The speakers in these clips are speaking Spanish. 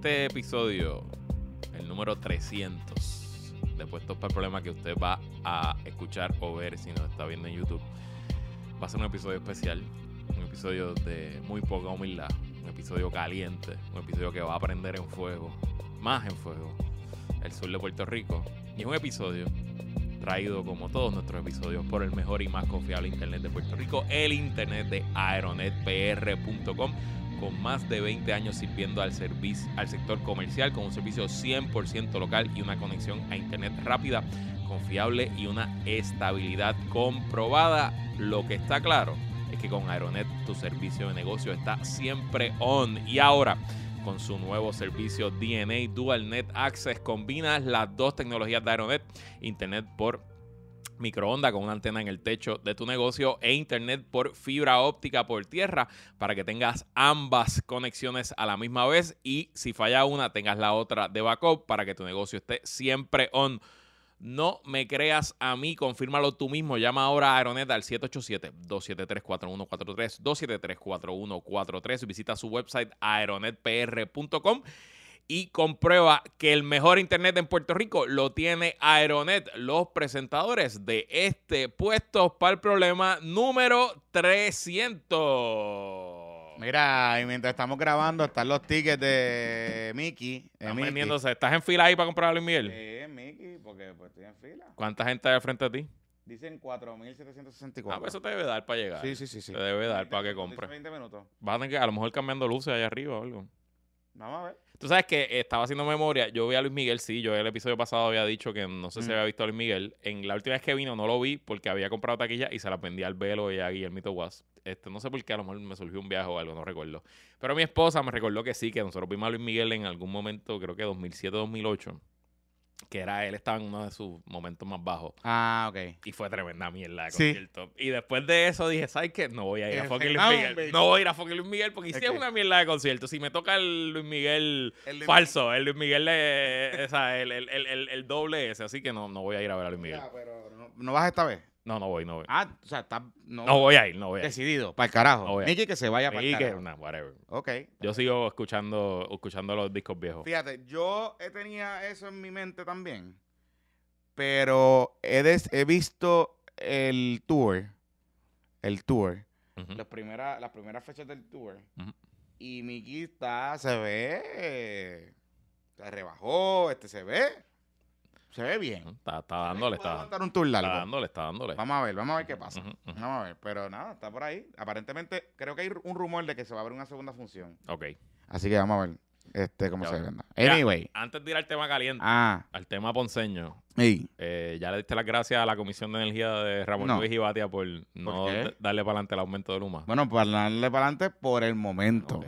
este episodio, el número 300, de Puestos para el Problema que usted va a escuchar o ver si nos está viendo en YouTube, va a ser un episodio especial, un episodio de muy poca humildad, un episodio caliente, un episodio que va a prender en fuego, más en fuego, el sur de Puerto Rico. Y es un episodio traído como todos nuestros episodios por el mejor y más confiable internet de Puerto Rico, el internet de aeronetpr.com con más de 20 años sirviendo al, servicio, al sector comercial con un servicio 100% local y una conexión a internet rápida, confiable y una estabilidad comprobada. Lo que está claro es que con Aeronet tu servicio de negocio está siempre on. Y ahora, con su nuevo servicio DNA Dual Net Access, combinas las dos tecnologías de Aeronet, internet por microondas con una antena en el techo de tu negocio e internet por fibra óptica por tierra para que tengas ambas conexiones a la misma vez y si falla una tengas la otra de backup para que tu negocio esté siempre on. No me creas a mí, confírmalo tú mismo. Llama ahora a Aeronet al 787-273-4143, 273-4143. Visita su website aeronetpr.com y comprueba que el mejor internet en Puerto Rico lo tiene Aeronet, los presentadores de este puesto para el problema número 300. Mira, y mientras estamos grabando están los tickets de Mickey. de Están Mickey. vendiéndose. ¿Estás en fila ahí para comprar a Luis Miguel? Sí, Mickey, porque pues estoy en fila. ¿Cuánta gente hay al frente de ti? Dicen 4.764. Ah, pues eso te debe dar para llegar. Sí, sí, sí. sí. Te debe dar 20 para que minutos, compre. dice 20 minutos. Vas a tener que, a lo mejor cambiando luces allá arriba o algo. Vamos a ver. Tú sabes que estaba haciendo memoria. Yo vi a Luis Miguel, sí. Yo el episodio pasado había dicho que no sé si Mm. había visto a Luis Miguel. En la última vez que vino no lo vi porque había comprado taquilla y se las vendía al Velo y a Guillermito Was. Este, no sé por qué, a lo mejor me surgió un viaje o algo, no recuerdo. Pero mi esposa me recordó que sí, que nosotros vimos a Luis Miguel en algún momento, creo que 2007-2008. Que era él, estaba en uno de sus momentos más bajos. Ah, ok. Y fue tremenda mierda de Sí. concierto. Y después de eso dije, ¿sabes qué? No voy a ir a fucking Luis Miguel. No voy a ir a fucking Luis Miguel porque si Es una mierda de concierto. Si me toca el Luis Miguel El Luis falso, el Luis Miguel, de- o sea, el, el, el, el- el doble ese. Así que no, no voy a ir a ver a Luis Miguel. Ya, pero no, ¿no vas esta vez. No, no voy, no voy. Ah, o sea, estás no, No voy a ir, no voy a ir. decidido. Para el carajo. No voy a ir. Mickey que se vaya para el que, carajo. nah, whatever. Ok. Yo sigo escuchando, escuchando los discos viejos. Fíjate, yo he tenía eso en mi mente también, pero he, des- he visto el tour, el tour, las, primeras, las primeras fechas del tour, y Mickey está, se ve, se rebajó, este se ve, se ve bien. Está, está dándole, está, aguantar un tour está dándole, está dándole. Vamos a ver, vamos a ver qué pasa. Ujú. Vamos a ver, pero nada, está por ahí. Aparentemente, creo que hay un rumor de que se va a ver una segunda función. Ok. Así que vamos a ver este cómo Ya se venda. Ya. Anyway. Antes de ir al tema caliente, Ah, al tema ponceño, y Eh, ya le diste las gracias a la Comisión de Energía de Ramón No. Luis y Batia por no darle para adelante el aumento de Luma. Bueno, para darle para adelante por el momento. Ok.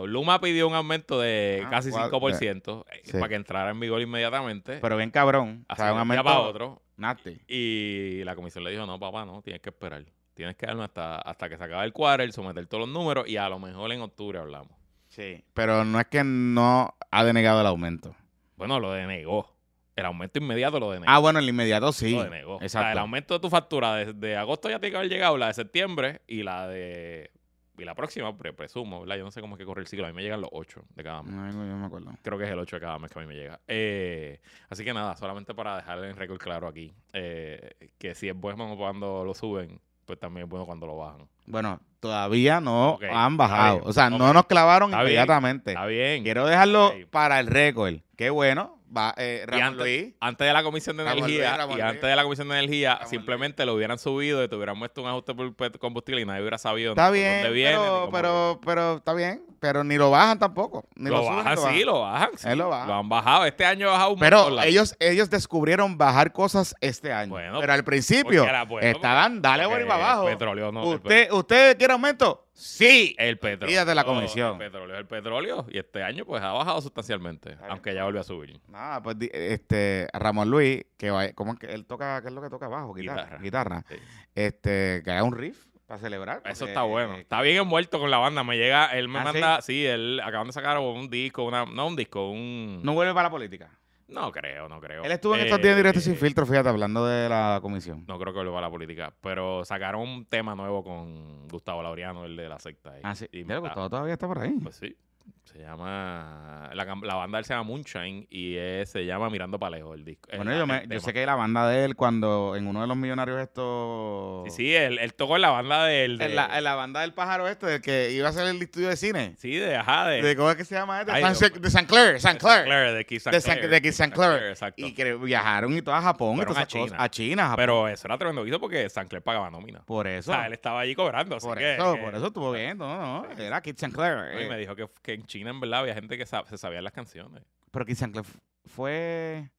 So, Luma pidió un aumento de Ah, casi cuál- 5% eh, Sí. para que entrara en vigor inmediatamente. Pero bien cabrón. O sea, un aumento para otro. nasty. Y la comisión le dijo, no, papá, no, tienes que esperar. Tienes que darme hasta, hasta que se acabe el quarter, someter todos los números y a lo mejor en octubre hablamos. Sí. Pero no es que no ha denegado el aumento. Bueno, lo denegó. El aumento inmediato lo denegó. Ah, bueno, el inmediato sí. Lo denegó. O sea, Exacto. el aumento de tu factura de, de agosto ya tiene que haber llegado, la de septiembre y la de. Y la próxima, pre- presumo, ¿verdad? Yo no sé cómo es que corre el ciclo. A mí me llegan los 8 de cada mes. No, yo me acuerdo. Creo que es el 8 de cada mes que a mí me llega. Eh, así que nada, solamente para dejarle en récord claro aquí, eh, que si es bueno cuando lo suben, pues también es bueno cuando lo bajan. Bueno, todavía no han bajado. O sea, no nos clavaron Está bien, inmediatamente. Está bien. Quiero dejarlo para el récord. Qué bueno. Va, eh, Y antes, Luis. antes de la Comisión de Ramón Energía, Luis, Ramón y antes de la Comisión de Energía, Ramón simplemente lo hubieran subido y te hubieran puesto un ajuste por combustible y nadie hubiera sabido Está bien, dónde viene. pero, pero, pero está bien. Pero ni lo bajan tampoco. Ni lo, lo suben, bajan, lo sí, bajan. lo bajan. sí. Lo baja. han bajado. Este año ha bajado un Pero montón ellos, ellos descubrieron bajar cosas este año. Bueno, pero al principio bueno, estaban, dale para abajo. El petróleo no. el ¿Usted, ¿Usted quiere aumento? Sí. El petróleo. De la comisión. El petróleo es el petróleo. Y este año, pues, ha bajado sustancialmente. Aunque ya volvió a subir. Nada, pues este, Ramón Luis, que va- ¿cómo es que él toca? ¿Qué es lo que toca abajo? Guitarra. Guitarra. Sí. Este, que haga un riff para celebrar. Eso está bueno. eh, Está bien envuelto con la banda. Me llega, él me ¿Ah, manda, sí? él acaban de sacar un disco, una, no un disco, un... no vuelve para la política. No creo, no creo. Él estuvo en Eh, estos días directos sin filtro, fíjate, hablando de la comisión. No creo que vuelva a la política. Pero sacaron un tema nuevo con Gustavo Laureano, el de la secta. ahí. Ah, sí. Y Gustavo todavía está por ahí. Pues sí. Se llama. La, la banda de él se llama Moonshine y es- se llama Mirando para lejos el disco. Bueno, el- yo, el me- yo sé que la banda de él, cuando en uno de los millonarios estos... Sí, sí, él, él tocó en la banda del. de- En la, en la banda del pájaro este, del que iba a ser el estudio de cine. Sí, de ajá, de. ¿De cómo es que se llama este? Ay, San- de San Clair, San Clair. de Keith De San- de Keith. Clair. Exacto. Y que viajaron y todo a Japón y Fueron todas a cosas. China. A China, Japón. Pero eso era tremendo guiso porque San Clair pagaba nómina. por O eso. sea, él estaba allí cobrando. Así por que, eso, que- por eso estuvo bien. No, no, era Kid St. Clair. Y eh. me dijo que, que en China, en verdad, había gente que se sabía las canciones. Pero Kid St. Clair f- fue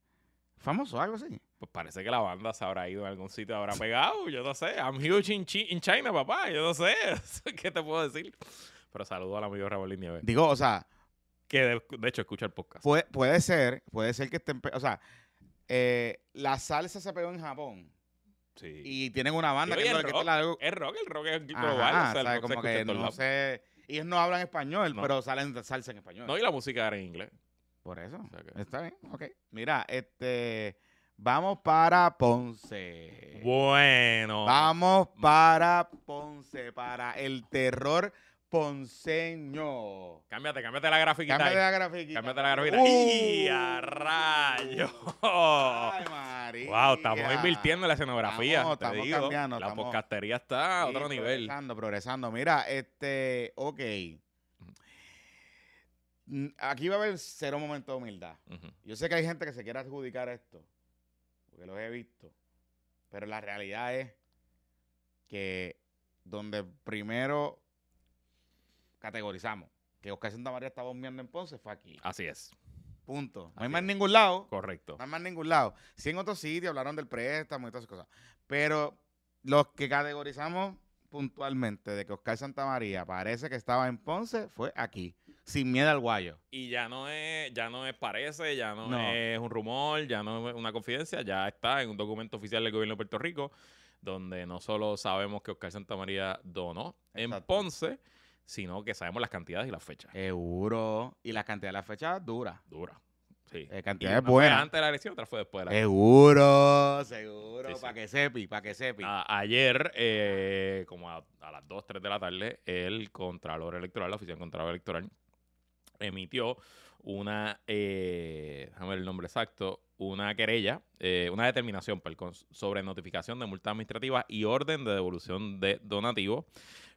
famoso o algo así. Pues parece que la banda se habrá ido en algún sitio, habrá pegado. Yo no sé. I'm huge in, Chi- in China, papá. Yo no sé. ¿Qué te puedo decir? Pero saludo al amigo Raúl Nieves. Digo, o sea, Que de, de hecho escucha el podcast. puede, puede ser, puede ser que estén... O sea, eh, la salsa se pegó en Japón Sí. y tienen una banda que es que rock, está la- Es rock, el rock es Ajá, global. o sea, el rock como que no sé... Ellos no hablan español, No. pero salen de salsa en español. No, y la música era en inglés. Por eso. O sea que- Está bien, ok. Mira, este... Vamos para Ponce. Bueno. Vamos para Ponce, para el terror ponceño. Cámbiate, cámbiate la grafiquita. Cámbiate ahí. la grafiquita. Cámbiate la grafiquita. Uh. ¡Y a rayo! Ay, María. Wow, estamos invirtiendo en la escenografía. Estamos- te estamos digo. cambiando, La estamos- podcastería está a Sí, otro nivel. Progresando, progresando. Mira, este, ok. Aquí va a haber cero momento de humildad. Yo sé que hay gente que se quiere adjudicar esto, porque los he visto, pero la realidad es que donde primero categorizamos que Oscar Santa María estaba bombeando en Ponce fue aquí. Así es. Punto. No hay más en ningún lado. Correcto. No hay más en ningún lado. Sí en otros sitios hablaron del préstamo y todas esas cosas. Pero los que categorizamos puntualmente de que Oscar Santa María parece que estaba en Ponce fue aquí. Sin miedo al guayo. Y ya no es, ya no es parece, ya no, No. es un rumor, ya no es una confidencia, ya está en un documento oficial del gobierno de Puerto Rico, donde no solo sabemos que Oscar Santamaría donó en. Ponce, sino que sabemos las cantidades y las fechas. Seguro. Y la cantidad de las fechas dura. Dura. Sí. Eh, Y cantidades una fue buenas. antes de la elección, otra fue después de la Eh, elección. Seguro, seguro. Sí, sí. Para que sepi, para que sepi. A- ayer, eh, como a, a las 2, 3 de la tarde, el Contralor Electoral, la Oficina del Contralor Electoral, emitió una, eh, déjame ver el nombre exacto, una querella, eh, una determinación perdón, sobre notificación de multa administrativa y orden de devolución de donativos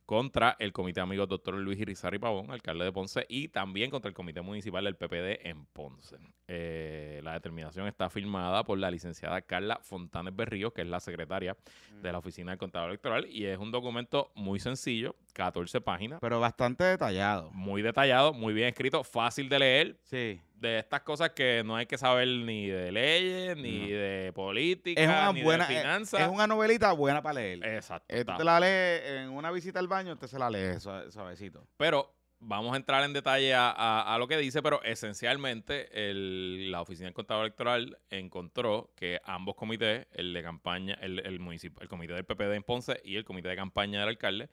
contra el Comité de Amigos Dr. Luis Irizarry Pavón, alcalde de Ponce, y también contra el Comité Municipal del PPD en Ponce. Eh, la determinación está firmada por la licenciada Carla Fontanes Berríos, que es la secretaria de la Oficina del Contador Electoral, y es un documento muy sencillo, 14 páginas, Pero bastante detallado. muy detallado, muy bien escrito, fácil de leer, Sí. De estas cosas que no hay que saber ni de leyes, ni No. de política, Es una ni buena. de eh, finanzas. Es una novelita buena para leer. Exacto. Eh, tú está. te la lees en una visita al baño, usted se la lee suave- suavecito. Pero vamos a entrar en detalle a, a- a lo que dice, pero esencialmente el- la Oficina del Contador Electoral encontró que ambos comités, el de campaña, el, el, municip- el comité del PPD en Ponce y el comité de campaña del alcalde,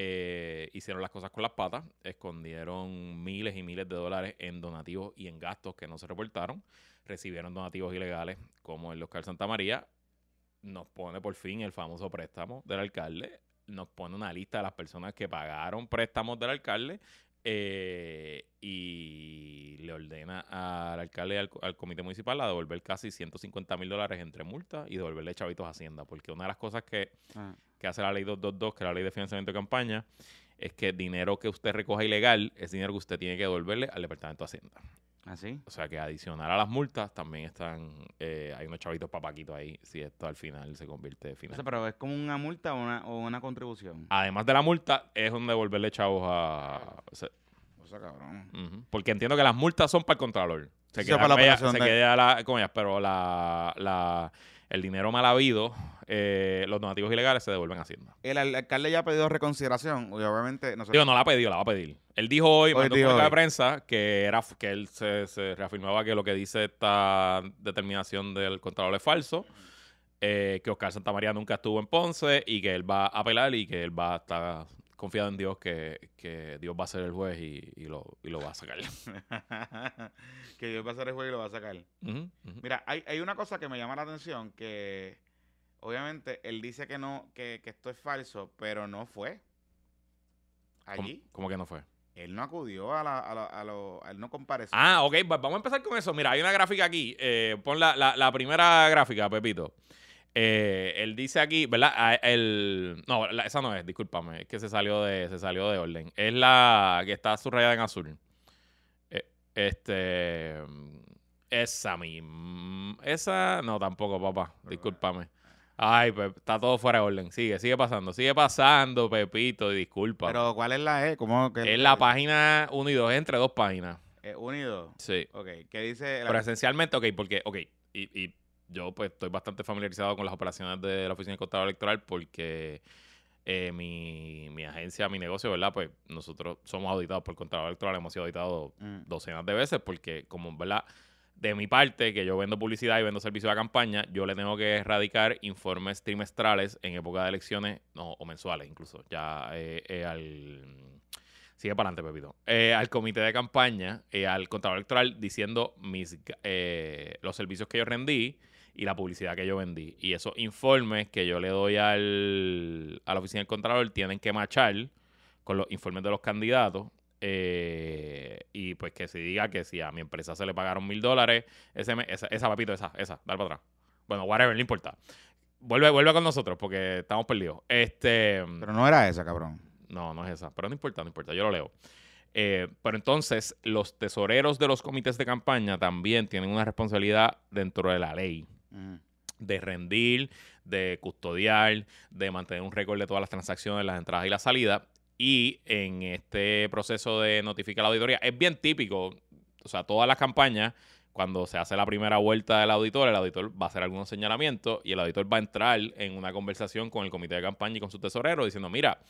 eh, hicieron las cosas con las patas, escondieron miles y miles de dólares en donativos y en gastos que no se reportaron, recibieron donativos ilegales como el Oscar Santa María, nos pone por fin el famoso préstamo del alcalde, nos pone una lista de las personas que pagaron préstamos del alcalde eh, y le ordena al alcalde y al, al comité municipal a devolver casi 150 mil dólares entre multas y devolverle chavitos a Hacienda, porque una de las cosas que, Ah. que hace la ley 222, que es la ley de financiamiento de campaña, es que dinero que usted recoja ilegal es dinero que usted tiene que devolverle al Departamento de Hacienda. ¿Así? O sea que adicional a las multas también están, eh, hay unos chavitos papaquitos ahí, si esto al final se convierte en O final. sea, pero es como una multa o una, o una contribución. Además de la multa, es un devolverle chavos a... o sea, O sea, cabrón. Porque entiendo que las multas son para el contralor. Se Sí, queda, para la ella- operación se de- queda la, ¿cómo es? pero la, la- el dinero mal habido, eh, los donativos ilegales se devuelven a Hacienda. El, al- alcalde ya ha pedido reconsideración y obviamente nosotros... Digo, no la ha pedido, la va a pedir. Él dijo hoy, Hoy mandó un de prensa que era que él se, se reafirmaba que lo que dice esta determinación del contralor es falso, eh, que Oscar Santamaría nunca estuvo en Ponce y que él va a apelar y que él va a estar confiado en Dios que, que Dios va a ser el juez y, y lo, y lo va a sacar. que Dios va a hacer el juego y lo va a sacar. Mira, hay, hay una cosa que me llama la atención, que obviamente él dice que no, que, que esto es falso, pero no fue. ¿Cómo, Allí, cómo que no fue? Él no acudió a la, a la- a lo, él no compareció. Ah, ok, vamos a empezar con eso. Mira, hay una gráfica aquí. eh, pon la, la- la primera gráfica, Pepito. Eh, él dice aquí, ¿verdad? Ah, El, no, la- esa no es, discúlpame, es que se salió de, se salió de orden. Es la que está subrayada en azul. Eh, este, esa misma, esa, no, tampoco, papá, discúlpame. Ay, pues está todo fuera de orden. Sigue, sigue pasando, sigue pasando, Pepito, disculpa. Pero ¿cuál es la E? ¿Cómo que es la página 1 y 2, entre dos páginas. Eh, unido. Sí. Ok, ¿qué dice? la- Pero esencialmente, ok, porque, ok, y, y yo pues estoy bastante familiarizado con las operaciones de la Oficina de Contador Electoral porque eh, mi, mi agencia, mi negocio, ¿verdad? Pues nosotros somos auditados por Contador Electoral, hemos sido auditados Mm, docenas de veces porque como, ¿verdad? De mi parte, que yo vendo publicidad y vendo servicio de campaña, yo le tengo que erradicar informes trimestrales en época de elecciones, no, o mensuales incluso, ya eh, eh, al... Sigue para adelante, Pepito. Eh, al comité de campaña, eh, al contador electoral, diciendo mis, eh, los servicios que yo rendí y la publicidad que yo vendí. Y esos informes que yo le doy al, a la oficina del contralor tienen que machar con los informes de los candidatos. eh, y pues que se diga que si a mi empresa se le pagaron mil dólares, esa, esa, papito, esa, esa, dale para atrás. Bueno, whatever, no importa. Vuelve, vuelve con nosotros porque estamos perdidos. Este. Pero no era esa, cabrón. No, no es esa. Pero no importa, no importa. Yo lo leo. Eh, pero entonces, los tesoreros de los comités de campaña también tienen una responsabilidad dentro de la ley De rendir, de custodiar, de mantener un récord de todas las transacciones, las entradas y las salidas. Y en este proceso de notificar la auditoría, es bien típico, o sea, todas las campañas, cuando se hace la primera vuelta del auditor, el auditor va a hacer algunos señalamientos y el auditor va a entrar en una conversación con el comité de campaña y con su tesorero diciendo, mira,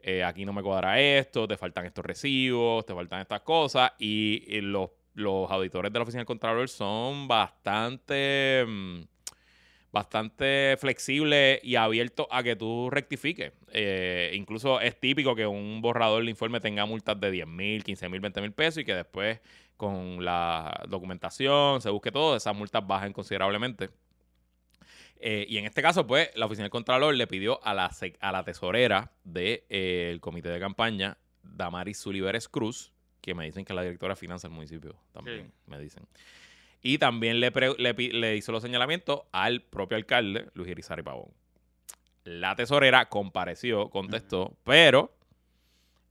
eh, aquí no me cuadra esto, te faltan estos recibos, te faltan estas cosas. Y, y los, los auditores de la oficina del Contralor son bastante, mm, bastante flexibles y abiertos a que tú rectifiques. Eh, incluso es típico que un borrador de informe tenga multas de 10 mil, 15 mil, 20 mil pesos y que después con la documentación se busque todo, esas multas bajen considerablemente. Eh, y en este caso, pues, la oficina del Contralor le pidió a la, tesorera del comité de campaña, Damaris Suliveres Cruz, que me dicen que es la directora de finanzas del municipio, también Sí. me dicen. Y también le, pre- le, pi- le hizo los señalamientos al propio alcalde, Luis Irizarry Pavón. La tesorera compareció, contestó, pero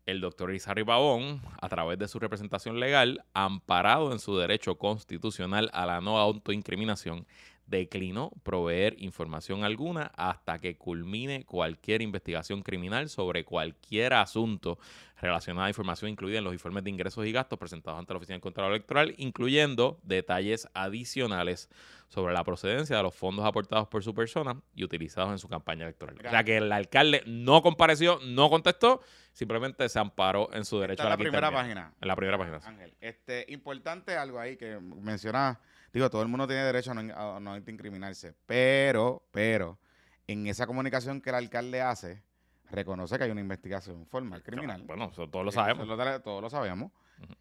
el doctor Irizarry Pavón, a través de su representación legal, amparado en su derecho constitucional a la no autoincriminación, declinó proveer información alguna hasta que culmine cualquier investigación criminal sobre cualquier asunto relacionado a información incluida en los informes de ingresos y gastos presentados ante la Oficina del Contralor Electoral, incluyendo detalles adicionales sobre la procedencia de los fondos aportados por su persona y utilizados en su campaña electoral. O sea que el alcalde no compareció, no contestó, simplemente se amparó en su derecho Esta a la quinta primera página. En la primera página. Ángel, este, importante algo ahí que menciona, digo, todo el mundo tiene derecho a no, a no incriminarse, pero, pero, en esa comunicación que el alcalde hace, reconoce que hay una investigación formal criminal. Bueno, eso todos lo sabemos. eso todos lo sabemos.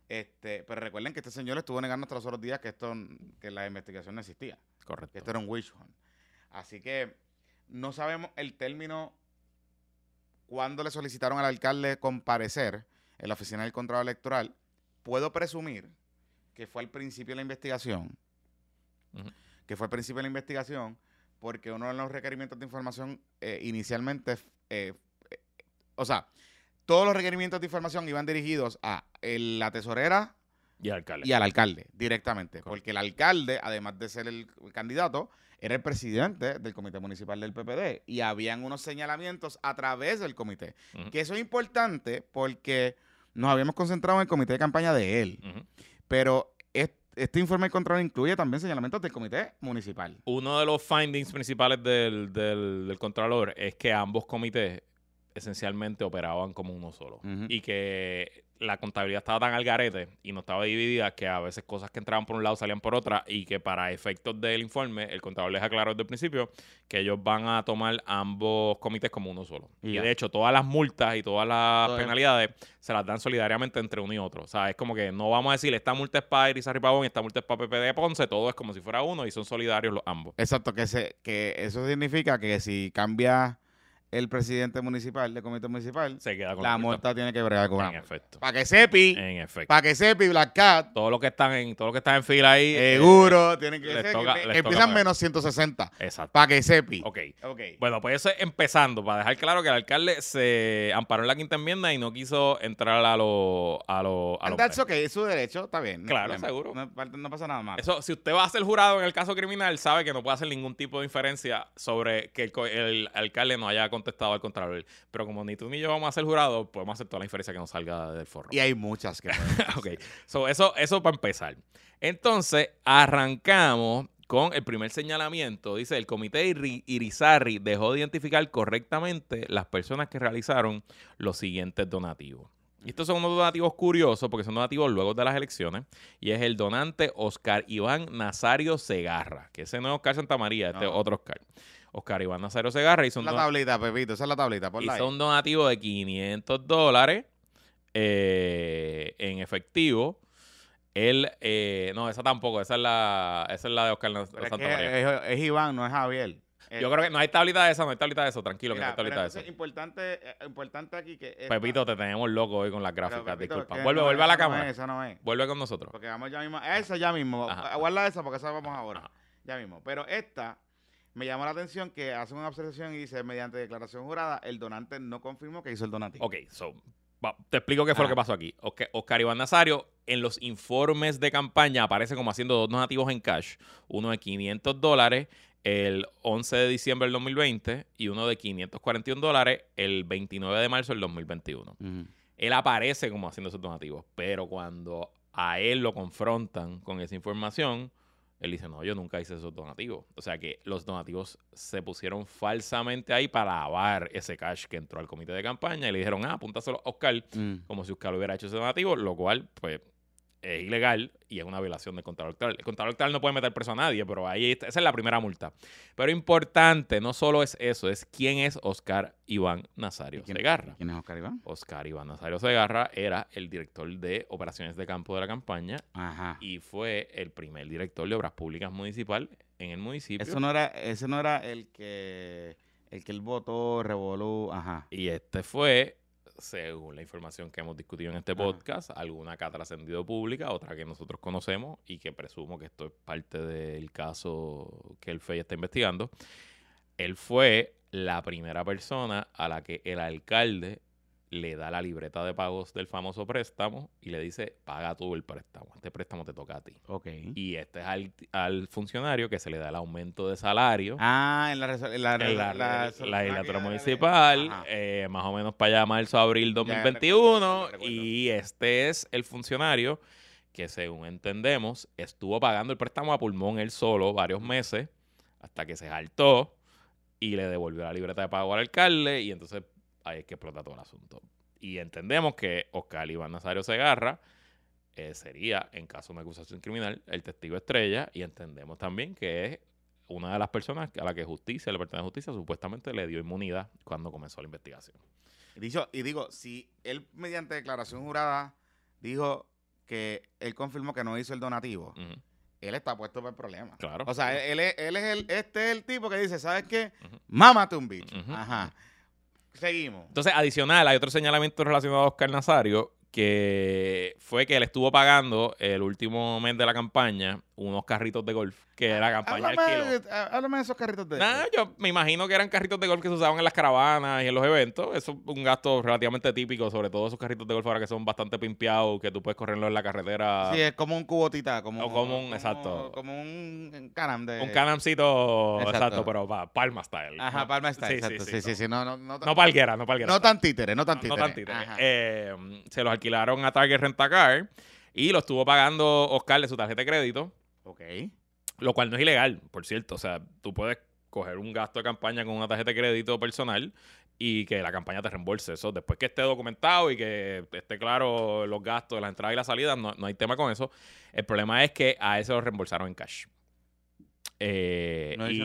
Este, pero recuerden que este señor estuvo negando hasta los otros días que esto, que la investigación no existía, que Correcto. esto era un witch hunt. Así que no sabemos el término cuando le solicitaron al alcalde comparecer en la oficina del control electoral. Puedo presumir que fue al principio de la investigación, Que fue al principio de la investigación, porque uno de los requerimientos de información eh, inicialmente, eh, eh, o sea, todos los requerimientos de información iban dirigidos a el- la tesorera Y el alcalde. y al alcalde directamente, Correcto. porque el alcalde, además de ser el candidato, era el presidente del comité municipal del PPD y habían unos señalamientos a través del comité, que eso es importante porque nos habíamos concentrado en el comité de campaña de él, pero es- este informe de control incluye también señalamientos del comité municipal. Uno de los findings principales del, del, del Contralor es que ambos comités esencialmente operaban como uno solo. Y que la contabilidad estaba tan al garete y no estaba dividida que a veces cosas que entraban por un lado salían por otra y que para efectos del informe el contador les aclaró desde el principio que ellos van a tomar ambos comités como uno solo. Y de hecho todas las multas y todas las Todo penalidades se las dan solidariamente entre uno y otro. O sea, es como que no vamos a decir esta multa es para Irizarry Pavón y esta multa es para PPD Ponce, todo es como si fuera uno y son solidarios los ambos. Exacto, que, se, que eso significa que si cambia el presidente municipal, del comité municipal, Se queda con la multa tiene que bregar con En efecto. Para que sepi, En efecto. para que sepi, Black Cat, Todos los que están en, todos los que están en fila ahí. eh, seguro, tienen que les toca- que- empiezan menos 160. exacto. Para que sepi. Ok. Ok. Bueno, pues eso es empezando, para dejar claro que el alcalde se amparó en la quinta enmienda y no quiso entrar a los a lo, a los that's okay, es su derecho, está bien. no Claro, problema. seguro. No, no pasa nada malo. Eso, si usted va a ser jurado en el caso criminal, sabe que no puede hacer ningún tipo de inferencia sobre que el, el alcalde no haya contestado al contrario. Pero como ni tú ni yo vamos a ser jurados, podemos hacer toda la inferencia que nos salga del forro. Y hay muchas que ok, so, eso, eso para empezar. Entonces, arrancamos con el primer señalamiento. Dice, el comité Iri- Irizarry dejó de identificar correctamente las personas que realizaron los siguientes donativos. Y estos son unos donativos curiosos porque son donativos luego de las elecciones. Y es el donante Oscar Iván Nazario Segarra, que ese no es Oscar Santamaría, este es No. otro Oscar. Oscar Iván Nazario Segarra hizo un, la don- tablita, Pepito, esa es la tablita, ponla ahí. hizo un donativo de 500 dólares eh, en efectivo. Él, eh, no, esa tampoco, esa es la, esa es la de Oscar Santa María. es, es Iván, no es Javier. Eh, Yo creo que no hay tablita de esa, no hay tablita de eso, tranquilo que no hay tablita de eso. importante, importante aquí que... esta- Pepito, te tenemos loco hoy con las gráficas, Pepito, disculpa. Vuelve, no, vuelve a la no cámara. es, esa no es. Vuelve con nosotros. Porque vamos ya mismo, esa ya mismo, Ajá. guarda esa porque esa vamos ahora, Ajá. ya mismo. Pero esta me llama la atención que hace una observación y dice, mediante declaración jurada, el donante no confirmó que hizo el donativo. Ok, so, va, te explico qué fue lo que pasó aquí. Oscar, Oscar Iván Nazario, en los informes de campaña, aparece como haciendo dos donativos en cash. Uno de 500 dólares el 11 de diciembre del 2020 y uno de 541 dólares el 29 de marzo del 2021. Ujú. Él aparece como haciendo esos donativos, pero cuando a él lo confrontan con esa información, él dice, no, yo nunca hice esos donativos. O sea que los donativos se pusieron falsamente ahí para lavar ese cash que entró al comité de campaña y le dijeron, ah, apúntaselo a Oscar, Mm. como si Oscar hubiera hecho ese donativo, lo cual, pues, es ilegal y es una violación del contador electoral. El contador electoral no puede meter preso a nadie, pero ahí está- esa es la primera multa. Pero importante, no solo es eso, es quién es Oscar Iván Nazario ¿Y quién- Segarra. ¿Quién es Oscar Iván? Oscar Iván Nazario Segarra era el director de operaciones de campo de la campaña Ajá. y fue el primer director de obras públicas municipal en el municipio. Eso no era, ese no era el que el que él votó, revolú, ajá. Y este fue, según la información que hemos discutido en este Ajá. podcast, alguna que ha trascendido pública, otra que nosotros conocemos y que presumo que esto es parte del caso que el FEI está investigando. Él fue la primera persona a la que el alcalde le da la libreta de pagos del famoso préstamo y le dice, paga tú el préstamo, este préstamo te toca a ti. Ok. Y este es al, al funcionario que se le da el aumento de salario Ah, en la en la, en la, la- la legislatura municipal, eh, más o menos para allá marzo, abril Ya, 2021. recuerdo, y este es el funcionario que, según entendemos, estuvo pagando el préstamo a pulmón él solo varios meses hasta que se saltó y le devolvió la libreta de pago al alcalde. Y entonces ahí es que explota todo el asunto. Y entendemos que Oscar Iván Nazario Segarra eh, sería, en caso de una acusación criminal, el testigo estrella. Y entendemos también que es una de las personas a la que justicia, el Departamento de Justicia, supuestamente le dio inmunidad cuando comenzó la investigación. Dicho, y digo, si él mediante declaración jurada dijo que él confirmó que no hizo el donativo, él está puesto por el problema. Claro. O sea, él, es- él es el, este es el tipo que dice, ¿sabes qué? Mámate un bicho. Ajá. Seguimos. Entonces, adicional, hay otro señalamiento relacionado a Oscar Nazario, que fue que él estuvo pagando el último mes de la campaña unos carritos de golf, que la campaña Háblame, de- há- háblame de esos carritos de... Nah, yo me imagino que eran carritos de golf que se usaban en las caravanas y en los eventos. Eso es un gasto relativamente típico, sobre todo esos carritos de golf ahora que son bastante pimpeados, que tú puedes correrlos en la carretera. Sí, es como un cubotita, como, O como un- exacto. Como un canam de... un canamcito, exacto, Exacto. pero pa- Palma style. Ajá, ¿no? Palma está, Sí, exacto. Sí, sí, no. sí, no, no, no, No palguera, no palguera. no tan títere, no tan No- títere. no tan títere. Eh, se los alquilaron a Target Rentacar y lo estuvo pagando Oscar de su tarjeta de crédito, ok. lo cual no es ilegal, por cierto. O sea, tú puedes coger un gasto de campaña con una tarjeta de crédito personal y que la campaña te reembolse eso. Después que esté documentado y que esté claro los gastos, las entradas y las salidas, no, no hay tema con eso. El problema es que a eso lo reembolsaron en cash. Eh, No y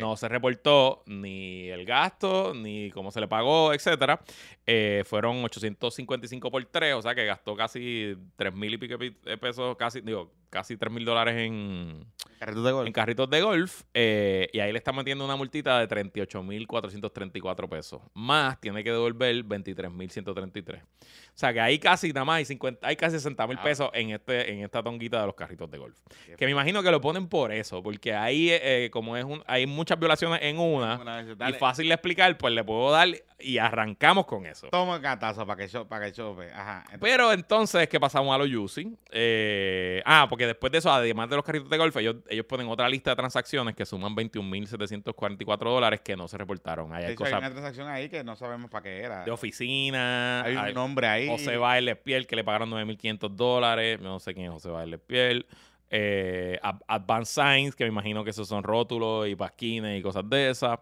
no se reportó ni el gasto, ni cómo se le pagó, etcétera. Eh, fueron 855 por 3, o sea que gastó casi 3 mil y pico pi- de pesos, casi, digo, casi 3 mil dólares en, Carritos de gol. en carritos de golf eh, y ahí le está metiendo una multita de 38.434 pesos. Más tiene que devolver 23.133. O sea que ahí casi nada más hay, 50, hay casi 60 mil Ah. pesos en, este, en esta tonguita de los carritos de golf. Qué Que me imagino que lo ponen por eso, porque ahí eh, como es un, hay muchas violaciones en una Una vez, y fácil de explicar, pues le puedo dar y arrancamos con eso. Toma el catazo para que, cho- para que chope. Ajá. Entonces, Pero entonces, ¿qué pasamos a los UCI? Eh, ah, porque después de eso, además de los carritos de golf, ellos, ellos ponen otra lista de transacciones que suman 21.744 dólares que no se reportaron. Ahí hay hecho, hay una transacción ahí que no sabemos para qué era. de oficina. Hay un hay nombre ahí. José Báez Piel que le pagaron 9.500 dólares. No sé quién es José Báez Piel. Eh, Ad- Advanced Signs, que me imagino que esos son rótulos y pasquines y cosas de esas.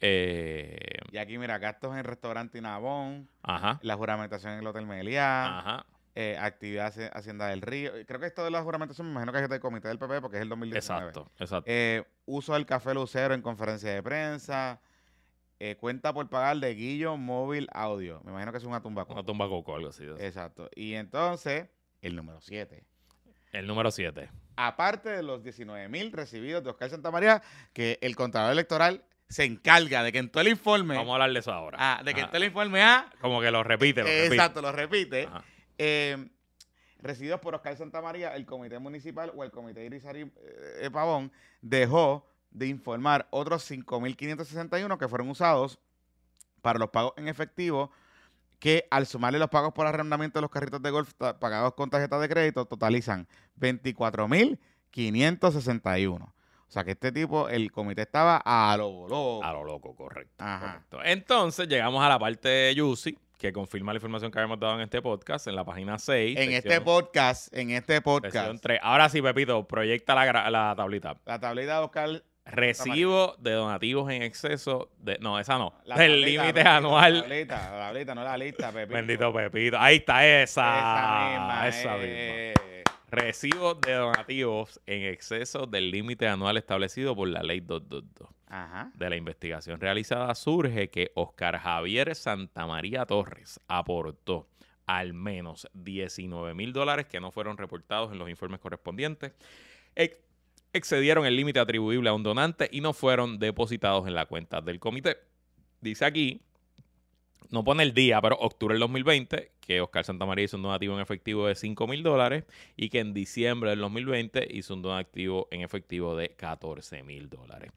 Eh, Y aquí, mira, gastos en restaurante Inabón, ajá. la juramentación en el Hotel Meliá, Ajá. Eh, actividad haci- Hacienda del Río. Creo que esto de la juramentación me imagino que es del comité del PP porque es el 2019. Exacto, exacto. Eh, uso del café Lucero en conferencia de prensa. eh, cuenta por pagar de Guillo Móvil Audio. Me imagino que es una tumba. Una tumba coco, algo así. Exacto. Y entonces, el número 7. El número 7. Aparte de los 19 mil recibidos de Oscar Santamaría, que el contador electoral se encarga de que en todo el informe. Vamos a hablar de eso ahora. ah, de que en todo el informe A. Como que lo repite, lo repite. Exacto, lo repite. Ajá. Eh, recibidos por Oscar Santamaría, el comité municipal o el comité Irizarry eh, Pavón dejó de informar otros 5.561 que fueron usados para los pagos en efectivo que al sumarle los pagos por arrendamiento de los carritos de golf pagados con tarjeta de crédito totalizan 24.561. O sea que este tipo, el comité estaba a lo loco. A lo loco, correcto. Ajá. correcto. Entonces llegamos a la parte de Yusi, que confirma la información que habíamos dado en este podcast, en la página 6. En sección- este podcast, en este podcast, 3. Ahora sí, Pepito, proyecta la, la tablita. la tablita de Oscar Recibo de donativos en exceso de. No, esa no. La tablita, límite anual. La tablita, la tablita, no la lista, Pepito. Bendito Pepito. Ahí está esa. Esa misma. Esa eh. Misma. Recibo de donativos en exceso del límite anual establecido por la ley 222. Ajá. De la investigación realizada surge que Oscar Javier Santamaría Torres aportó al menos 19 mil dólares que no fueron reportados en los informes correspondientes, ex- excedieron el límite atribuible a un donante y no fueron depositados en la cuenta del comité. Dice aquí, no pone el día, pero octubre del 2020, que Oscar Santamaría hizo un donativo en efectivo de 5 mil dólares y que en diciembre del 2020 hizo un donativo en efectivo de 14 mil dólares.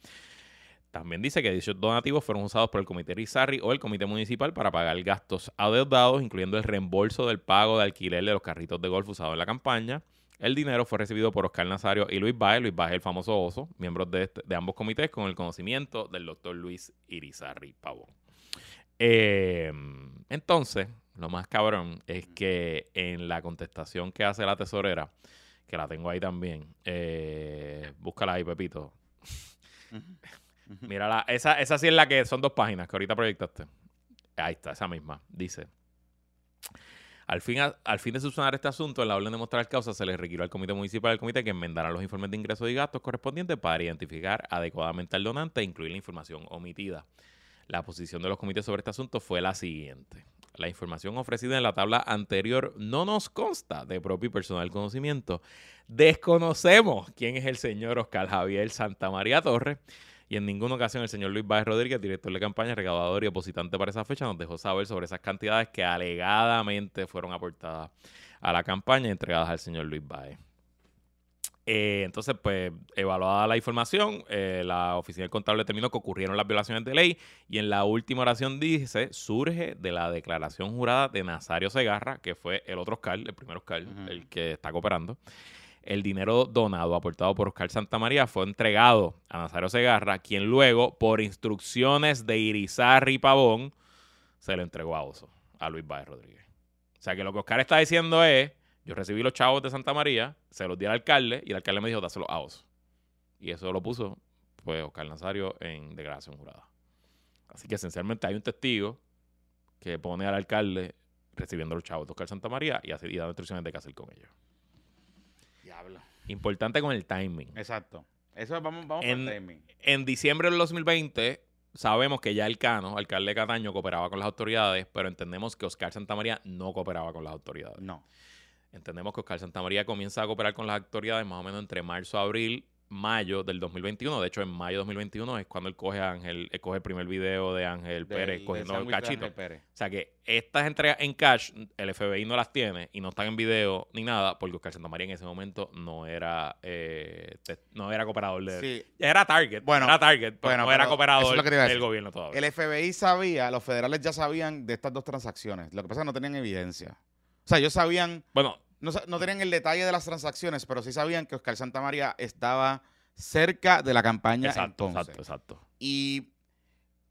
También dice que dichos donativos fueron usados por el Comité Rizarri o el Comité Municipal para pagar gastos adeudados, incluyendo el reembolso del pago de alquiler de los carritos de golf usados en la campaña. El dinero fue recibido por Oscar Nazario y Luis Baez, Luis Baez el famoso oso, miembros de, este- de ambos comités, con el conocimiento del doctor Luis Irizarri Pavón. Eh, entonces, lo más cabrón es que en la contestación que hace la tesorera, que la tengo ahí también, eh, búscala ahí, Pepito, Mira, la- esa, esa sí es la que son dos páginas que ahorita proyectaste. Ahí está, esa misma. Dice. Al fin, al fin de subsanar este asunto, en la orden de mostrar causa se le requirió al comité municipal del comité que enmendara los informes de ingresos y gastos correspondientes para identificar adecuadamente al donante e incluir la información omitida. La posición de los comités sobre este asunto fue la siguiente. La información ofrecida en la tabla anterior no nos consta de propio y personal conocimiento. Desconocemos quién es el señor Oscar Javier Santamaría Torres y en ninguna ocasión el señor Luis Báez Rodríguez, director de campaña, recaudador y depositante para esa fecha, nos dejó saber sobre esas cantidades que alegadamente fueron aportadas a la campaña y entregadas al señor Luis Báez. Eh, entonces, pues, evaluada la información, eh, la oficina del contable determinó que ocurrieron las violaciones de ley y en la última oración dice, surge de la declaración jurada de Nazario Segarra, que fue el otro Oscar, el primer Oscar, el que está cooperando. El dinero donado, aportado por Oscar Santamaría, fue entregado a Nazario Segarra, quien luego, por instrucciones de Irizarri Pavón, se lo entregó a Oso, a Luis Báez Rodríguez. O sea que lo que Oscar está diciendo es, yo recibí los chavos de Santa María, se los di al alcalde y el alcalde me dijo, dáselo a Oso. Y eso lo puso, pues, Oscar Nazario en declaración jurada. Así que esencialmente hay un testigo que pone al alcalde recibiendo los chavos de Oscar Santa María y, hace, y dando instrucciones de qué hacer con ellos. Diablo. Importante con el timing. Exacto. Eso es- vamos, vamos En- por timing. En diciembre del 2020 sabemos que ya el Cano, alcalde de Cataño, cooperaba con las autoridades, pero entendemos que Oscar Santamaría no cooperaba con las autoridades. No. Entendemos que Oscar Santamaría comienza a cooperar con las autoridades más o menos entre marzo abril mayo del 2021. De hecho, en mayo de 2021 es cuando él coge a Ángel, él coge el primer video de Ángel Pérez cogiendo el cachito. O sea que estas entregas en cash, el FBI no las tiene y no están en video ni nada, porque Oscar Santamaría en ese momento no era eh, no era cooperador de Sí, Era target, Bueno, era target, pero bueno, no era pero cooperador es del gobierno todavía. El FBI sabía, los federales ya sabían de estas dos transacciones. Lo que pasa es que no tenían evidencia. O sea, ellos sabían, bueno, no, tenían el detalle de las transacciones, pero sí sabían que Oscar Santamaría estaba cerca de la campaña exacto, en Ponce. exacto, exacto. Y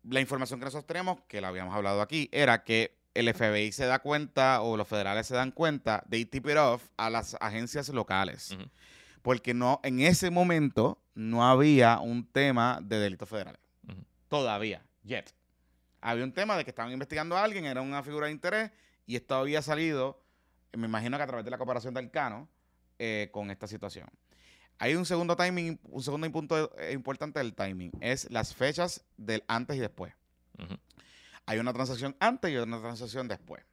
la información que nosotros tenemos, que la habíamos hablado aquí, era que el FBI se da cuenta o los federales se dan cuenta de tip it off a las agencias locales. Porque no, en ese momento no había un tema de delitos federales. Todavía, yet. Había un tema de que estaban investigando a alguien, era una figura de interés, y esto había salido, me imagino que a través de la cooperación del Cano, eh, con esta situación. Hay un segundo timing, un segundo punto eh, importante del timing, es las fechas del antes y después. Hay una transacción antes y una transacción después.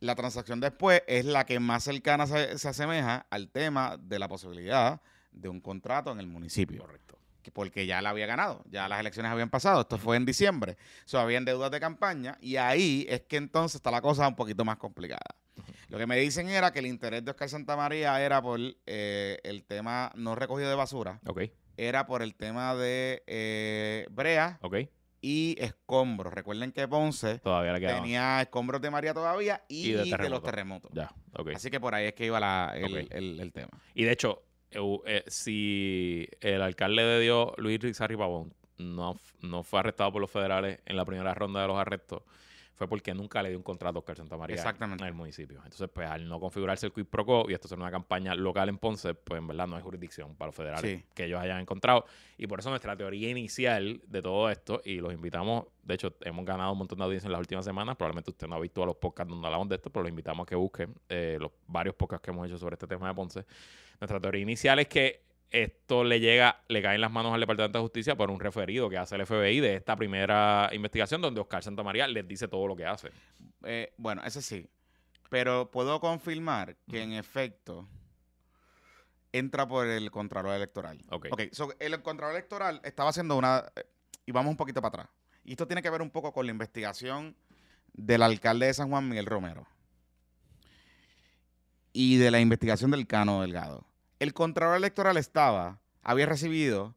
La transacción después es la que más cercana se, se asemeja al tema de la posibilidad de un contrato en el municipio. Correcto. Que- Porque ya la había ganado, ya las elecciones habían pasado, esto fue en diciembre, so, habían deudas de campaña y ahí es que entonces está la cosa un poquito más complicada. Lo que me dicen era que el interés de Oscar Santamaría era por eh, el tema no recogido de basura, Ok, era por el tema de eh, brea y escombros. Recuerden que Ponce Todavía tenía escombros de María todavía y, Y de de, los terremoto. terremotos. Ya. Así que por ahí es que iba la- el, Ok. el- el tema. Y de hecho, eh, si el alcalde de Dios, Luis Rizarri Pavón, no, no fue arrestado por los federales en la primera ronda de los arrestos, fue porque nunca le dio un contrato a Oscar Santamaría Exactamente. en el municipio. Entonces, pues al no configurarse el quid pro quo y esto ser una campaña local en Ponce, pues en verdad no hay jurisdicción para los federales Sí. que ellos hayan encontrado. Y por eso nuestra teoría inicial de todo esto, y los invitamos, de hecho, hemos ganado un montón de audiencia en las últimas semanas, probablemente usted no ha visto a los podcasts donde hablamos de esto, pero los invitamos a que busquen eh, los varios podcasts que hemos hecho sobre este tema de Ponce. Nuestra teoría inicial es que esto le llega, le cae en las manos al Departamento de Justicia por un referido que hace el FBI de esta primera investigación donde Oscar Santamaría les dice todo lo que hace. Eh, bueno, ese sí. Pero puedo confirmar que en efecto entra por el Contralor Electoral. Ok. Ok, so, el Contralor Electoral estaba haciendo una... eh, y vamos un poquito para atrás. Y esto tiene que ver un poco con la investigación del alcalde de San Juan, Miguel Romero. Y de la investigación del Cano Delgado. El Contralor Electoral estaba, había recibido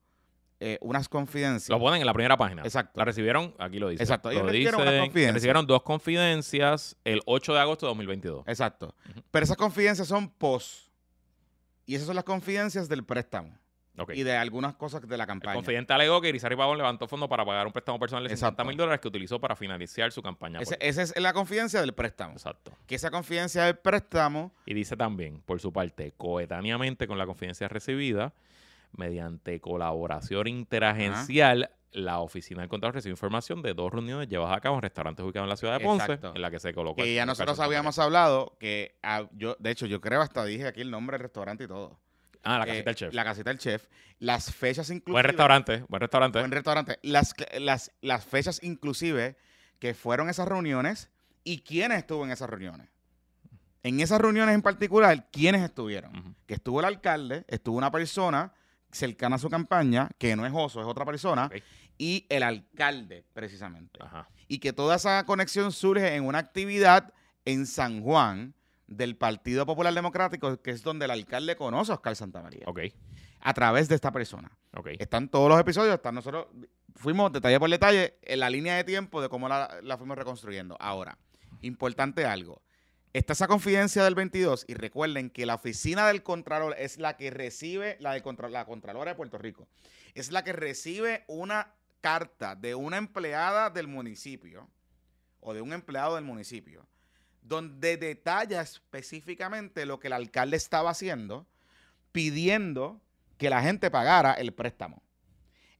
eh, unas confidencias. Lo ponen en la primera página. Exacto. La recibieron, aquí lo dice. Exacto, Lo dicen, recibieron dos confidencias el 8 de agosto de 2022. Exacto. Ujú. Pero esas confidencias son post. Y esas son las confidencias del préstamo. Y de algunas cosas de la El campaña. confidente alegó que Irizarry Pavón levantó fondos para pagar un préstamo personal de 50 Exacto. mil dólares que utilizó para financiar su campaña. Ese- política. esa es la confidencia del préstamo. Exacto. Que esa confidencia del préstamo, Y dice también, por su parte, coetáneamente con la confidencia recibida, mediante colaboración interagencial, la oficina del Contralor recibió información de dos reuniones llevadas a cabo en restaurantes ubicados en la ciudad de Ponce, Exacto. en la que se colocó. que el ya nosotros habíamos hablado, que ah, yo, de hecho, yo creo hasta dije aquí el nombre del restaurante y todo. Ah, la Eh, casita del chef. La casita del chef. Las fechas inclusive. Buen restaurante, buen restaurante. Buen restaurante. Las, las, las fechas inclusive que fueron esas reuniones y quiénes estuvo en esas reuniones. En esas reuniones en particular, ¿quiénes estuvieron? Que estuvo el alcalde, estuvo una persona cercana a su campaña, que no es Oso, es otra persona, y el alcalde, precisamente. Ajá. Y que toda esa conexión surge en una actividad en San Juan del Partido Popular Democrático, que es donde el alcalde conoce a Oscar Santamaría, Ok, a través de esta persona. ok. Están todos los episodios, están nosotros fuimos detalle por detalle en la línea de tiempo de cómo la, la fuimos reconstruyendo. Ahora, importante algo. Está esa confidencia del 22 y recuerden que la oficina del Contralor es la que recibe, la, de contra, la Contralora de Puerto Rico, es la que recibe una carta de una empleada del municipio o de un empleado del municipio donde detalla específicamente lo que el alcalde estaba haciendo pidiendo que la gente pagara el préstamo.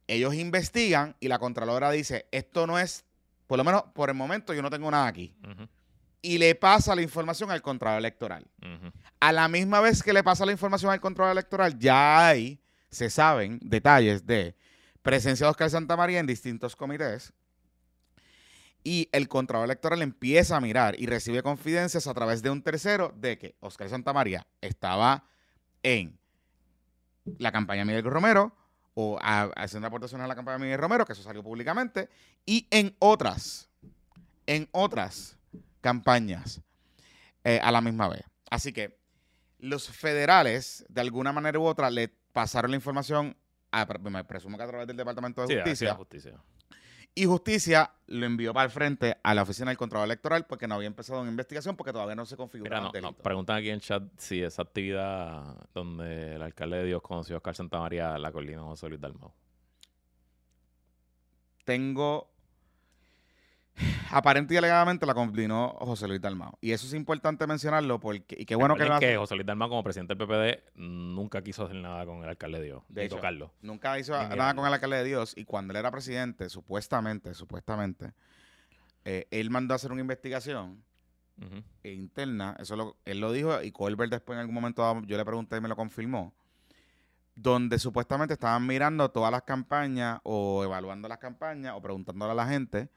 Ellos investigan y la Contralora dice, esto no es, por lo menos por el momento yo no tengo nada aquí. Y le pasa la información al Contralor Electoral. A la misma vez que le pasa la información al Contralor Electoral, ya hay, se saben detalles de presencia de Oscar Santamaría en distintos comités. Y el Contralor Electoral empieza a mirar y recibe confidencias a través de un tercero de que Oscar Santamaría estaba en la campaña de Miguel Romero o a, haciendo aportaciones a la campaña de Miguel Romero, que eso salió públicamente, y en otras, en otras campañas eh, a la misma vez. Así que los federales, de alguna manera u otra, le pasaron la información, a, me presumo que a través del Departamento de Sí, Justicia, sí, justicia. Y Justicia lo envió para el frente a la Oficina del Contralor Electoral porque no había empezado una investigación porque todavía no se configuraba el no, preguntan aquí en el chat si esa actividad donde el alcalde de Dios conoció a Oscar Santamaría la coordinó José Luis Dalmau. Tengo... Aparente y alegadamente la coordinó José Luis Dalmao. Y eso es importante mencionarlo porque... Y qué bueno que, lo José Luis Dalmau como presidente del PPD nunca quiso hacer nada con el alcalde de Dios, De ni hecho, tocarlo. Nunca hizo Ni nada con el alcalde de Dios. Y cuando él era presidente, supuestamente, supuestamente, eh, él mandó a hacer una investigación e interna, eso lo- él lo dijo y Colbert después en algún momento yo le pregunté y me lo confirmó, donde supuestamente estaban mirando todas las campañas o evaluando las campañas o preguntándole a la gente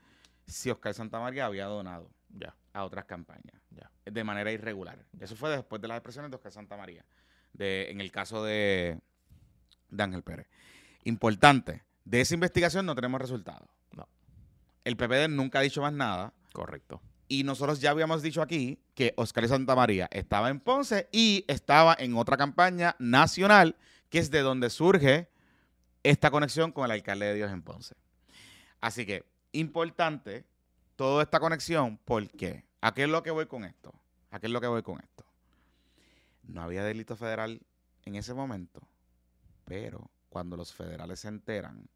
si Oscar Santamaría había donado Ya, a otras campañas ya. de manera irregular. Eso fue después de las expresiones de Oscar Santamaría, de, en el caso de, de Ángel Pérez. Importante, de esa investigación no tenemos resultados. No. El PPD nunca ha dicho más nada. Correcto. Y nosotros ya habíamos dicho aquí que Oscar Santamaría estaba en Ponce y estaba en otra campaña nacional, que es de donde surge esta conexión con el alcalde de Dios en Ponce. Así que, importante toda esta conexión, porque ¿a qué es lo que voy con esto? ¿A qué es lo que voy con esto? No había delito federal en ese momento, pero cuando los federales se enteran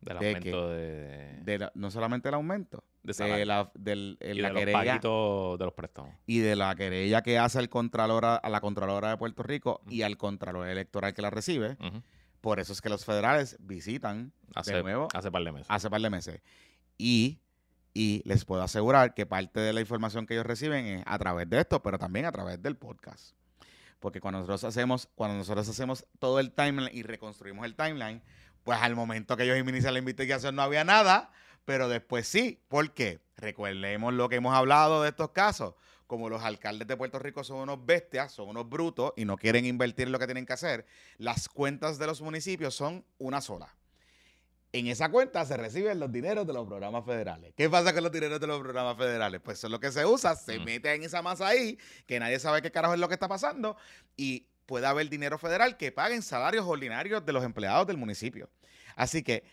Del ¿De aumento de, de la- no solamente el aumento, de la, del, y la de los querella paguitos de los préstamos. y de la querella que hace el contralor a, la Contralora de Puerto Rico y al Contralor Electoral que la recibe. Ujú. Por eso es que los federales visitan Hace, nuevo? hace par de meses. hace par de meses. Y, y les puedo asegurar que parte de la información que ellos reciben es a través de esto, pero también a través del podcast. Porque cuando nosotros hacemos, cuando nosotros hacemos todo el timeline y reconstruimos el timeline, pues al momento que ellos inician la investigación no había nada, pero después sí. ¿Por qué? Recordemos lo que hemos hablado de estos casos. Como los alcaldes de Puerto Rico son unos bestias, son unos brutos y no quieren invertir en lo que tienen que hacer, las cuentas de los municipios son una sola. En esa cuenta se reciben los dineros de los programas federales. ¿Qué pasa con los dineros de los programas federales? Pues eso es lo que se usa, se Mm. mete en esa masa ahí, que nadie sabe qué carajo es lo que está pasando, y puede haber dinero federal que paguen salarios ordinarios de los empleados del municipio. Así que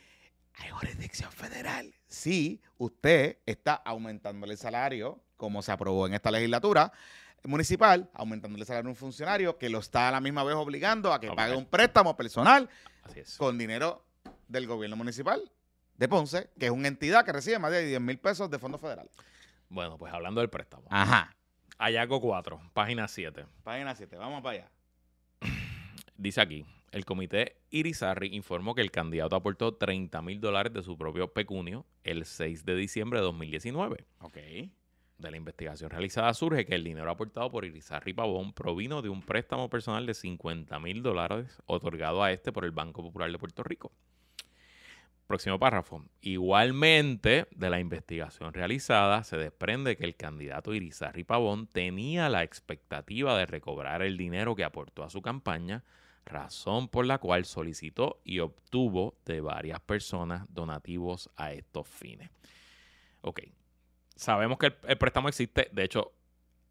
hay jurisdicción federal. Si usted está aumentándole el salario, como se aprobó en esta legislatura municipal, aumentándole el salario a un funcionario que lo está a la misma vez obligando a que pague un préstamo personal Así es. con dinero del gobierno municipal de Ponce, que es una entidad que recibe más de 10 mil pesos de fondos federales. Bueno, pues hablando del préstamo. Ajá. Hallazgo 4, página 7. Página 7, vamos para allá. Dice aquí, el comité Irizarry informó que el candidato aportó 30 mil dólares de su propio pecunio el 6 de diciembre de 2019. Ok. De la investigación realizada surge que el dinero aportado por Irizarry Pavón provino de un préstamo personal de 50 mil dólares otorgado a este por el Banco Popular de Puerto Rico. Próximo párrafo. Igualmente, de la investigación realizada, se desprende que el candidato Irizarry Pavón tenía la expectativa de recobrar el dinero que aportó a su campaña, razón por la cual solicitó y obtuvo de varias personas donativos a estos fines. Ok, sabemos que el, el préstamo existe, de hecho,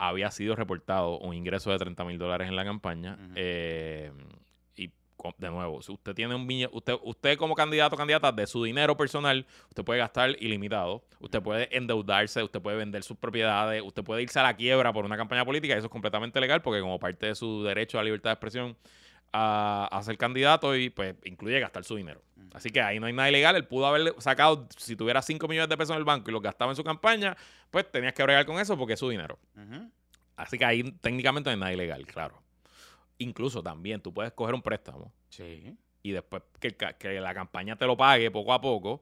había sido reportado un ingreso de 30 mil dólares en la campaña. Eh, y de nuevo, si usted tiene un billete, usted, usted como candidato o candidata de su dinero personal, usted puede gastar ilimitado, usted puede endeudarse, usted puede vender sus propiedades, usted puede irse a la quiebra por una campaña política, y eso es completamente legal porque como parte de su derecho a libertad de expresión a, a ser candidato y pues incluye gastar su dinero. Así que ahí no hay nada ilegal. Él pudo haber sacado, si tuviera 5 millones de pesos en el banco y los gastaba en su campaña, pues tenías que bregar con eso porque es su dinero. Así que ahí técnicamente no hay nada ilegal, claro. Incluso también tú puedes coger un préstamo Sí. y después que la campaña te lo pague poco a poco,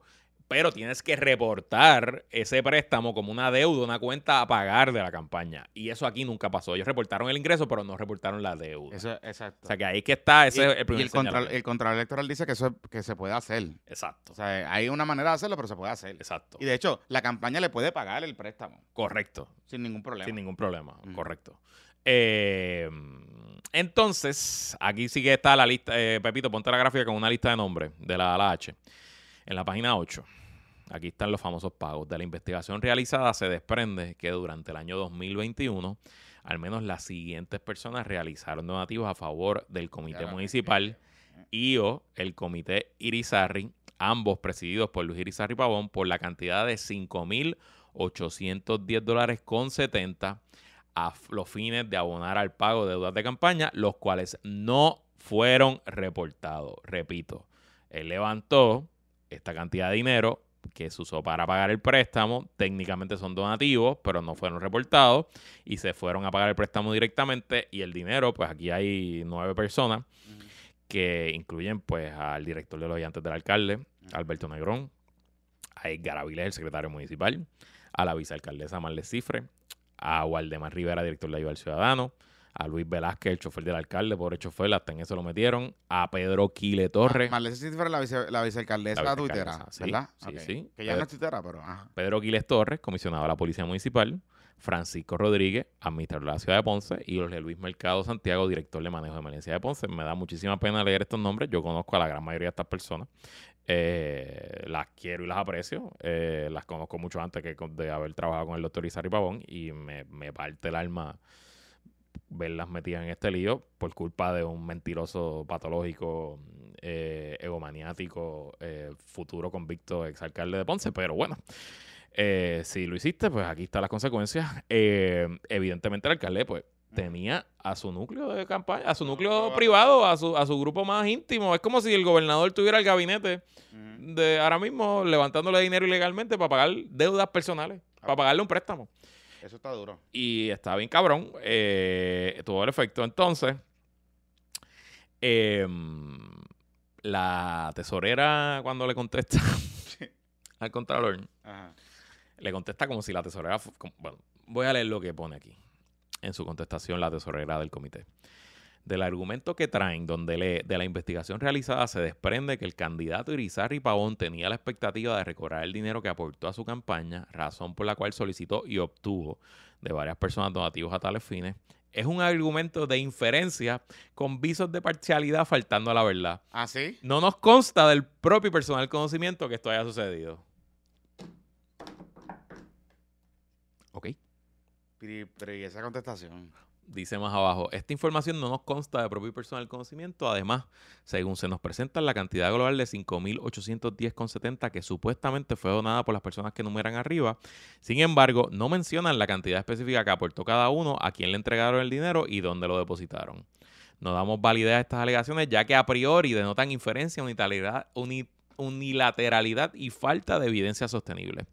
pero tienes que reportar ese préstamo como una deuda, una cuenta a pagar de la campaña. Y eso aquí nunca pasó. Ellos reportaron el ingreso, pero no reportaron la deuda. Eso, exacto. o sea que ahí que está, ese y, es el y primer el, control, señalamiento. el Contralor electoral dice que eso es- que se puede hacer. Exacto, O sea, hay una manera de hacerlo, pero se puede hacer. exacto. Y de hecho, la campaña le puede pagar el préstamo Correcto. sin ningún problema. Sin ningún problema, correcto. Eh, entonces, aquí sí que está la lista. eh, Pepito, ponte la gráfica con una lista de nombres de la la H. En la página 8, aquí están los famosos pagos. De la investigación realizada se desprende que durante el año 2021, al menos las siguientes personas realizaron donativos a favor del Comité Ya, Municipal y o el Comité Irizarry, ambos presididos por Luis Irizarry Pavón, por la cantidad de 5.810 dólares con 70 a los fines de abonar al pago de deudas de campaña, los cuales no fueron reportados. Repito, él levantó esta cantidad de dinero que se usó para pagar el préstamo, técnicamente son donativos, pero no fueron reportados y se fueron a pagar el préstamo directamente y el dinero, pues aquí hay nueve personas que incluyen pues al director de los ayudantes del alcalde, Alberto Negrón, a Edgar Avilés, el secretario municipal, a la vicealcaldesa Marles Cifre, a Waldemar Rivera, director de Ayuda al Ciudadano, a Luis Velázquez, el chofer del alcalde, pobre chofer, hasta en eso lo metieron, a Pedro Quile Torres, Marlene Cifra, la, vice, la vicealcaldesa La tuitera, sí, ¿verdad? sí. Que ya no es tuitera, pero... Ajá. Pedro Quiles Torres, comisionado de la Policía Municipal, Francisco Rodríguez, administrador de la ciudad de Ponce, y Jorge Luis Mercado Santiago, director de manejo de emergencia de Ponce. Me da muchísima pena leer estos nombres. Yo conozco a la gran mayoría de estas personas. Eh, las quiero y las aprecio. Eh, las conozco mucho antes que de haber trabajado con el doctor Isari Pavón y me, me parte el alma verlas metidas en este lío por culpa de un mentiroso patológico, eh, egomaniático, eh, futuro convicto exalcalde de Ponce. Pero bueno, eh, si lo hiciste, pues aquí están las consecuencias. Eh, evidentemente el alcalde, pues, tenía a su núcleo de campaña, a su núcleo privado, a su, a su grupo más íntimo. Es como si el gobernador tuviera el gabinete de ahora mismo levantándole dinero ilegalmente para pagar deudas personales, para pagarle un préstamo. Eso está duro. Y está bien cabrón. Eh, tuvo el efecto. Entonces, em, la tesorera cuando le contesta al contralor, Ajá. le contesta como si la tesorera... como- bueno, voy a leer lo que pone aquí. En su contestación, la tesorera del comité. Del argumento que traen, donde lee, de la investigación realizada se desprende que el candidato Irizarry Pavón tenía la expectativa de recobrar el dinero que aportó a su campaña, razón por la cual solicitó y obtuvo de varias personas donativos a tales fines. Es un argumento de inferencia con visos de parcialidad faltando a la verdad. ¿Ah, sí? No nos consta del propio y personal conocimiento que esto haya sucedido. Ok. Pero, pero ¿y esa contestación? Dice más abajo, esta información no nos consta de propio personal conocimiento. Además, según se nos presenta la cantidad global de 5.810,70 que supuestamente fue donada por las personas que enumeran arriba, sin embargo, no mencionan la cantidad específica que aportó cada uno, a quién le entregaron el dinero y dónde lo depositaron. No damos validez a estas alegaciones ya que a priori denotan inferencia, unilateralidad, uni- unilateralidad y falta de evidencia sostenible.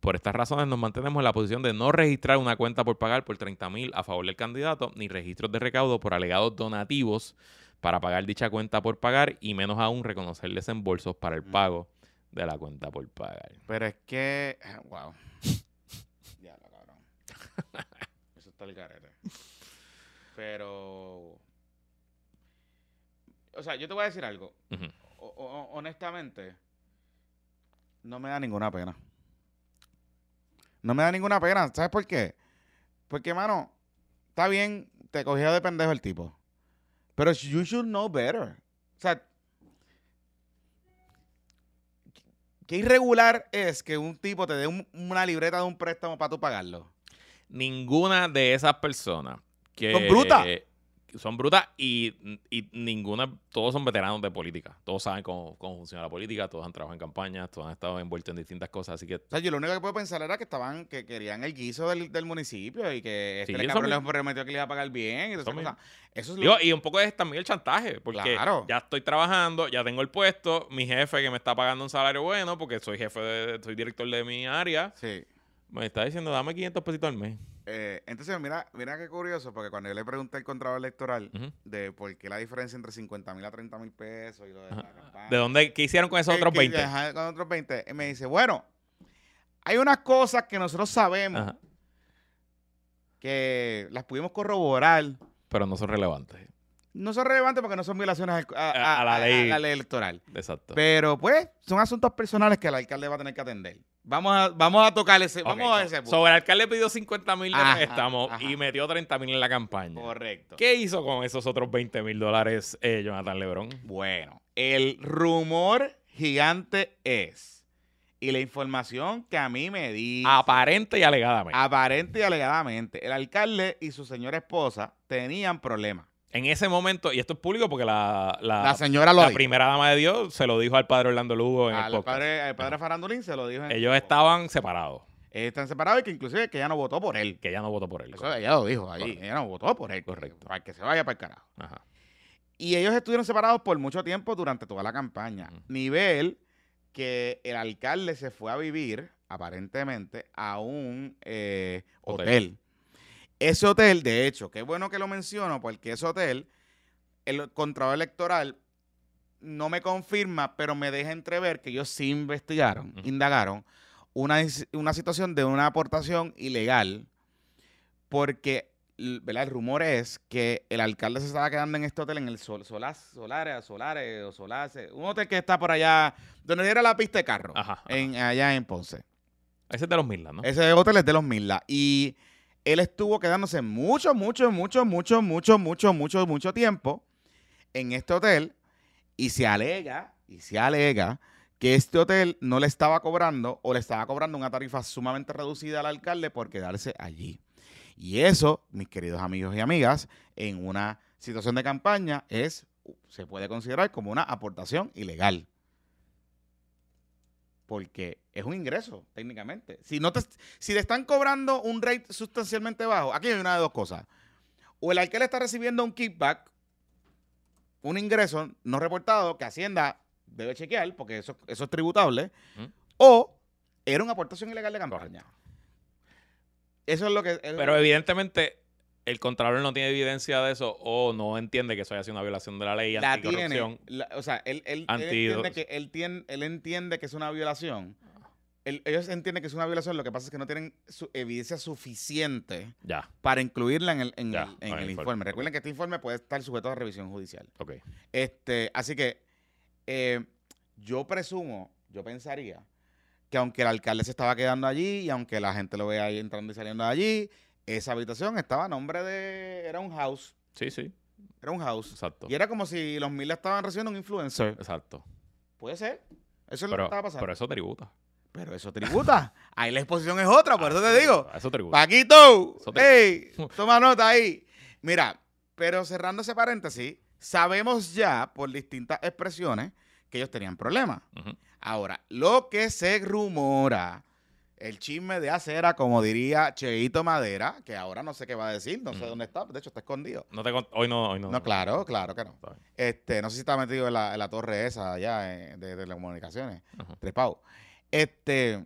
Por estas razones nos mantenemos en la posición de no registrar una cuenta por pagar por 30 mil a favor del candidato, ni registros de recaudo por alegados donativos para pagar dicha cuenta por pagar y menos aún reconocer desembolsos para el Mm. pago de la cuenta por pagar. Pero es que... Wow. ya, la cabrón. Eso está el carete. Pero... O sea, yo te voy a decir algo. Ujú. O- o- honestamente, no me da ninguna pena. No me da ninguna pena. ¿Sabes por qué? Porque, mano, está bien, te cogió de pendejo el tipo. Pero you should know better. O sea, qué irregular es que un tipo te dé un- una libreta de un préstamo para tú pagarlo. Ninguna de esas personas que... Son brutas. Son brutas y, y ninguna, todos son veteranos de política. Todos saben cómo, cómo funciona la política, todos han trabajado en campañas, todos han estado envueltos en distintas cosas, así que O sea, yo lo único que puedo pensar era que estaban, que querían el guiso del, del municipio y que este Sí, cabrón les prometió que le iba a pagar bien y Eso es lo Digo, y un poco es también el chantaje, porque Claro. ya estoy trabajando, ya tengo el puesto, mi jefe que me está pagando un salario bueno, porque soy jefe, de, soy director de mi área, Sí. me está diciendo, dame 500 pesitos al mes. Eh, entonces, mira, mira qué curioso, porque cuando yo le pregunté al contrato electoral de por qué la diferencia entre 50 mil a 30 mil pesos y lo de la campaña. ¿De dónde? ¿Qué hicieron con esos otros que- 20? ajá, con otros 20. Y me dice, bueno, hay unas cosas que nosotros sabemos Ajá. que las pudimos corroborar. Pero no son relevantes. No son relevantes porque no son violaciones a, A- a la a- ley. a la ley electoral. Exacto. Pero pues son asuntos personales que el alcalde va a tener que atender. Vamos a, vamos a tocar ese, vamos a ese punto. Sobre el alcalde pidió 50 mil de préstamo y metió 30 mil en la campaña. Correcto. ¿Qué hizo con esos otros 20 mil dólares eh, Jonathan Lebron? Bueno, el rumor gigante es, y la información que a mí me di, Aparente y alegadamente. aparente y alegadamente, el alcalde y su señora esposa tenían problemas. En ese momento, y esto es público porque la, la, La señora lo la dijo. primera dama de Dios se lo dijo al padre Orlando Lugo en el Al podcast. padre, al padre Farandulín se lo dijo. en- Ellos estaban separados, están separados y que inclusive que ella no votó por él. que ella no votó por él. Eso ella lo dijo ahí. Correcto. Ella no votó por él. Correcto. Para que se vaya para el carajo. Ajá. Y ellos estuvieron separados por mucho tiempo durante toda la campaña. Nivel que el alcalde se fue a vivir, aparentemente, a un eh, Hotel. hotel. Ese hotel, de hecho, qué bueno que lo menciono, porque ese hotel, el contrato electoral no me confirma, pero me deja entrever que ellos sí investigaron, indagaron una, una situación de una aportación ilegal, porque ¿verdad? el rumor es que el alcalde se estaba quedando en este hotel, en el Sol, Solas, Solares, Solares o Solase, un hotel que está por allá, donde era la pista de carro, Ajá, ajá. En, allá en Ponce. Ese es de los Midland, ¿no? Ese hotel es de los Millas. Y él estuvo quedándose mucho, mucho, mucho, mucho, mucho, mucho, mucho, mucho tiempo en este hotel. Y se alega, y se alega que este hotel no le estaba cobrando o le estaba cobrando una tarifa sumamente reducida al alcalde por quedarse allí. Y eso, mis queridos amigos y amigas, en una situación de campaña es se puede considerar como una aportación ilegal. Porque es un ingreso, técnicamente. Si, no te, si le están cobrando un rate sustancialmente bajo, aquí hay una de dos cosas. O el alcalde está recibiendo un kickback, un ingreso no reportado que Hacienda debe chequear, porque eso, eso es tributable, o era una aportación ilegal de campaña. Eso es lo que... es- Pero evidentemente el Contralor no tiene evidencia de eso o no entiende que eso haya sido una violación de la ley la anticorrupción. tiene. la- o sea, él, él, él Anti- entiende que, él, tien- él entiende que es una violación. Él- ellos entienden que es una violación, lo que pasa es que no tienen su evidencia suficiente Ya, para incluirla en el, en Ya, el- en en el el informe. informe. Recuerden que este informe puede estar sujeto a revisión judicial. ok. Este, así que eh, yo presumo, yo pensaría que aunque el alcalde se estaba quedando allí y aunque la gente lo vea ahí entrando y saliendo de allí, esa habitación estaba a nombre de... Era un house. Sí, sí, Era un house. exacto. Y era como si los miles estaban recibiendo un influencer. Exacto. Puede ser. Eso es lo que Pero, estaba pasando. pero Pero, eso tributa. eso tributa. ahí la exposición es otra, por eso te digo. Eso tributa. Paquito, Eso ey, toma nota ahí. Mira, pero cerrando ese paréntesis, sabemos ya por distintas expresiones que ellos tenían problemas. Ahora, lo que se rumora, el chisme de acera, como diría Cheito Madera, que ahora no sé qué va a decir, no sé dónde está, de hecho está escondido. No te hoy no, hoy no. No, claro, claro que no. Este, no sé si está metido en la, en la torre esa allá eh, de, telecomunicaciones, Ajá. trepado. Este,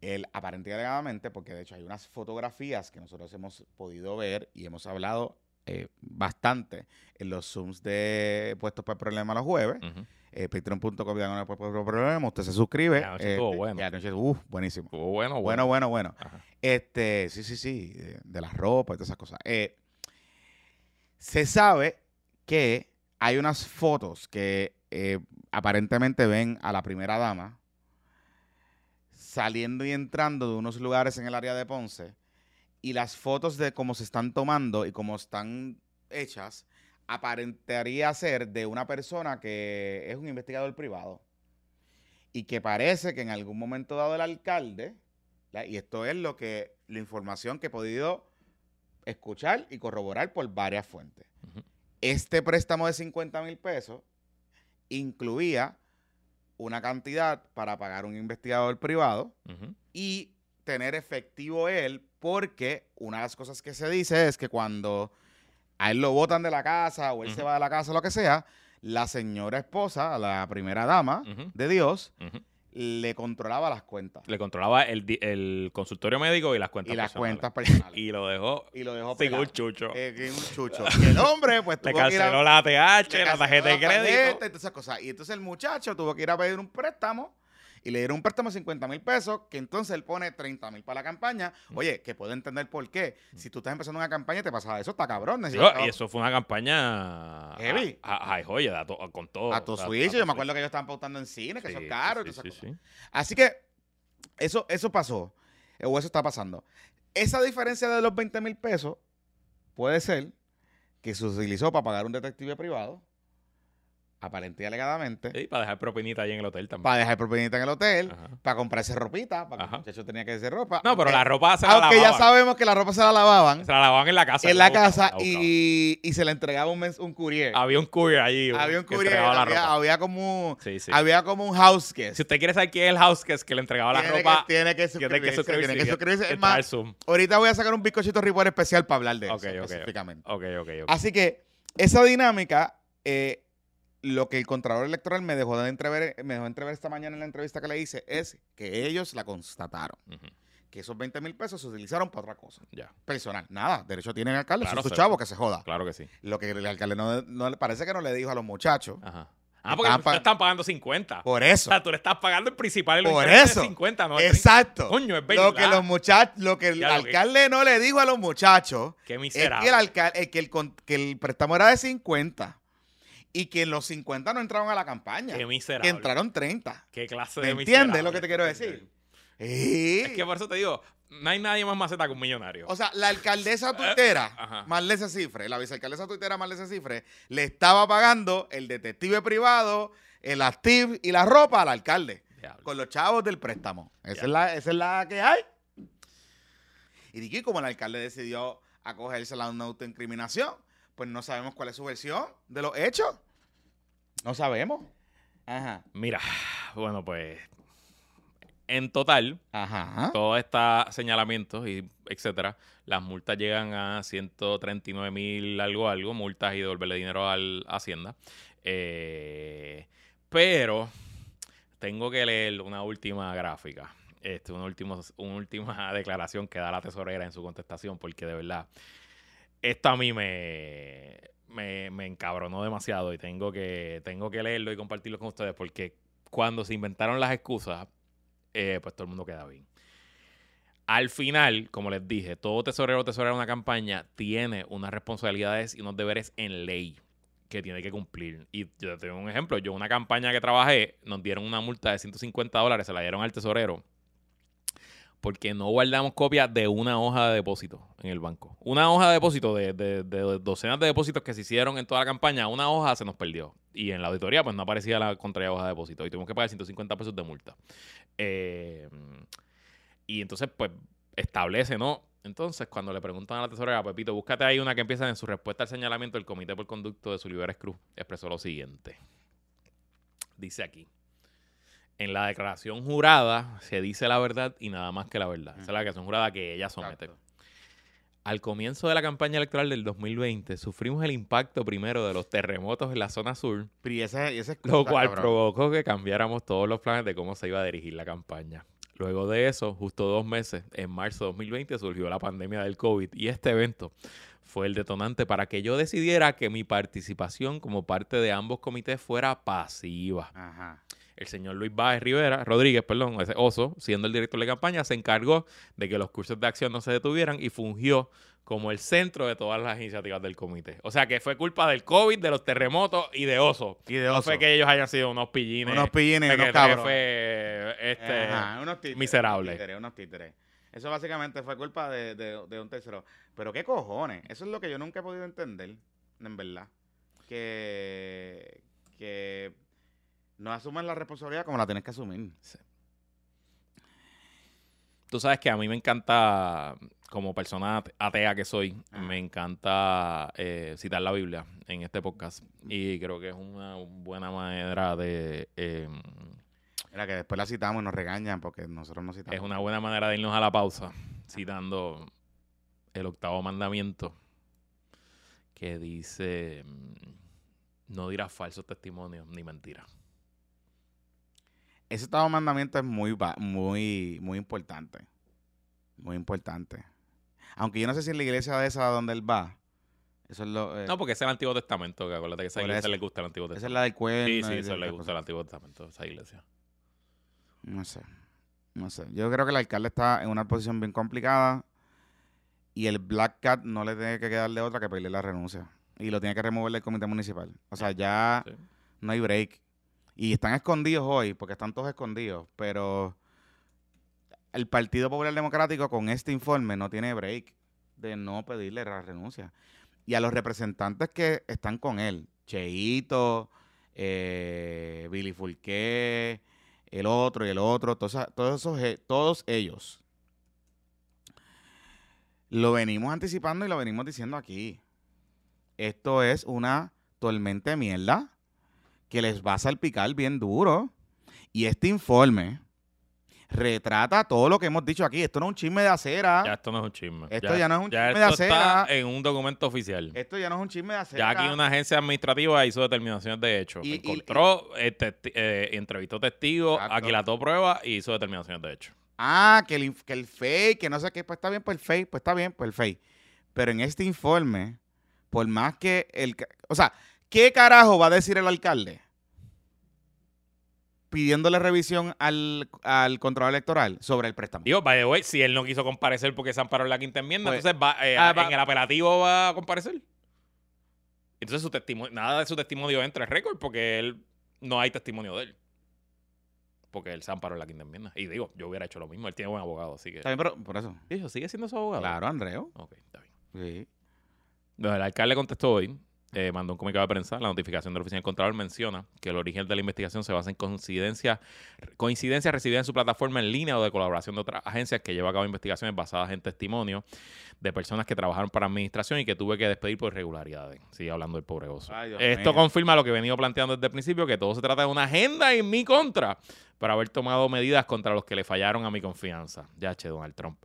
él aparentemente porque de hecho hay unas fotografías que nosotros hemos podido ver y hemos hablado eh, bastante en los Zooms de Puestos para el Problema los jueves, Ujú. eh, patreon.com Problema, usted se suscribe. Y anoche estuvo este, bueno. y anoche, uf, buenísimo. Estuvo bueno, Bueno, bueno, bueno. Ajá. Este, sí, sí, sí, de, de las ropas y todas esas cosas. Eh, se sabe que hay unas fotos que eh, aparentemente ven a la primera dama saliendo y entrando de unos lugares en el área de Ponce y las fotos de cómo se están tomando y cómo están hechas aparentaría ser de una persona que es un investigador privado y que parece que en algún momento dado el alcalde ¿la? Y esto es lo que, la información que he podido escuchar y corroborar por varias fuentes. Este préstamo de 50 mil pesos incluía una cantidad para pagar un investigador privado y tener efectivo él, porque una de las cosas que se dice es que cuando a él lo botan de la casa o él se va de la casa, lo que sea, la señora esposa, la primera dama de Dios, le controlaba las cuentas. Le controlaba el, el consultorio médico y las cuentas y las personales. cuentas personales. Y lo dejó y lo dejó sin un chucho. Eh, un chucho. Y el hombre, pues, Le tuvo que ir a- canceló la TH, le la tarjeta de tarjeta crédito. y todas esas cosas. Y entonces el muchacho tuvo que ir a pedir un préstamo y le dieron un préstamo de 50 mil pesos, que entonces él pone 30 mil para la campaña. Oye, que puedo entender por qué. Si tú estás empezando una campaña y te pasa eso, está cabrón. Necesitas- y eso fue una campaña Heavy. A, a, a joya, a to- con todo. a tu switch, yo me acuerdo que ellos estaban pautando en cine, que eso es caro sí, sí. Así que eso, eso pasó, eh, o eso está pasando. Esa diferencia de los 20 mil pesos puede ser que se utilizó para pagar un detective privado, aparente y alegadamente, Sí, para dejar propinita ahí en el hotel también. para dejar propinita en el hotel, Ajá. para comprarse ropita, para que el muchacho tenía que hacer ropa. No, pero aunque- la ropa se la Aunque ya lavaban. sabemos que la ropa se la lavaban Se la lavaban en la casa. en la casa la y, y se le entregaba un, un courier. Había un courier allí. había un courier, había, ropa. había como, Sí, sí. había como un house guest. Si usted quiere saber quién es el house que es que le entregaba la tiene, ropa, que, tiene que tiene suscribirse. que suscribirse. Tiene que suscribirse. Es más, Zoom. ahorita voy a sacar un bizcochito report especial para hablar de Ok, eso ok. específicamente. Ok, ok, ok. Así que esa dinámica, eh, lo que el Contralor Electoral me dejó de entrever, me dejó entrever esta mañana en la entrevista que le hice, es que ellos la constataron. Que esos 20 mil pesos se utilizaron para otra cosa. Ya, Personal. Nada, derecho tiene el alcalde, Claro, son sus chavos que se joda. claro que sí. Lo que el alcalde no, no le parece que no le dijo a los muchachos. Ajá. Ah, porque pa- están pagando 50. Por O eso. sea, tú le estás pagando el principal y Por eso. de 50, no el 30. Exacto. Coño, es verdad. Lo que los muchachos, lo que el Ya, lo que- alcalde no le dijo a los muchachos Qué es miserable. que el, alca- eh, que, el, que el préstamo era de 50 y que los 50 no entraron a la campaña. Qué Que miserable. entraron 30. Qué clase ¿Me de entiendes miserable lo que te quiero decir? Sí. Es que por eso te digo, no hay nadie más maceta que un millonario. O sea, la alcaldesa tuitera, Eh, Ajá. Marlese Cifre, la vicealcaldesa tuitera Marlese Cifre, le estaba pagando el detective privado, el active y la ropa al alcalde. Diablo. Con los chavos del préstamo. Esa, es la, esa es la que hay. Y como el alcalde decidió acogerse a una autoincriminación, pues no sabemos cuál es su versión de los hechos. No sabemos. Ajá. Mira, bueno, pues en total, Ajá. todos estos señalamientos y etcétera, las multas llegan a 139 mil algo algo, multas y devolverle dinero al a Hacienda. Eh, pero tengo que leer una última gráfica, este, una, última, una última declaración que da la tesorera en su contestación, porque de verdad, esto a mí me, me, me encabronó demasiado y tengo que, tengo que leerlo y compartirlo con ustedes, porque cuando se inventaron las excusas, eh, pues todo el mundo queda bien. Al final, como les dije, todo tesorero o tesorera de una campaña tiene unas responsabilidades y unos deberes en ley que tiene que cumplir. Y yo te doy un ejemplo. Yo una campaña que trabajé, nos dieron una multa de 150 dólares, se la dieron al tesorero porque no guardamos copia de una hoja de depósito en el banco. Una hoja de depósito de, de- de docenas de depósitos que se hicieron en toda la campaña, una hoja se nos perdió. Y en la auditoría, pues no aparecía la contraria hoja de depósito. Y tuvimos que pagar 150 pesos de multa. Eh, y entonces, pues, establece, ¿no? Entonces, cuando le preguntan a la tesorera, Pepito, búscate ahí una que empieza en su respuesta al señalamiento del Comité por Conducto de Sulliveres Cruz, expresó lo siguiente. Dice aquí. En la declaración jurada se dice la verdad y nada más que la verdad. Esa es la declaración jurada que ella somete. Exacto. Al comienzo de la campaña electoral del 2020, sufrimos el impacto primero de los terremotos en la zona sur, Pero y esa, y esa lo cual cabrón. provocó que cambiáramos todos los planes de cómo se iba a dirigir la campaña. Luego de eso, justo dos meses, en marzo de 2020, surgió la pandemia del COVID y este evento fue el detonante para que yo decidiera que mi participación como parte de ambos comités fuera pasiva. Ajá. El señor Luis Báez Rivera, Rodríguez, perdón, ese oso, siendo el director de campaña, se encargó de que los cursos de acción no se detuvieran y fungió como el centro de todas las iniciativas del comité. O sea que fue culpa del COVID, de los terremotos y de oso. Y de No oso. fue que ellos hayan sido unos pillines. unos pillines, unos cabros. fue este Ajá, unos títeres, miserable. Unos títeres, unos títeres. Eso básicamente fue culpa de, de- de un tercero. Pero qué cojones. Eso es lo que yo nunca he podido entender, en verdad. Que, que no asumen la responsabilidad como la tienes que asumir. Tú sabes que a mí me encanta, como persona ate- atea que soy, me encanta eh, citar la Biblia en este podcast. Y creo que es una buena manera de... eh, Mira, que después la citamos y nos regañan porque nosotros no citamos. es una buena manera de irnos a la pausa, citando el octavo mandamiento, que dice, no dirás falsos testimonios ni mentiras. Ese octavo mandamiento es muy, muy, muy importante. Muy importante. Aunque yo no sé si en la iglesia de esa donde él va, eso es lo... eh, No, porque ese es el Antiguo Testamento, que acuérdate que esa iglesia eso. le gusta el Antiguo esa es Testamento. la del cuerno. Sí, sí, eso le gusta el. Antiguo Testamento, esa iglesia. No sé. No sé. Yo creo que el alcalde está en una posición bien complicada y el Black Cat no le tiene que quedar de otra que pedirle la renuncia. Y lo tiene que remover del comité municipal. O sea, ya Sí. no hay break. Y están escondidos hoy, porque están todos escondidos. Pero el Partido Popular Democrático con este informe no tiene break de no pedirle la renuncia. Y a los representantes que están con él, Cheito, eh, Billy Fulqué, el otro y el otro, todos, esos, e- todos ellos, lo venimos anticipando y lo venimos diciendo aquí. Esto es una tormenta de mierda que les va a salpicar bien duro. Y este informe retrata todo lo que hemos dicho aquí. Esto no es un chisme de acera. Ya esto no es un chisme. Esto ya no es un chisme esto de está acera. en un documento oficial. Esto ya no es un chisme de acera. Ya aquí una agencia administrativa hizo determinaciones de hecho. Y- y- Encontró, eh, testi- eh, entrevistó testigos, aquilató pruebas y hizo determinaciones de hecho. Ah, que el, que el fake, que no sé qué, pues está bien, pues el fake, pues está bien, pues el fake. Pero en este informe, por más que el... O sea, ¿qué carajo va a decir el alcalde? Pidiéndole revisión al, al control electoral sobre el préstamo. Digo, by the way, si él no quiso comparecer porque se amparó en la quinta enmienda, Pues, entonces va, eh, ah, va- en el apelativo va a comparecer. Entonces su testimonio, nada de su testimonio entra en récord porque él no hay testimonio de él. Porque él se amparó en la quinta enmienda. Y digo, yo hubiera hecho lo mismo. Él tiene buen abogado, así que. Está bien, pero por eso. Hijo, ¿sigue siendo su abogado? Claro, Andreo. Ok, está bien. Sí. Bueno, el alcalde contestó hoy, eh, mandó un comunicado de prensa. La notificación de la oficina del Contralor menciona que el origen de la investigación se basa en coincidencia, coincidencias recibidas en su plataforma en línea o de colaboración de otras agencias que lleva a cabo investigaciones basadas en testimonio de personas que trabajaron para administración y que tuve que despedir por irregularidades. Sigue hablando el pobre oso. Ay, Esto confirma lo que he venido planteando desde el principio, que todo se trata de una agenda en mi contra para haber tomado medidas contra los que le fallaron a mi confianza. Ya, che, Donald Trump.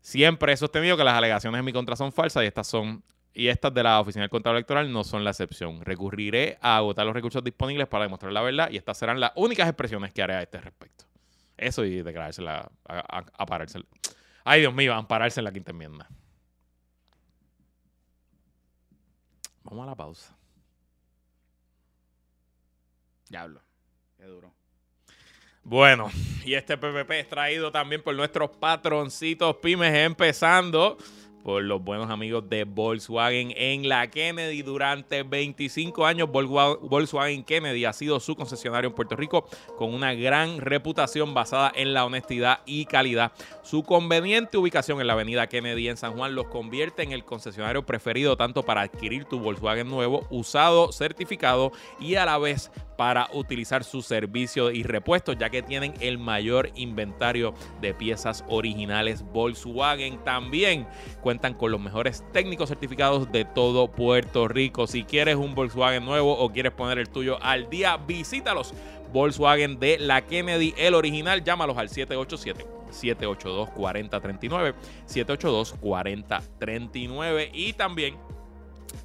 Siempre he sostenido que las alegaciones en mi contra son falsas y estas son y estas de la Oficina del Contador Electoral no son la excepción. Recurriré a agotar los recursos disponibles para demostrar la verdad y estas serán las únicas expresiones que haré a este respecto. Eso y declarársela, a, a, a pararse. Ay, Dios mío, ampararse en la quinta enmienda. Vamos a la pausa. Diablo. Qué duro. Bueno, y este PPP es traído también por nuestros patroncitos pymes, empezando por los buenos amigos de Volkswagen en la Kennedy. Durante 25 años, Volkswa- Volkswagen Kennedy ha sido su concesionario en Puerto Rico con una gran reputación basada en la honestidad y calidad. Su conveniente ubicación en la avenida Kennedy en San Juan los convierte en el concesionario preferido tanto para adquirir tu Volkswagen nuevo, usado, certificado y a la vez para utilizar su servicio y repuestos, ya que tienen el mayor inventario de piezas originales Volkswagen. También cuentan con los mejores técnicos certificados de todo Puerto Rico. Si quieres un Volkswagen nuevo o quieres poner el tuyo al día, visítalos. Volkswagen de la Kennedy, el original, llámalos al 787. 782-4039, 782-4039 y también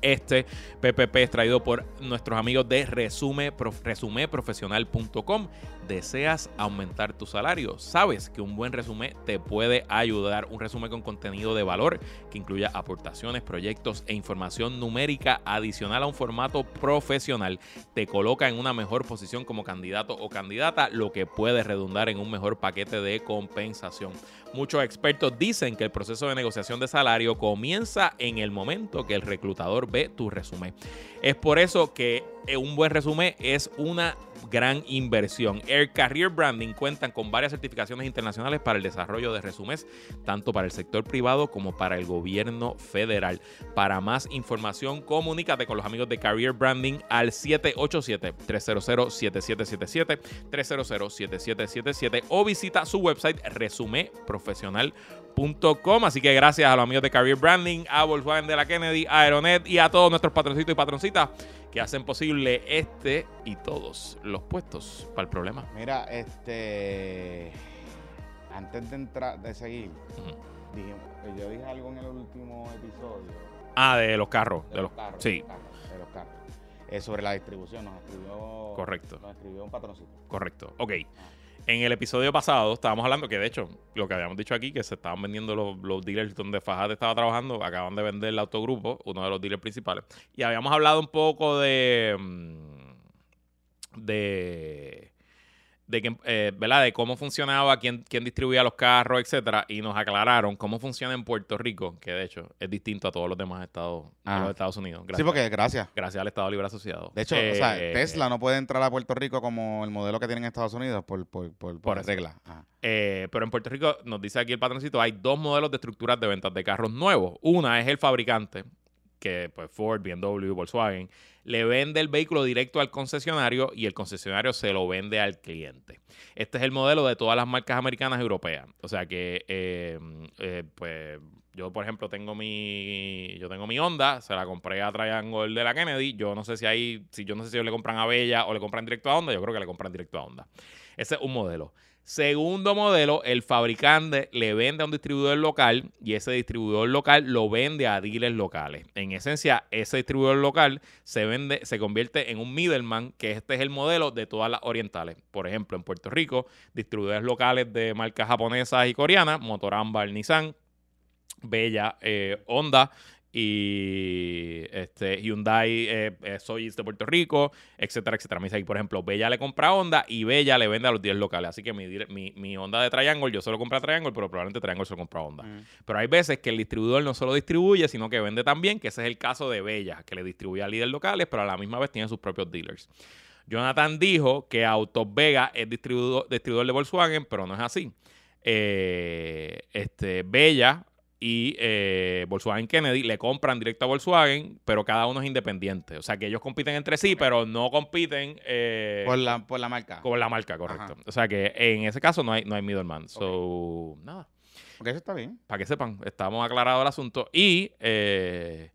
este PPP es traído por nuestros amigos de resume, prof- resumeprofesional.com. ¿Deseas aumentar tu salario? Sabes que un buen resumen te puede ayudar. Un resumen con contenido de valor que incluya aportaciones, proyectos e información numérica adicional a un formato profesional. Te coloca en una mejor posición como candidato o candidata, lo que puede redundar en un mejor paquete de compensación. Muchos expertos dicen que el proceso de negociación de salario comienza en el momento que el reclutador ve tu resumen. Es por eso que eh, un buen resumen es una gran inversión. Air Career Branding cuentan con varias certificaciones internacionales para el desarrollo de resúmenes, tanto para el sector privado como para el gobierno federal. Para más información, comunícate con los amigos de Career Branding al 787-300-7777, 300-7777 o visita su website resumeprofesional.com. Así que gracias a los amigos de Career Branding, a Volkswagen de la Kennedy, a Aeronet y a todos nuestros patroncitos y patroncitas que hacen posible este y todos los puestos para el problema. Mira, este. Antes de entrar, de seguir, Ujú. dijimos- yo dije algo en el último episodio. Ah, de los carros. De, los, carros. sí, de los carros, de los carros. Eh, sobre la distribución, nos escribió. Correcto. Nos escribió un patroncito. correcto. Ok. En el episodio pasado estábamos hablando que, de hecho, lo que habíamos dicho aquí, que se estaban vendiendo los, los dealers donde Fajat estaba trabajando, acaban de vender el autogrupo, uno de los dealers principales. Y habíamos hablado un poco de. mm, de. De que, eh, ¿verdad? De cómo funcionaba, quién, quién distribuía los carros, etcétera, y nos aclararon cómo funciona en Puerto Rico, que de hecho es distinto a todos los demás estados de Ah. los Estados Unidos. Gracias, Sí, porque gracias. gracias al Estado Libre Asociado. De hecho, o sea, Eh, Tesla no puede entrar a Puerto Rico como el modelo que tienen en Estados Unidos por, por, por, por regla. Eh, pero en Puerto Rico, nos dice aquí el patroncito, hay dos modelos de estructuras de ventas de carros nuevos. Una es el fabricante, que pues Ford, BMW, Volkswagen, le vende el vehículo directo al concesionario y el concesionario se lo vende al cliente. Este es el modelo de todas las marcas americanas y europeas. O sea que, eh, eh, pues, yo por ejemplo tengo mi, yo tengo mi Honda, se la compré a Triangle de la Kennedy. Yo no sé si hay, si yo no sé si le compran a Bella o le compran directo a Honda. Yo creo que le compran directo a Honda. Ese es un modelo. Segundo modelo, el fabricante le vende a un distribuidor local y ese distribuidor local lo vende a dealers locales. En esencia, ese distribuidor local se vende, se convierte en un middleman, que este es el modelo de todas las orientales. Por ejemplo, en Puerto Rico, distribuidores locales de marcas japonesas y coreanas, Motoramba, Nissan, Bella, eh, Honda y este, Hyundai, eh, eh, Soyuz de Puerto Rico, etcétera, etcétera. Me dice aquí, por ejemplo, Bella le compra a Honda y Bella le vende a los 10 locales. Así que mi, mi, mi Honda de Triangle, yo solo compro a Triangle, pero probablemente Triangle se lo compra a Honda. Mm. Pero hay veces que el distribuidor no solo distribuye, sino que vende también, que ese es el caso de Bella, que le distribuye a líderes locales, pero a la misma vez tiene sus propios dealers. Jonathan dijo que Autos Vega es distribuidor, distribuidor de Volkswagen, pero no es así. Eh, este, Bella y eh, Volkswagen Kennedy le compran directo a Volkswagen, pero cada uno es independiente. O sea que ellos compiten entre sí, pero no compiten eh, Por, la, por la marca. con la marca, correcto. Ajá. O sea que en ese caso no hay, no hay middleman. So, nada Porque eso está bien. para que sepan, estamos aclarados el asunto. Y eh,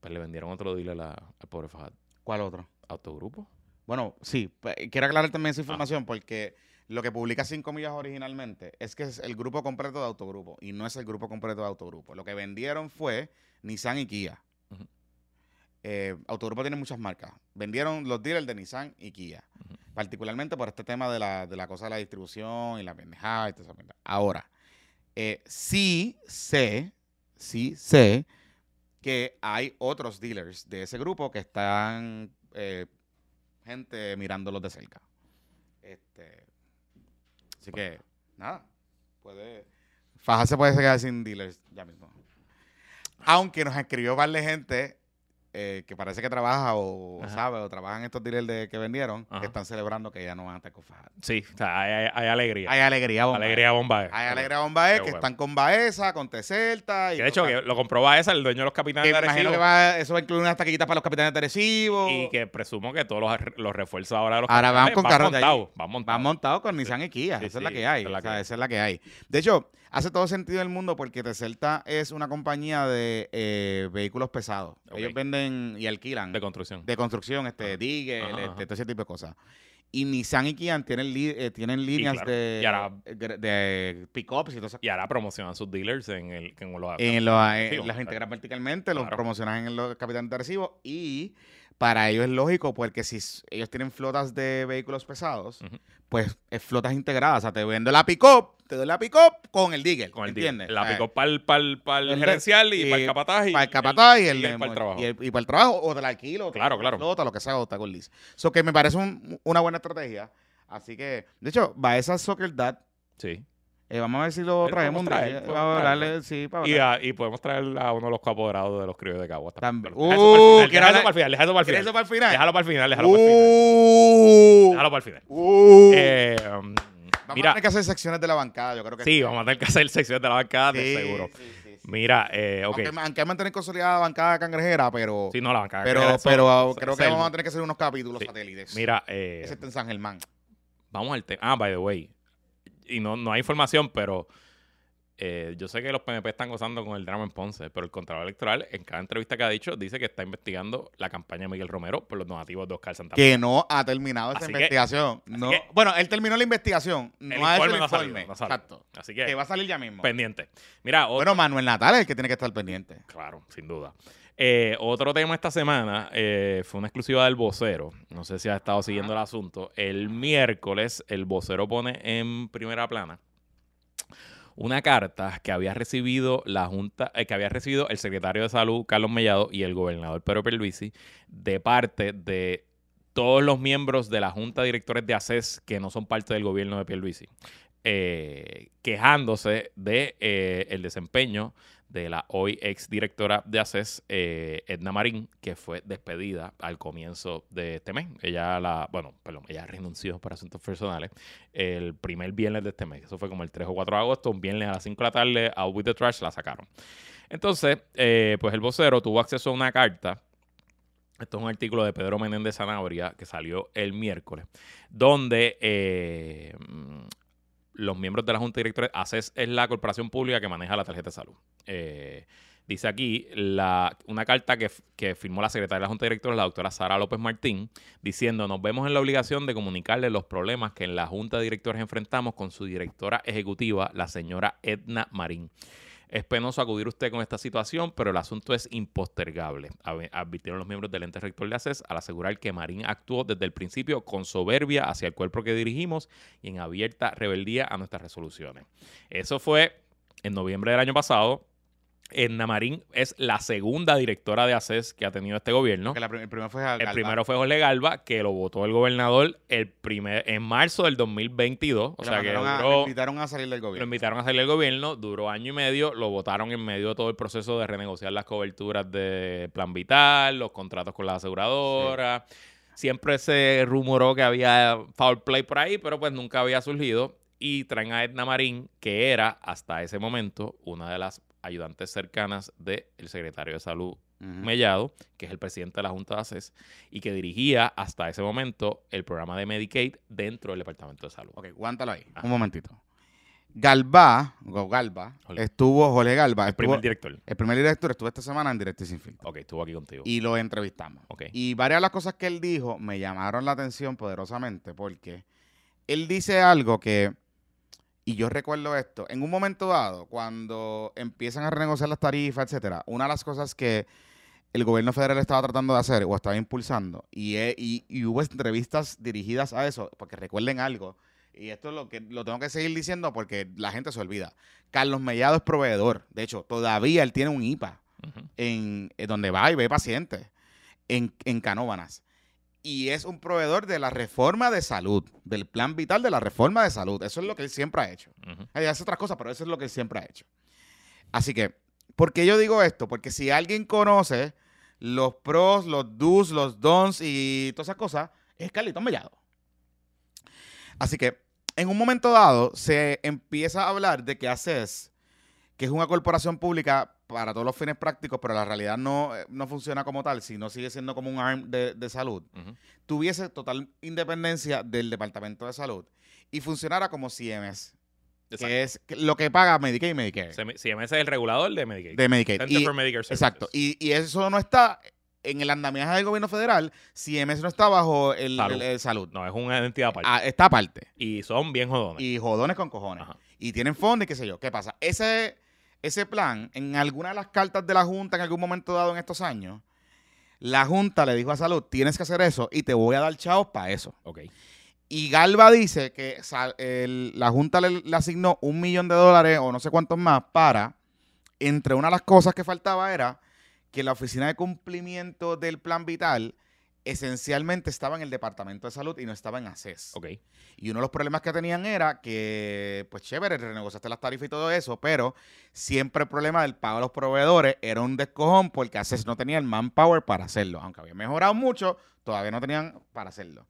pues le vendieron otro dealer a- al pobre Fajad. ¿Cuál otro? Autogrupo. Bueno, sí, quiero aclarar también esa información porque lo que publica 5 millas originalmente es que es el grupo completo de Autogrupo y no es el grupo completo de Autogrupo. Lo que vendieron fue Nissan y Kia. Eh, Autogrupo tiene muchas marcas. Vendieron los dealers de Nissan y Kia. Particularmente por este tema de la, de la cosa de la distribución y la pendejada y esa mierda. Ahora, eh, sí sé, sí sé que hay otros dealers de ese grupo que están eh, gente mirándolos de cerca. Este, así que, nada, puede. Faja se puede quedar sin dealers ya mismo. Aunque nos escribió par gente eh, que parece que trabaja o Ajá. sabe o trabajan estos dealers de, que vendieron, Ajá. que están celebrando que ya no van a estar con. Sí, o sea, hay, hay- hay alegría. Hay alegría, bomba. alegría bomba. Hay alegría bomba Qué que bueno. están con Baeza, con Teselta. Y Que de hecho, que lo compró Baeza, el dueño de los que capitanes me de imagino Arecibo, que va, eso va a incluir unas taquillitas para los capitanes de Arecibo. Y que presumo que todos los, los refuerzos ahora de los Ahora van con carros montados. Van montados. Con Nissan y Kia. Sí, esa es la que hay. esa es la o que sea, hay. esa es la que hay. De hecho, hace todo sentido el mundo porque Teselta es una compañía de eh, vehículos pesados. Ellos venden y alquilan de construcción. de construcción, este, digger, Ajá, este, ajá. todo ese tipo de cosas. Y Nissan y Kia tienen, li- eh, tienen líneas claro. de, ahora- de, de pick-ups y todo eso. y ahora promocionan sus dealers en, el, en los En los, eh, Sí, las claro. integran verticalmente, los Claro. promocionan en los capitanes de recibo y para ellos es lógico porque si ellos tienen flotas de vehículos pesados, pues es flotas integradas. O sea, te vendo la pick-up, te doy la pick-up con el digger, con el ¿entiendes? La picó para el, para el, para el el- gerencial y, y para el capataz. Y, para el capataz y el, dealer para el trabajo. Y, y para el trabajo, o te la alquilo, te Claro, la claro. flota, lo que sea, o te hago el lease. So que me parece un- una buena estrategia. Así que, de hecho, va esa Soccer Dad. Sí. Eh, vamos a ver si lo Lo traemos un día. traer, hablarle, sí, para Y, a- y podemos traer a uno de los coapoderados de los criollos de Caguas. También. Uh, final, ¿quieres deja eso hablar- para el final, deja eso para el ¿Quieres final. eso para el final? Déjalo para el final, déjalo para el final. Déjalo para el final. uh. Eh, Vamos mira, a tener que hacer secciones de la bancada, yo creo que sí, vamos a tener que hacer sección de la bancada, de Sí, seguro. sí, sí, sí. Mira, eh, ok. Aunque, aunque mantener consolidada la bancada cangrejera, pero, Sí, no, la bancada. pero, eso- pero eso- creo que vamos a tener que hacer unos capítulos Sí. satélites. Mira, eh, Ese está en San Germán. vamos al tema. Ah, by the way. Y no, no hay información, pero eh, yo sé que los PNP están gozando con el drama en Ponce, pero el Contralor Electoral, en cada entrevista que ha dicho, dice que está investigando la campaña de Miguel Romero por los donativos de Oscar Santana. Que no ha terminado esa Así que- investigación. no, que- bueno, él terminó la investigación. No El ha hecho el no ha salido, informe. no. Exacto. Así Que que, va a salir ya mismo. pendiente. Mira, otro- Bueno, Manuel Natal es el que tiene que estar pendiente. Claro, sin duda. Eh, otro tema esta semana eh, fue una exclusiva del vocero. No sé si has estado siguiendo el asunto. El miércoles el vocero pone en primera plana una carta que había recibido la Junta, eh, que había recibido el secretario de Salud, Carlos Mellado, y el gobernador Pedro Pierluisi, de parte de todos los miembros de la Junta de Directores de ACES que no son parte del gobierno de Pierluisi, eh, quejándose de eh, el desempeño de la hoy ex directora de ACES, eh, Edna Marín, que fue despedida al comienzo de este mes. Ella la, bueno, perdón, ella renunció por asuntos personales el primer viernes de este mes. Eso fue como el 3 o 4 de agosto, un viernes a las 5 de la tarde, a With the Trash la sacaron. Entonces, eh, pues el vocero tuvo acceso a una carta esto es un artículo de Pedro Menéndez Zanabria que salió el miércoles, donde eh, los miembros de la Junta de Directores, ACES es la corporación pública que maneja la tarjeta de salud. Eh, dice aquí la, una carta que, que, firmó la secretaria de la Junta de Directores, la doctora Sara López Martín, diciendo, nos vemos en la obligación de comunicarle los problemas que en la Junta de Directores enfrentamos con su directora ejecutiva, la señora Edna Marín. Es penoso acudir usted con esta situación, pero el asunto es impostergable, advirtieron los miembros del ente rector de ACES al asegurar que Marín actuó desde el principio con soberbia hacia el cuerpo que dirigimos y en abierta rebeldía a nuestras resoluciones. Eso fue en noviembre del año pasado. Edna Marín es la segunda directora de ACES que ha tenido este gobierno. el, primero fue el primero fue Jorge Galva, que lo votó el gobernador el primer, en marzo del 2022. O sea que duró, lo invitaron a salir del gobierno. Lo invitaron a salir del gobierno, duró año y medio, lo votaron en medio de todo el proceso de renegociar las coberturas de Plan Vital, los contratos con las aseguradoras. Siempre se rumoró que había foul play por ahí, pero pues nunca había surgido. Y traen a Edna Marín, que era hasta ese momento una de las ayudantes cercanas del secretario de Salud Mellado, que es el presidente de la Junta de ACES, y que dirigía hasta ese momento el programa de Medicaid dentro del Departamento de Salud. Ok, aguántalo ahí, un momentito. Galba, Galba, estuvo, Jorge Galba. El primer director. El primer director estuvo esta semana en Directo y Sin Filtro. Ok, estuvo aquí contigo. Y lo entrevistamos. Ok. Y varias de las cosas que él dijo me llamaron la atención poderosamente porque él dice algo que y yo recuerdo esto, en un momento dado, cuando empiezan a renegociar las tarifas, etcétera, una de las cosas que el gobierno federal estaba tratando de hacer o estaba impulsando, y, y, hubo entrevistas dirigidas a eso, porque recuerden algo, y esto es lo que lo tengo que seguir diciendo porque la gente se olvida. Carlos Mellado es proveedor, de hecho, todavía él tiene un IPA en, donde va y ve pacientes en, en Canóbanas y es un proveedor de la reforma de salud, del plan vital de la reforma de salud. Eso es lo que él siempre ha hecho. Hay hace otras cosas, pero eso es lo que él siempre ha hecho. Así que, ¿por qué yo digo esto? Porque si alguien conoce los pros, los do's, los don'ts y todas esas cosas, es Carlito Mellado. Así que, en un momento dado, se empieza a hablar de que haces que es una corporación pública para todos los fines prácticos, pero la realidad no, eh, no funciona como tal, sino sigue siendo como un arm de, salud, tuviese total independencia del Departamento de Salud y funcionara como CMS. Que es lo que paga Medicaid y Medicare. CMS es el regulador de Medicaid. De Medicaid. exacto. Y, y, eso no está en el andamiaje del gobierno federal, CMS no está bajo el salud. No, es una entidad aparte. Ah, está aparte. Y son bien jodones. Y jodones con cojones. Y tienen fondos y qué sé yo. ¿Qué pasa? Ese ese plan, en alguna de las cartas de la Junta en algún momento dado en estos años, la Junta le dijo a Salud, tienes que hacer eso y te voy a dar chavos para eso. Ok. Y Galva dice que la Junta le, le, asignó un millón de dólares o no sé cuántos más para, entre una de las cosas que faltaba era que la oficina de cumplimiento del plan vital esencialmente estaba en el Departamento de Salud y no estaba en ACES. Ok. Y uno de los problemas que tenían era que, pues chévere, renegociaste las tarifas y todo eso, pero siempre el problema del pago a los proveedores era un descojón porque ACES no tenía el manpower para hacerlo. Aunque había mejorado mucho, todavía no tenían para hacerlo.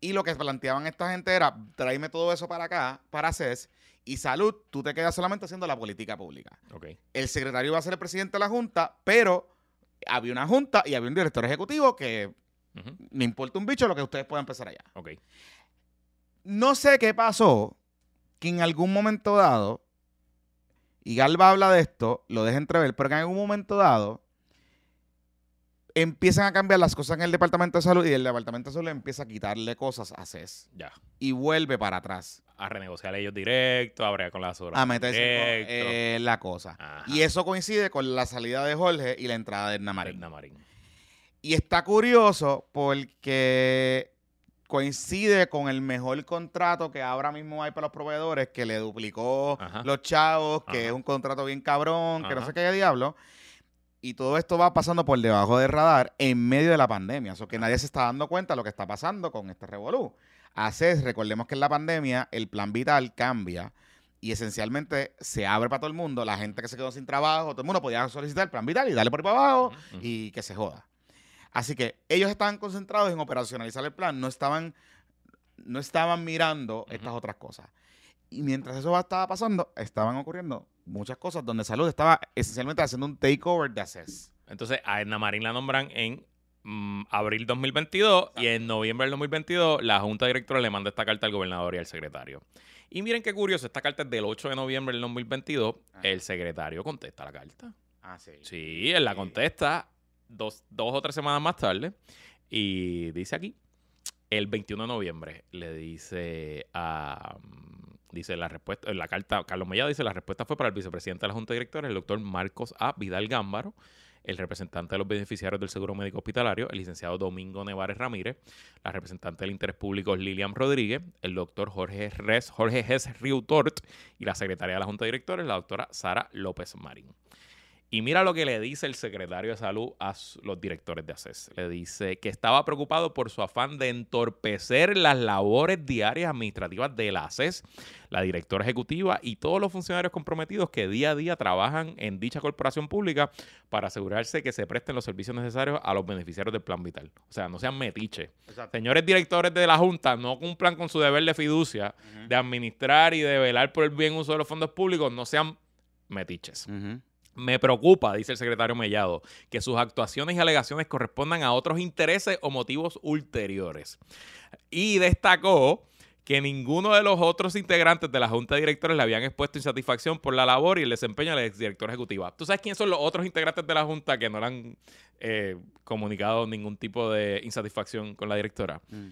Y lo que planteaban esta gente era, tráeme todo eso para acá, para ACES, y salud, tú te quedas solamente haciendo la política pública. Okay. El secretario iba a ser el presidente de la Junta, pero había una Junta y había un director ejecutivo que me importa un bicho lo que ustedes puedan empezar allá. Ok. No sé qué pasó que en algún momento dado, y Galva habla de esto, lo deja entrever, pero que en algún momento dado empiezan a cambiar las cosas en el Departamento de Salud y el Departamento de Salud empieza a quitarle cosas a CES. Ya. Y vuelve para atrás. A renegociar ellos directo, a bregar con las horas. A meterse eh, la cosa. Y eso coincide con la salida de Jorge y la entrada de Namarín. Marín. Y está curioso porque coincide con el mejor contrato que ahora mismo hay para los proveedores, que le duplicó los chavos, que es un contrato bien cabrón, que no sé qué diablo. Y todo esto va pasando por debajo del radar en medio de la pandemia. Eso que nadie se está dando cuenta de lo que está pasando con este revolú. ACES, recordemos que en la pandemia el plan vital cambia y esencialmente se abre para todo el mundo. La gente que se quedó sin trabajo, todo el mundo podía solicitar el plan vital y darle por ahí para abajo y que se joda. Así que ellos estaban concentrados en operacionalizar el plan, no estaban, no estaban mirando estas otras cosas. Y mientras eso estaba pasando, estaban ocurriendo muchas cosas donde Salud estaba esencialmente haciendo un takeover de ACES. Entonces, a Edna Marín la nombran en mm, abril 2022 y en noviembre del 2022 la Junta Directora le manda esta carta al gobernador y al secretario. Y miren qué curioso, esta carta es del 8 de noviembre del 2022. Ajá. El secretario contesta la carta. Ah, sí. Sí, él la contesta dos, dos o tres semanas más tarde y dice aquí, el 21 de noviembre, le dice a... mm, Dice la respuesta, en la carta, Carlos Mellado dice, la respuesta fue para el vicepresidente de la Junta de Directores, el doctor Marcos A. Vidal Gámbaro, el representante de los beneficiarios del Seguro Médico Hospitalario, el licenciado Domingo Nevares Ramírez, la representante del Interés Público Lilian Rodríguez, el doctor Jorge Res, Jorge Riutort y la secretaria de la Junta de Directores, la doctora Sara López Marín. Y mira lo que le dice el secretario de salud a los directores de ACES. Le dice que estaba preocupado por su afán de entorpecer las labores diarias administrativas de la ACES, la directora ejecutiva y todos los funcionarios comprometidos que día a día trabajan en dicha corporación pública para asegurarse que se presten los servicios necesarios a los beneficiarios del plan vital. O sea, no sean metiches. Exacto. Señores directores de la Junta, no cumplan con su deber de fiducia de administrar y de velar por el bien uso de los fondos públicos, no sean metiches. Ujú. Me preocupa, dice el secretario Mellado, que sus actuaciones y alegaciones correspondan a otros intereses o motivos ulteriores. Y destacó que ninguno de los otros integrantes de la Junta de Directores le habían expuesto insatisfacción por la labor y el desempeño de la exdirectora ejecutiva. ¿Tú sabes quiénes son los otros integrantes de la Junta que no le han eh, comunicado ningún tipo de insatisfacción con la directora? Mm.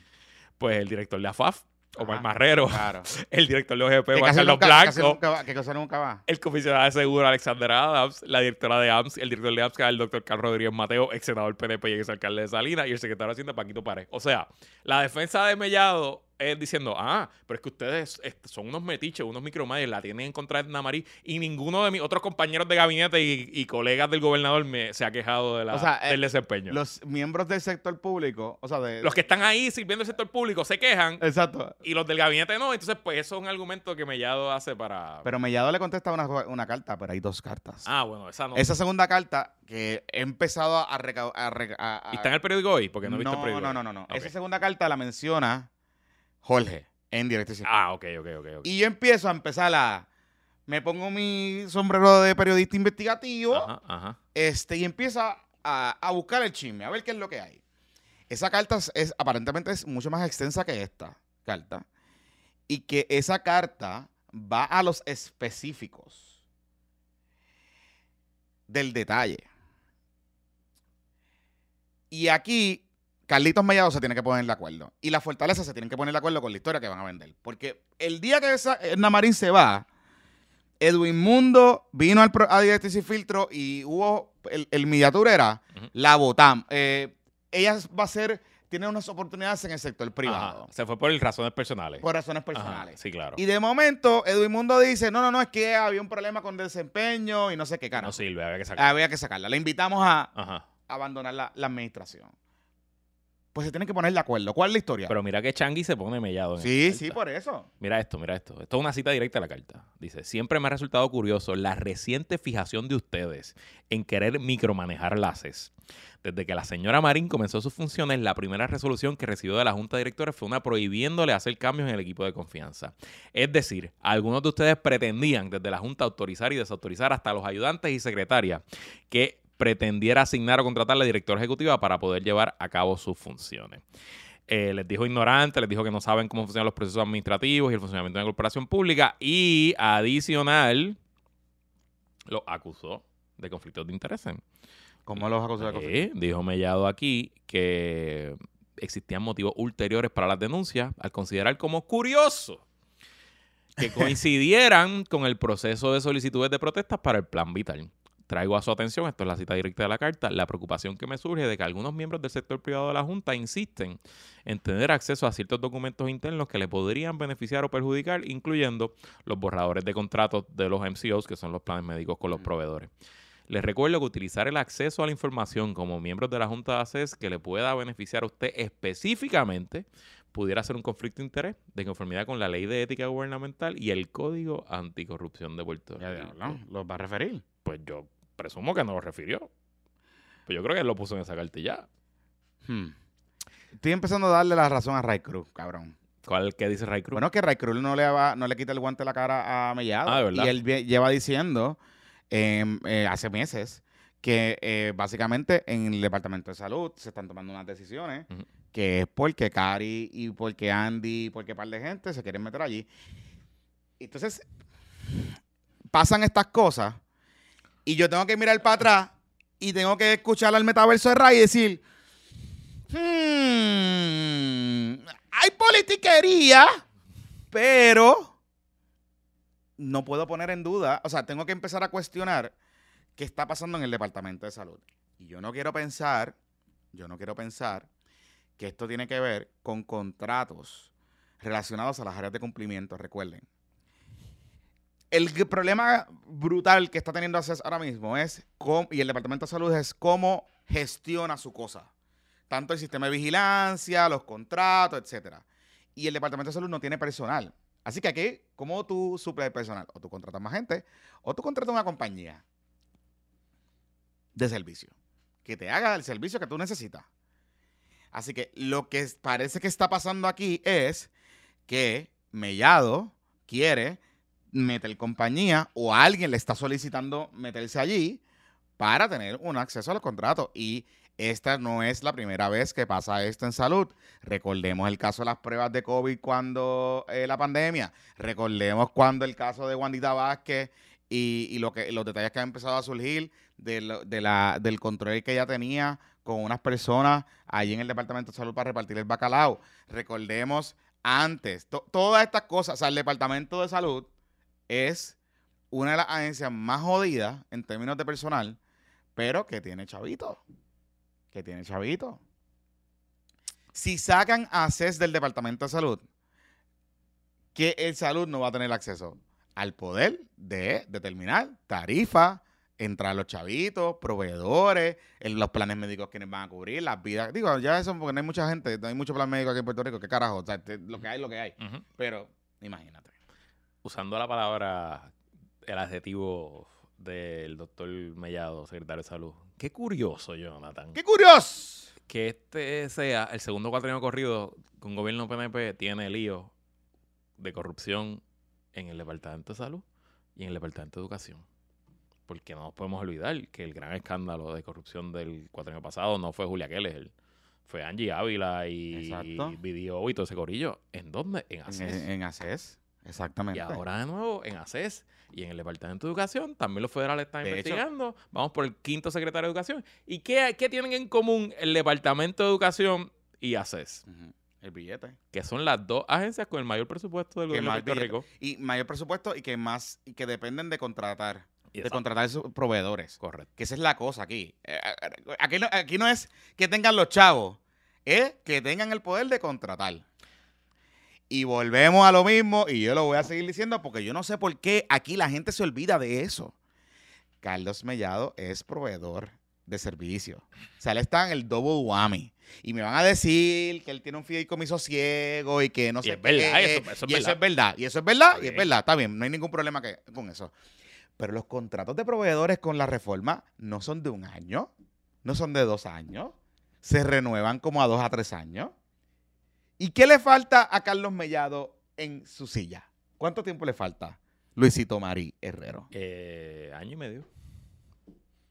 Pues el director de AFAF, Omar Ajá. Marrero, Claro. el director de OGP, Juan Carlos nunca- Blanco, nunca va- que cosa nunca va. el comisionado de seguro Alexander Adams, la directora de AMS, el director de AMS, el doctor Carlos Rodríguez Mateo, ex senador PNP y ex alcalde de Salinas, y el secretario de Hacienda, Paquito Párez. O sea, la defensa de Mellado es diciendo, ah, pero es que ustedes son unos metiches, unos micromayas, la tienen en contra de Edna Marí, y ninguno de mis otros compañeros de gabinete y, y colegas del gobernador me, se ha quejado de la, O sea, eh, del desempeño. Los, Los miembros del sector público, o sea, de... que están ahí sirviendo el sector público se quejan, Exacto. y los del gabinete no. Entonces, pues eso es un argumento que Mellado hace para... Pero Mellado le contesta una, una carta, pero hay dos cartas. ah, bueno, esa no. Esa segunda carta que he empezado a. ¿Y está en el periódico hoy? Porque no he visto el periódico. no, no, no, no. Esa segunda carta la menciona Jorge en directo. Ah, ok, ok, ok. ok. Y yo empiezo a empezar a... Me pongo mi sombrero de periodista investigativo Ajá, ajá. este, y empieza a, a buscar el chisme, a ver qué es lo que hay. Esa carta es, es- aparentemente es mucho más extensa que esta carta. Y que esa carta va a los específicos del detalle. Y aquí, Carlitos Mellado se tiene que poner de acuerdo. Y la Fortaleza se tienen que poner de acuerdo con la historia que van a vender. Porque el día que esa Edna Marín se va, Edwin Mundo vino al pro- a Directriz y Filtro y hubo, el, el Ujú. la votamos. Eh, ella va a ser, tiene unas oportunidades en el sector privado. Ajá. Se fue por razones personales. Por razones Ajá, personales. Sí, claro. Y de momento, Edwin Mundo dice, no, no, no, es que había un problema con desempeño y no sé qué cara. No sirve, había que sacar. Había que sacarla. Le invitamos a Ajá. abandonar la, la administración. Pues se tienen que poner de acuerdo. ¿Cuál es la historia? Pero mira que Changi se pone mellado. en sí, sí, por eso. Mira esto, mira esto. Esto es una cita directa de la carta. Dice, siempre me ha resultado curioso la reciente fijación de ustedes en querer micromanejar laces. Desde que la señora Marín comenzó sus funciones, la primera resolución que recibió de la Junta de Directores fue una prohibiéndole hacer cambios en el equipo de confianza. Es decir, algunos de ustedes pretendían desde la Junta autorizar y desautorizar hasta los ayudantes y secretarias que pretendiera asignar o contratar a la directora ejecutiva para poder llevar a cabo sus funciones. Eh, les dijo ignorante, les dijo que no saben cómo funcionan los procesos administrativos y el funcionamiento de una corporación pública y adicional lo acusó de conflictos de intereses. ¿Cómo los acusó de Sí, dijo Mellado aquí que existían motivos ulteriores para las denuncias al considerar como curioso que coincidieran con el proceso de solicitudes de protestas para el plan vital. Traigo a su atención, esto es la cita directa de la carta, la preocupación que me surge de que algunos miembros del sector privado de la Junta insisten en tener acceso a ciertos documentos internos que le podrían beneficiar o perjudicar, incluyendo los borradores de contratos de los MCOs, que son los planes médicos con los proveedores. Les recuerdo que utilizar el acceso a la información como miembros de la Junta de ACES que le pueda beneficiar a usted específicamente pudiera ser un conflicto de interés de conformidad con la ley de ética gubernamental y el código anticorrupción de Puerto Ya Rico. diablo, ¿Los va a referir? Pues yo presumo que no lo refirió. Pues yo creo que él lo puso en esa cartilla. Hmm. Estoy empezando a darle la razón a Ray Cruz, cabrón. ¿Cuál que dice Ray Cruz? Bueno, que Ray Cruz no le, va, no le quita el guante a la cara a Mellado. Ah, ¿de verdad? Y él lleva diciendo em, eh, hace meses que eh, básicamente en el Departamento de Salud se están tomando unas decisiones que es porque Cari y porque Andy y porque un par de gente se quieren meter allí. Entonces, pasan estas cosas y yo tengo que mirar para atrás y tengo que escuchar al metaverso de Ray y decir, "Hmm, hay politiquería, pero no puedo poner en duda, o sea, tengo que empezar a cuestionar qué está pasando en el Departamento de Salud. Y yo no quiero pensar, yo no quiero pensar que esto tiene que ver con contratos relacionados a las áreas de cumplimiento, recuerden. El problema brutal que está teniendo ACES ahora mismo es, cómo, y el Departamento de Salud es cómo gestiona su cosa. Tanto el sistema de vigilancia, los contratos, etcétera. Y el Departamento de Salud no tiene personal. Así que aquí, ¿cómo tú suples el personal? O tú contratas más gente, o tú contratas una compañía de servicio que te haga el servicio que tú necesitas. Así que lo que parece que está pasando aquí es que Mellado quiere meter compañía o alguien le está solicitando meterse allí para tener un acceso a los contratos. Y esta no es la primera vez que pasa esto en salud. Recordemos el caso de las pruebas de COVID cuando eh, la pandemia. Recordemos cuando el caso de Wandita Vázquez y, y lo que, los detalles que han empezado a surgir de lo- del control que ella tenía con unas personas allí en el Departamento de Salud para repartir el bacalao. Recordemos antes, to- todas estas cosas, o sea, el Departamento de Salud es una de las agencias más jodidas en términos de personal, pero que tiene chavito. Que tiene chavito. Si sacan a CES del Departamento de Salud, que el salud no va a tener acceso al poder de determinar tarifa, entrar los chavitos, proveedores, el- los planes médicos que van a cubrir, las vidas. Digo, ya eso porque no hay mucha gente, no hay mucho plan médico aquí en Puerto Rico, qué carajo, o sea, te- lo que hay, lo que hay. Pero, imagínate. Usando la palabra, el adjetivo del doctor Mellado, secretario de salud. Qué curioso, Jonathan. ¡Qué curioso! Que este sea el segundo cuatrienio corrido con gobierno PNP tiene lío de corrupción en el Departamento de Salud y en el Departamento de Educación. Porque no nos podemos olvidar que el gran escándalo de corrupción del cuatrienio pasado no fue Julia Keller, fue Angie Ávila y Exacto. Video y todo ese corillo. ¿En dónde? En En, ACES. en ACES, exactamente. Y ahora de nuevo en ACES y en el Departamento de Educación, también los federales están De hecho- investigando. Vamos por el quinto secretario de Educación. ¿Y qué, qué tienen en común el Departamento de Educación y ACES? El billete. Que son las dos agencias con el mayor presupuesto del gobierno de Puerto billete. Rico. Y mayor presupuesto y que más, y que dependen de contratar, de contratar sus proveedores. Correcto. Que esa es la cosa aquí. Eh, eh, Aquí no, aquí no es que tengan los chavos, es que tengan el poder de contratar. Y volvemos a lo mismo, y yo lo voy a seguir diciendo porque yo no sé por qué aquí la gente se olvida de eso. Carlos Mellado es proveedor de servicios. O sea, él está en el double whammy. Y me van a decir que él tiene un fideicomiso ciego y que no Y sé es verdad, qué. eso- eso es y eso es verdad. Y eso es verdad. Y es verdad. Está bien. No hay ningún problema que, con eso. Pero los contratos de proveedores con la reforma no son de un año. No son de dos años. Se renuevan como a dos a tres años. ¿Y qué le falta a Carlos Mellado en su silla? ¿Cuánto tiempo le falta? Luisito Marí Herrero. Eh, año y medio.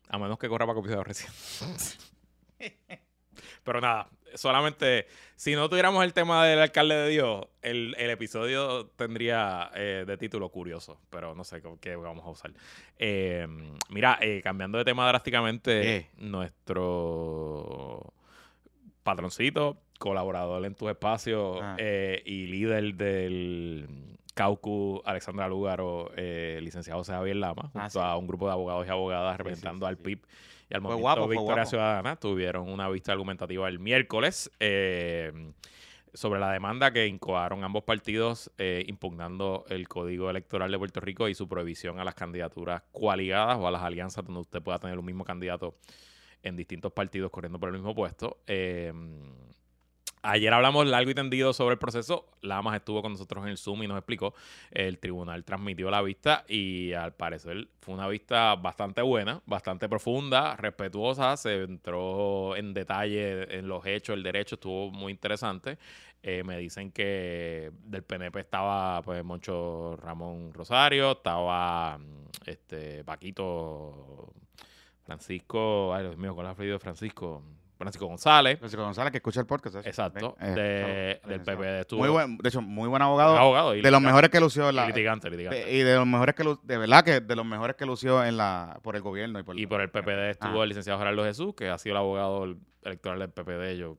A menos que corra para copiado recién. Pero nada, solamente si no tuviéramos el tema del alcalde de Dios, el, el episodio tendría eh, de título curioso, pero no sé qué vamos a usar. Eh, mira, eh, cambiando de tema drásticamente, nuestro patroncito, colaborador en tus espacios Ah. eh, y líder del Caucus Alexandra Lúgaro, eh, licenciado José Javier Lama, junto Ah, sí. a un grupo de abogados y abogadas sí, representando sí, al. PIB y al Fue Movimiento guapo, Victoria. Ciudadana, tuvieron una vista argumentativa el miércoles. eh, sobre la demanda que incoaron ambos partidos eh, impugnando el Código Electoral de Puerto Rico y su prohibición a las candidaturas coaligadas o a las alianzas donde usted pueda tener un mismo candidato en distintos partidos corriendo por el mismo puesto. Eh, Ayer hablamos largo y tendido sobre el proceso. Lamas estuvo con nosotros en el Zoom y nos explicó. El tribunal transmitió la vista y al parecer fue una vista bastante buena, bastante profunda, respetuosa. Se entró en detalle en los hechos, el derecho estuvo muy interesante. Eh, me dicen que del PNP estaba pues Moncho Ramón Rosario, estaba mm, este Paquito Francisco, ay Dios mío, con el de Francisco? Francisco González. Francisco González, que escucha el podcast. Exacto. Eh, de, del PPD estuvo. Muy buen, de hecho, muy buen abogado. de los mejores que lució en la. litigante, litigante. Y de los mejores que de verdad que de los mejores que lució en la por el gobierno y por, y por el PPD estuvo el licenciado Gerardo Jesús, que ha sido el abogado electoral del PPD, yo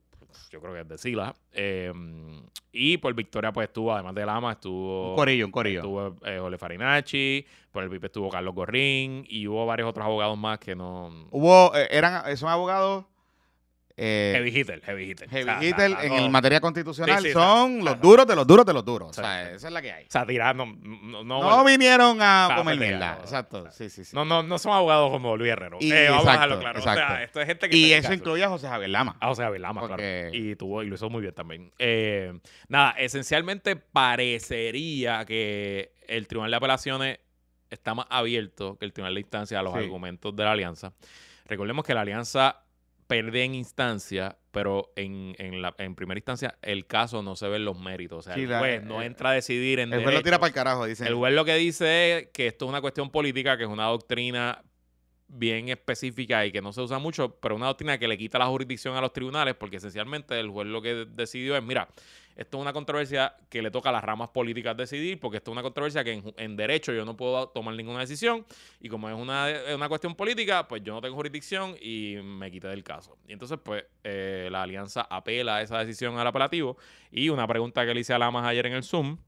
yo creo que es de Sila. Em, y por Victoria, pues estuvo, además de Lama, estuvo. Un corillo, un corillo. Estuvo eh, Ole Farinacci, por el PIP estuvo Carlos Gorrín, y hubo varios otros abogados más que no. Hubo, eh, eran, son abogados eh, heavy hitter, heavy hitter. Heavy hitter en materia constitucional son los duros de los duros de los duros. O sea, esa es la que hay. O sea, tirando. No, no, vinieron a comer mierda. Exacto. Sí, sí, sí. No, no, no son abogados como Luis Herrero. eh, vamos a dejarlo claro. Exacto. O sea, esto es gente que. Y eso incluye a José Javier Lama. A José Javier Lama, claro. Y tuvo, y lo hizo muy bien también. Eh, nada, esencialmente parecería que el Tribunal de Apelaciones está más abierto que el Tribunal de Instancia a los argumentos de la alianza. Recordemos que la alianza pierde en instancia, pero en, en, la, en primera instancia el caso no se ve en los méritos. O sea, el juez no eh, entra a decidir en El juez lo tira para el carajo, dice. El juez lo que dice es que esto es una cuestión política, que es una doctrina bien específica y que no se usa mucho, pero una doctrina que le quita la jurisdicción a los tribunales, porque esencialmente el juez lo que decidió es, mira, esto es una controversia que le toca a las ramas políticas decidir, porque esto es una controversia que en, derecho yo no puedo tomar ninguna decisión, y como es una, una, cuestión política, pues yo no tengo jurisdicción y me quité del caso. Y entonces, pues, eh, la alianza apela a esa decisión al apelativo, y una pregunta que le hice a Lamas ayer en el Zoom,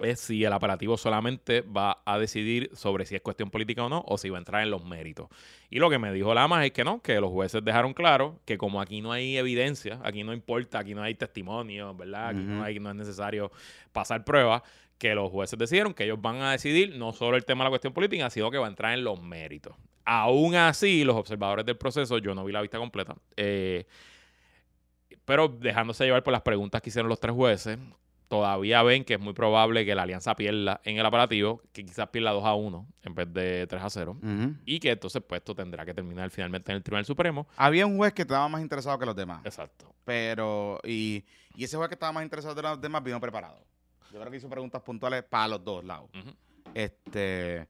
es si el apelativo solamente va a decidir sobre si es cuestión política o no, o si va a entrar en los méritos. Y lo que me dijo Lamas es que no, que los jueces dejaron claro que como aquí no hay evidencia, aquí no importa, aquí no hay testimonio, ¿verdad? Aquí no, hay, no es necesario pasar pruebas, que los jueces decidieron que ellos van a decidir no solo el tema de la cuestión política, sino que va a entrar en los méritos. Aún así, los observadores del proceso, yo no vi la vista completa, eh, pero dejándose llevar por las preguntas que hicieron los tres jueces, todavía ven que es muy probable que la alianza pierda en el apelativo, que quizás pierda 2 a 1 en vez de 3 a 0, y que entonces pues esto tendrá que terminar finalmente en el Tribunal Supremo. Había un juez que estaba más interesado que los demás. Exacto. Pero, y, ese juez que estaba más interesado que los demás vino preparado. Yo creo que hizo preguntas puntuales para los dos lados. Este,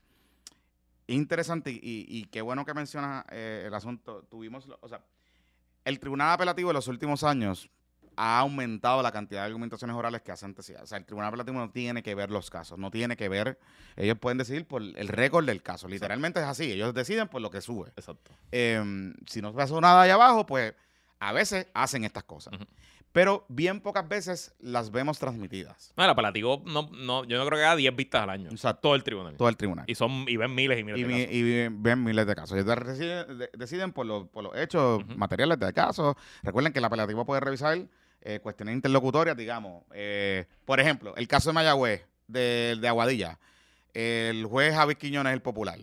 interesante y, qué bueno que mencionas eh, el asunto. Tuvimos, o sea, el Tribunal Apelativo en los últimos años ha aumentado la cantidad de argumentaciones orales que hacen O sea, el Tribunal Apelativo no tiene que ver los casos, no tiene que ver, ellos pueden decidir por el récord del caso. Literalmente es así, ellos deciden por lo que sube. Exacto. Em, si no pasó nada ahí abajo, pues a veces hacen estas cosas. Pero bien pocas veces las vemos transmitidas. No, el apelativo, no, no, yo no creo que haga 10 vistas al año. O sea, todo el tribunal. Todo el tribunal. Y son y ven miles y miles de casos. Y ven miles de casos. Ellos deciden, por, los hechos materiales del caso. Recuerden que el apelativo puede revisar eh, cuestiones interlocutorias, digamos. Eh, por ejemplo, el caso de Mayagüez, de, de Aguadilla. El juez Javi Quiñones, el popular,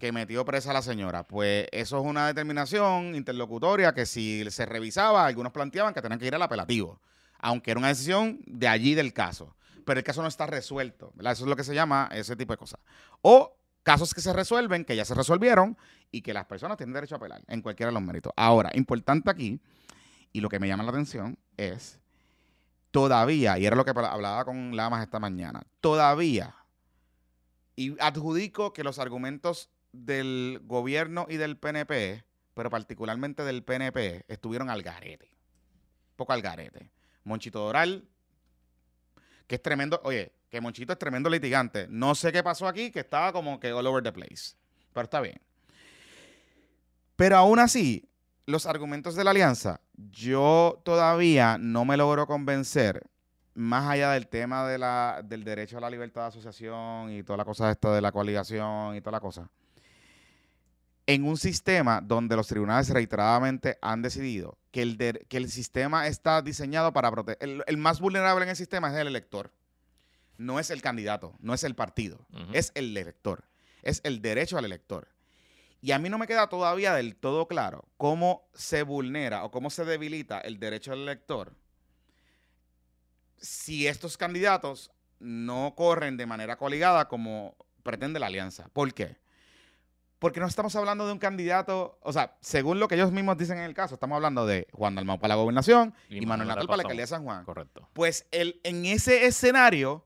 que metió presa a la señora. Pues eso es una determinación interlocutoria que si se revisaba, algunos planteaban que tenían que ir al apelativo, aunque era una decisión de allí del caso. Pero el caso no está resuelto, ¿verdad? Eso es lo que se llama ese tipo de cosas. O casos que se resuelven, que ya se resolvieron y que las personas tienen derecho a apelar en cualquiera de los méritos. Ahora, importante aquí y lo que me llama la atención es, todavía, y era lo que hablaba con Lamas esta mañana, todavía, y adjudico que los argumentos del gobierno y del PNP, pero particularmente del PNP, estuvieron al garete. Poco al garete. Monchito Doral, que es tremendo, oye, que Monchito es tremendo litigante. No sé qué pasó aquí, que estaba como que all over the place. Pero está bien. Pero aún así, los argumentos de la alianza, yo todavía no me logro convencer, más allá del tema de la, del derecho a la libertad de asociación y toda la cosa esta de la coaligación y toda la cosa, en un sistema donde los tribunales reiteradamente han decidido que el, de- que el sistema está diseñado para proteger. El, el más vulnerable en el sistema es el elector. No es el candidato, no es el partido, es el elector. Es el derecho al elector. Y a mí no me queda todavía del todo claro cómo se vulnera o cómo se debilita el derecho del elector si estos candidatos no corren de manera coligada como pretende la alianza. ¿Por qué? Porque no estamos hablando de un candidato, o sea, según lo que ellos mismos dicen en el caso, estamos hablando de Juan Dalmau para la gobernación y, Manuel Natal para la alcaldía de San Juan. Correcto. Pues el, en ese escenario,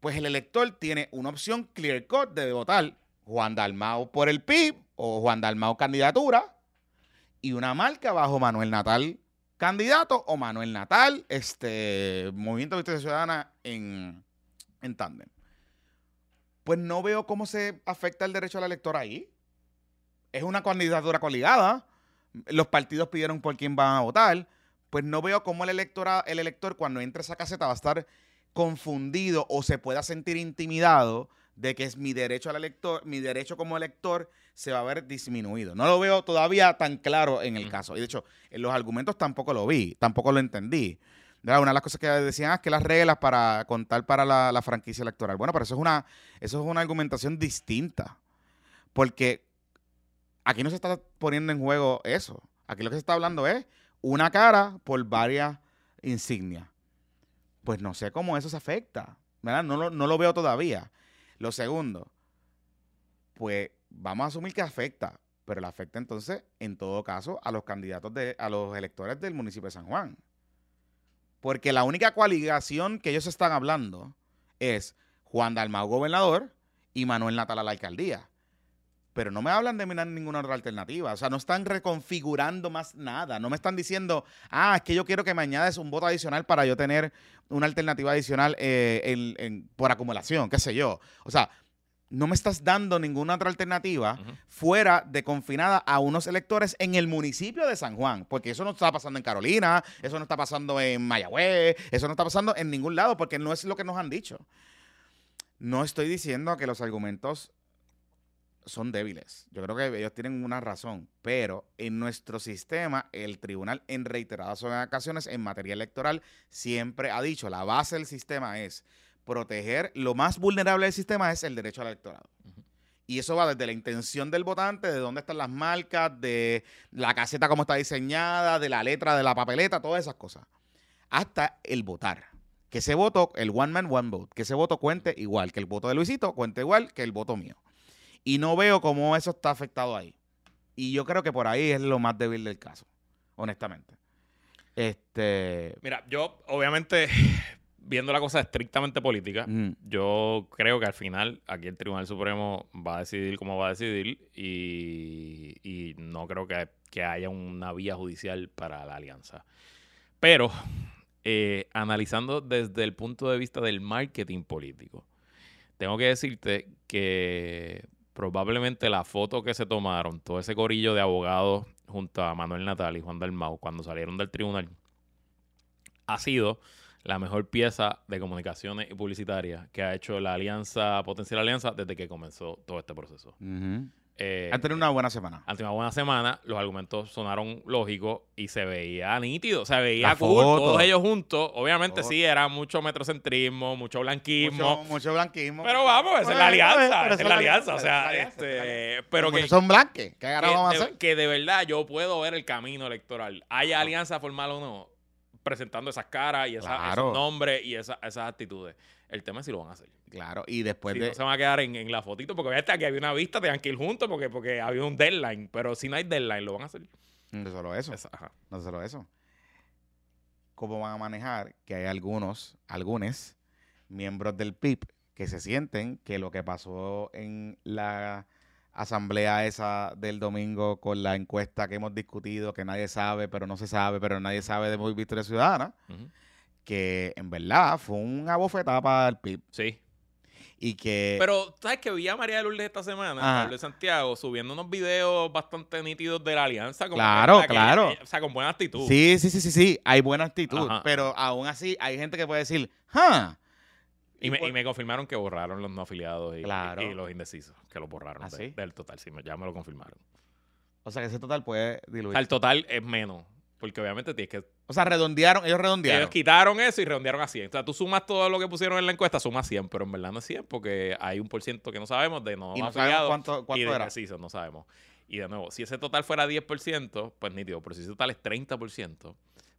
pues el elector tiene una opción clear cut de votar Juan Dalmau por el PIB o Juan Dalmau candidatura y una marca bajo Manuel Natal candidato o Manuel Natal, este Movimiento de Victoria Ciudadana en, en tándem. Pues no veo cómo se afecta el derecho al elector ahí. Es una candidatura coligada. Los partidos pidieron por quién van a votar. Pues no veo cómo el, el elector cuando entre a esa caseta va a estar confundido o se pueda sentir intimidado de que es mi derecho al elector, mi derecho como elector se va a ver disminuido. No lo veo todavía tan claro en el caso. Y de hecho, en los argumentos tampoco lo vi, tampoco lo entendí. ¿Verdad? Una de las cosas que decían "Ah, es que las reglas para contar para la, la franquicia electoral. Bueno, pero eso es una, eso es una argumentación distinta. Porque aquí no se está poniendo en juego eso. Aquí lo que se está hablando es una cara por varias insignias. Pues no sé cómo eso se afecta. ¿verdad? No, lo- no lo veo todavía. Lo segundo, pues vamos a asumir que afecta, pero le afecta entonces, en todo caso, a los candidatos de, a los electores del municipio de San Juan. Porque la única coaligación que ellos están hablando es Juan Dalmau gobernador y Manuel Natal a la alcaldía. Pero no me hablan de mirar ninguna otra alternativa. O sea, no están reconfigurando más nada. No me están diciendo, ah, es que yo quiero que me añades un voto adicional para yo tener una alternativa adicional eh, en- en- por acumulación, qué sé yo. O sea, no me estás dando ninguna otra alternativa fuera de confinada a unos electores en el municipio de San Juan, porque eso no está pasando en Carolina, eso no está pasando en Mayagüez, eso no está pasando en ningún lado, porque no es lo que nos han dicho. No estoy diciendo que los argumentos son débiles. Yo creo que ellos tienen una razón, pero en nuestro sistema, el tribunal en reiteradas ocasiones en materia electoral siempre ha dicho, la base del sistema es proteger, lo más vulnerable del sistema es el derecho al electorado. Y eso va desde la intención del votante, de dónde están las marcas, de la caseta cómo está diseñada, de la letra de la papeleta, todas esas cosas. Hasta el votar. Que ese voto, el one man, one vote, que ese voto cuente igual, que el voto de Luisito cuente igual que el voto mío. Y no veo cómo eso está afectado ahí. Y yo creo que por ahí es lo más débil del caso, honestamente. Este. Mira, yo obviamente, viendo la cosa estrictamente política, mm, yo creo que al final aquí el Tribunal Supremo va a decidir cómo va a decidir y, y no creo que, que haya una vía judicial para la alianza. Pero eh, analizando desde el punto de vista del marketing político, tengo que decirte que probablemente la foto que se tomaron, todo ese corillo de abogados junto a Manuel Natal y Juan Dalmau cuando salieron del tribunal, ha sido la mejor pieza de comunicaciones y publicitaria que ha hecho la alianza, potencial alianza, desde que comenzó todo este proceso. Eh, Han tenido una buena semana. ante una buena semana, los argumentos sonaron lógicos y se veía nítido, se veía La cool, foto. todos ellos juntos. Obviamente Foto. sí, era mucho metrocentrismo, mucho blanquismo. Mucho, mucho blanquismo. Pero vamos, esa es la alianza, esa es la alianza. O sea, este, pero que, son blanques. ¿Qué que vamos a hacer? que de verdad yo puedo ver el camino electoral. Haya alianza formal o no, presentando esas caras y esa- Claro. esos nombres y esa- esas actitudes. El tema es si lo van a hacer. Claro, y después si de. no se van a quedar en, en la fotito, porque obviamente aquí había una vista, tenían que ir juntos porque, porque había un deadline. Pero si no hay deadline, lo van a hacer. No solo eso. Esa- ajá. No solo eso. ¿Cómo van a manejar que hay algunos, algunos miembros del PIB que se sienten que lo que pasó en la asamblea esa del domingo con la encuesta que hemos discutido, que nadie sabe, pero no se sabe, pero nadie sabe de Muy Victoria Ciudadana, que en verdad fue una bofetada para el PIB Sí. y que... Pero, ¿sabes que vi a María de Lourdes esta semana, Ajá. María de Santiago, subiendo unos videos bastante nítidos de la alianza? como Claro, que- claro. o sea, con buena actitud. Sí, sí, sí, sí, sí, hay buena actitud, Ajá. pero aún así hay gente que puede decir, ¡huh! Y me, y me confirmaron que borraron los no afiliados y, Claro. y los indecisos, que los borraron ¿Ah, de- sí? del total. Sí, ya me lo confirmaron. O sea, que ese total puede diluir. el total es menos, porque obviamente tienes que... O sea, redondearon, ellos redondearon. Ellos quitaron eso y redondearon a 100. O sea, tú sumas todo lo que pusieron en la encuesta, sumas 100, pero en verdad no es 100 porque hay un por ciento que no sabemos de no, y no sabemos afiliados cuánto, y cuánto de era. indecisos, no sabemos. Y de nuevo, si ese total fuera 10%, pues nítido, pero si ese total es 30%,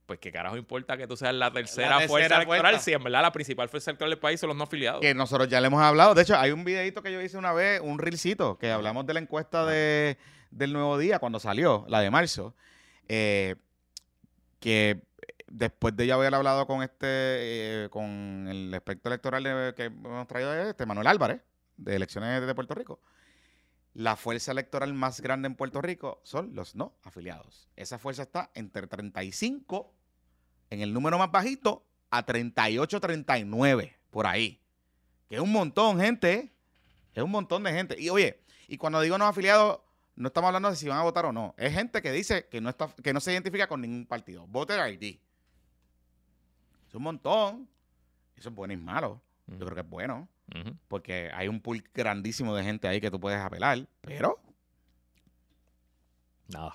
pues qué carajo importa que tú seas la tercera, fuerza electoral si en verdad la principal fuerza electoral del país son los no afiliados. Que nosotros ya le hemos hablado. De hecho, hay un videito que yo hice una vez, un reelcito, que hablamos de la encuesta de, del Nuevo Día cuando salió, la de marzo. eh, que después de ya haber hablado con este, eh, con el experto electoral de- que hemos traído, este Manuel Álvarez, de elecciones de Puerto Rico. La fuerza electoral más grande en Puerto Rico son los no afiliados. Esa fuerza está entre 35, en el número más bajito, a 38, 39, por ahí. Que es un montón, gente. Es un montón de gente. Y oye, y cuando digo no afiliados, no estamos hablando de si van a votar o no. Es gente que dice que no, está, que no se identifica con ningún partido. Voter ID. Es un montón. Eso es bueno y malo. Yo creo que es bueno. Porque hay un pool grandísimo de gente ahí que tú puedes apelar. Pero Nada.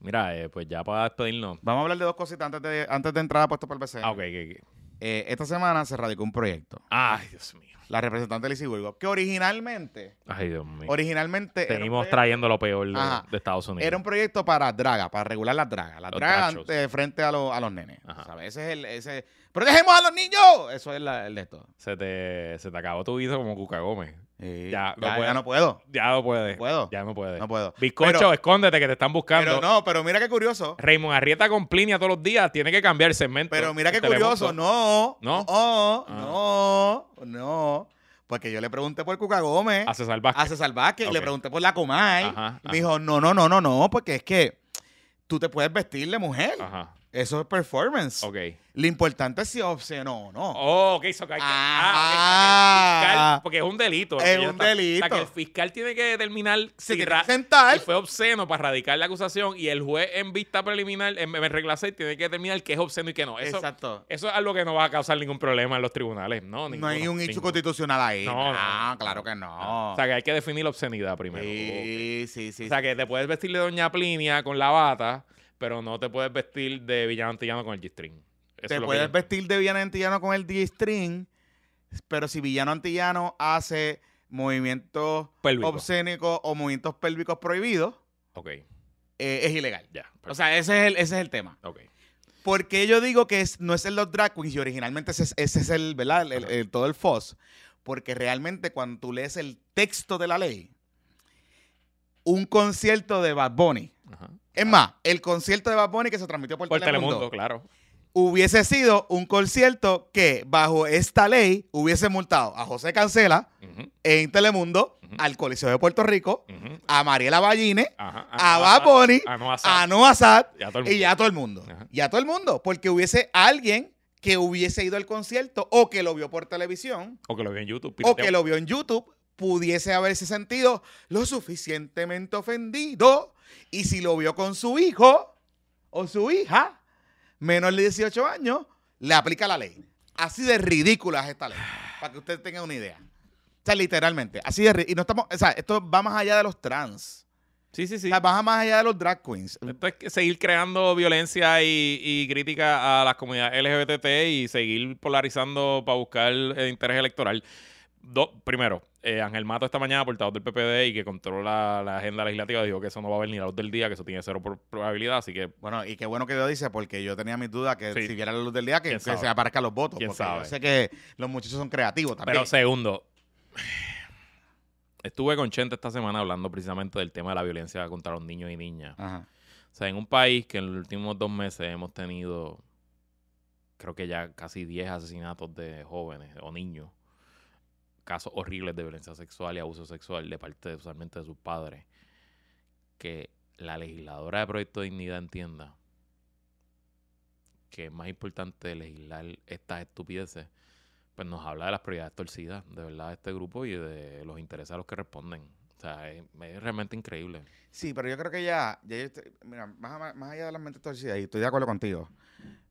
Mira, eh, pues ya para despedirnos. vamos a hablar de dos cositas antes de, antes de entrar a puesto por el BCN. Ah, ok, ok, ok. Eh, esta semana se radicó un proyecto. Ay, Dios mío. La representante Lizy Burgos, que originalmente, Ay, Dios mío. originalmente proyecto- trayendo lo peor de, de Estados Unidos. Era un proyecto para draga, para regular las dragas. Las Los dragas ante- frente a, los- a los nenes. ¿sabes? Ese es el. Ese, ¡Protejemos a los niños! Eso es la- el de esto. se, te, se te acabó tu vida como Cuca Gómez. Sí. Ya, Ya, no ya puedo. no puedo. Ya no puedes. No puedo. Ya no puedes. No puedo. Bizcocho, Pero- escóndete que te están buscando. Pero no, pero mira qué curioso. Raymond Arrieta con Plinia todos los días. Tiene que cambiar el segmento. Pero mira qué Telemundo. curioso. No. ¿No? No. Ah. No. No. Porque yo le pregunté por Cuca Gómez. A César Vázquez. a César Vázquez y Ok. le pregunté por la Comay. Ajá, y me dijo, no, no, no, no, no, porque es que tú te puedes vestir de mujer. Ajá. Eso es performance. Ok. Lo importante es si obscenó o no. Oh, ok, so que hay que- Ah. ah, ok, el fiscal- porque es un delito. Es un está- O sea, delito. que el fiscal tiene que determinar si, tiene que sentar. si fue obsceno para radicar la acusación y el juez en vista preliminar, en, en regla 6, tiene que determinar qué es obsceno y qué no. Eso, Exacto. eso es algo que no va a causar ningún problema en los tribunales. No, no hay un hecho constitucional ahí. No, no, Ah, no, claro que no. O sea, que hay que definir la obscenidad primero. sí, sí, sí. O sea, que te puedes vestir de Doña Plinia con la bata, pero no te puedes vestir de villano antillano con el G-string. Te puedes yo- vestir de villano antillano con el D-string, pero si villano antillano hace movimientos Pélvico. obscénicos o movimientos pélvicos prohibidos, Ok, eh, es ilegal. ya. O sea, ese es el, ese es el tema. ok. Porque yo digo que es- no es en los drag queens y originalmente ese es, ese es el, ¿verdad? El- el- el- todo el FOS. Porque realmente cuando tú lees el texto de la ley, un concierto de Bad Bunny, Ajá. Es más, el concierto de Bad Bunny que se transmitió por, Por Telemundo, Telemundo, claro. hubiese sido un concierto que bajo esta ley hubiese multado a José Cancela en Telemundo, al Coliseo de Puerto Rico, a Mariela Balline, Ajá. a no Bad Bunny, A a. Noah Sad Y a todo el mundo. Y a todo el mundo. Porque hubiese alguien que hubiese ido al concierto o que lo vio por televisión O que lo vi en YouTube. o que lo vio en YouTube pudiese haberse sentido lo suficientemente ofendido. Y si lo vio con su hijo o su hija menor de 18 años, le aplica la ley. Así de ridícula es esta ley. Para que usted tenga una idea. O sea, literalmente. Así de Y no estamos. O sea, esto va más allá de los trans. Sí, sí, sí. O sea, va más allá de los drag queens. Esto es seguir creando violencia y, y crítica a las comunidades LGBT y seguir polarizando para buscar el interés electoral. Do- primero, eh, Ángel Mato esta mañana, portavoz del PPD y que controla la agenda legislativa, dijo que eso no va a haber ni la luz del día, que eso tiene cero por- probabilidad, así que Bueno, y qué bueno que lo dice, porque yo tenía mis dudas que Sí. si viera la luz del día, que, ¿Quién que se aparezcan los votos. ¿Quién porque sabe? yo sé que los muchachos son creativos también. Pero segundo, estuve con Chente esta semana hablando precisamente del tema de la violencia contra los niños y niñas. Ajá. O sea, en un país que en los últimos dos meses hemos tenido, creo que ya casi 10 asesinatos de jóvenes o niños, casos horribles de violencia sexual y abuso sexual de parte usualmente de sus padres, que la legisladora de Proyecto de Dignidad entienda que es más importante legislar estas estupideces, pues nos habla de las prioridades torcidas, de verdad, de este grupo y de los intereses a los que responden. O sea, es, realmente increíble. Sí, pero yo creo que ya, ya estoy- mira, más- más allá de las mentes torcidas, y estoy de acuerdo contigo,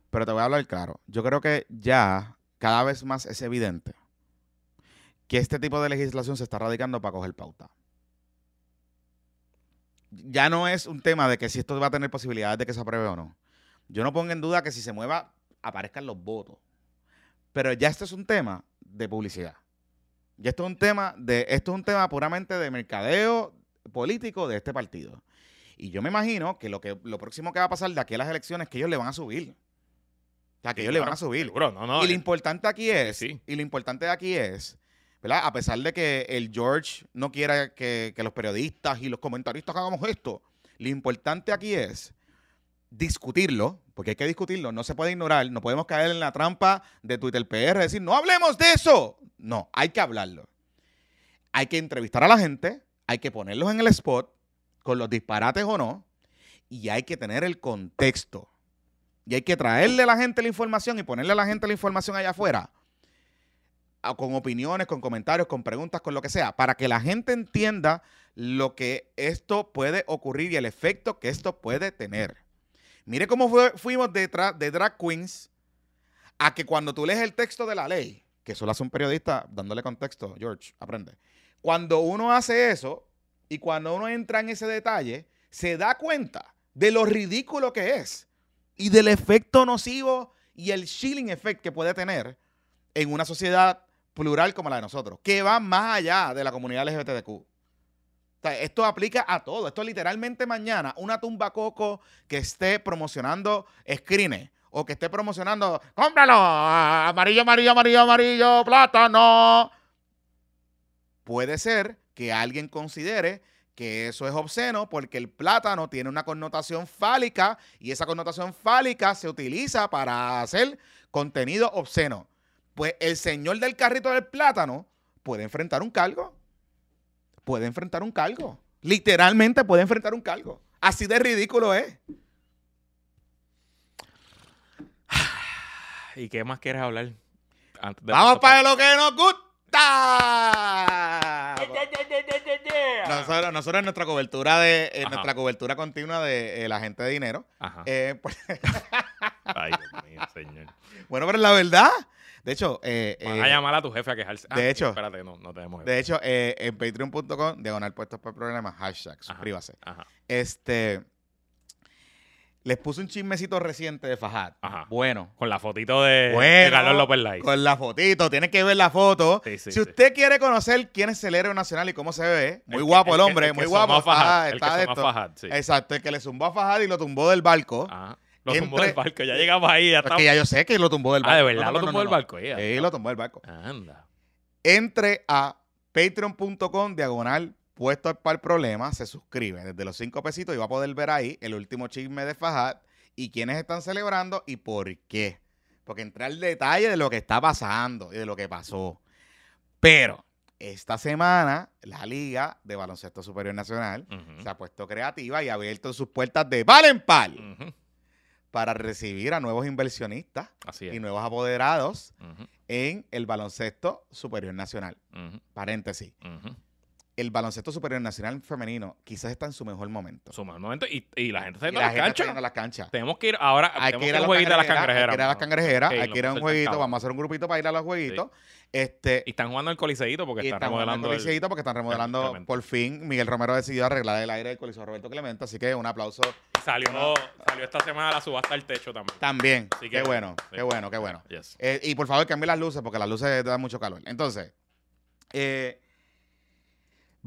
pero te voy a hablar claro. Yo creo que ya cada vez más es evidente que este tipo de legislación se está radicando para coger pauta. Ya no es un tema de que si esto va a tener posibilidades de que se apruebe o no. Yo no pongo en duda que si se mueva aparezcan los votos. Pero ya este es un tema de publicidad. Ya esto es un tema de esto es un tema puramente de mercadeo político de este partido. Y yo me imagino que lo que lo próximo que va a pasar de aquí a las elecciones es que ellos le van a subir. O sea, que ellos le van a subir. Seguro, no, no. y lo importante aquí es, sí. y lo importante aquí es, A pesar de que el George no quiera que, que los periodistas y los comentaristas hagamos esto, lo importante aquí es discutirlo, porque hay que discutirlo, no se puede ignorar, no podemos caer en la trampa de Twitter PR, decir, no hablemos de eso. No, hay que hablarlo. Hay que entrevistar a la gente, hay que ponerlos en el spot, con los disparates o no, y hay que tener el contexto. Y hay que traerle a la gente la información y ponerle a la gente la información allá afuera, con opiniones, con comentarios, con preguntas, con lo que sea, para que la gente entienda lo que esto puede ocurrir y el efecto que esto puede tener. Mire cómo fuimos detrás de drag queens a que cuando tú lees el texto de la ley, que eso lo hace un periodista dándole contexto, George, aprende. Cuando uno hace eso y cuando uno entra en ese detalle, se da cuenta de lo ridículo que es y del efecto nocivo y el chilling effect que puede tener en una sociedad plural como la de nosotros, que va más allá de la comunidad LGBTQ. Esto aplica a todo. Esto literalmente mañana, una tumba coco que esté promocionando screenes o que esté promocionando, cómpralo, amarillo, amarillo, amarillo, amarillo, plátano. Puede ser que alguien considere que eso es obsceno porque el plátano tiene una connotación fálica y esa connotación fálica se utiliza para hacer contenido obsceno. Pues el señor del carrito del plátano puede enfrentar un cargo. Puede enfrentar un cargo. Literalmente puede enfrentar un cargo. Así de ridículo es. ¿Y qué más quieres hablar? Antes de Vamos para lo que nos gusta. Nosotros, nosotros en nuestra cobertura de en nuestra cobertura continua de eh, la gente de dinero. Ajá. eh, pues, Ay, Dios mío, señor. bueno, pero la verdad. De hecho, eh, Van eh, a llamar a tu jefe a quejarse. Ah, de hecho- Espérate, no, no tenemos de hecho, eh, en patreon.com, diagonal puestos por problemas, hashtag, suscríbase. Ajá. Este, les puse un chismecito reciente de Fajad. Ajá. Bueno. Con la fotito de, Bueno, de Carlos López Lai. Con la fotito, tienes que ver la foto. Sí, sí, si sí. usted quiere conocer quién es el héroe nacional y cómo se ve, muy guapo el, hombre, el que muy guapo. Fajad, el está que de esto. Fajad. Exacto, el que le zumbó a Fajad y lo tumbó del barco. Ajá. Lo tumbó Entre- del barco. Ya llegamos ahí. Ya Es estamos. que ya yo sé que lo tumbó del barco. Ah, de verdad No, no, lo tumbó del barco. ya. Sí, lo tumbó del barco. Anda. Entre a patreon.com diagonal puesto para el problema, se suscribe desde los cinco pesitos y va a poder ver ahí el último chisme de Fajad y quiénes están celebrando y por qué. Porque entra al detalle de lo que está pasando y de lo que pasó. Pero esta semana la Liga de Baloncesto Superior Nacional se ha puesto creativa y ha abierto sus puertas de par en par Ujú. Para recibir a nuevos inversionistas y nuevos apoderados en el baloncesto superior nacional. Paréntesis. El baloncesto superior nacional femenino quizás está en su mejor momento. Suma el momento y, y la gente está Y yendo la a las gente está canchas. las canchas. Tenemos que ir ahora. Hay tenemos que ir a un las jueguito de las cangrejeras. Hay que ir a las cangrejeras. Hay que ir a un jueguito. Vamos a hacer un grupito para ir a los jueguitos. Este, Y están jugando el coliseíto porque están el remodelando. el- coliseíto porque están remodelando por fin. Miguel Romero decidió arreglar el aire del coliseo Roberto Clemente. Así que un aplauso Salió, salió esta semana la subasta del techo también. también. Así que- qué bueno, sí. qué bueno, qué bueno. Yes. Eh, y por favor, cambie las luces porque las luces dan mucho calor. Entonces, eh,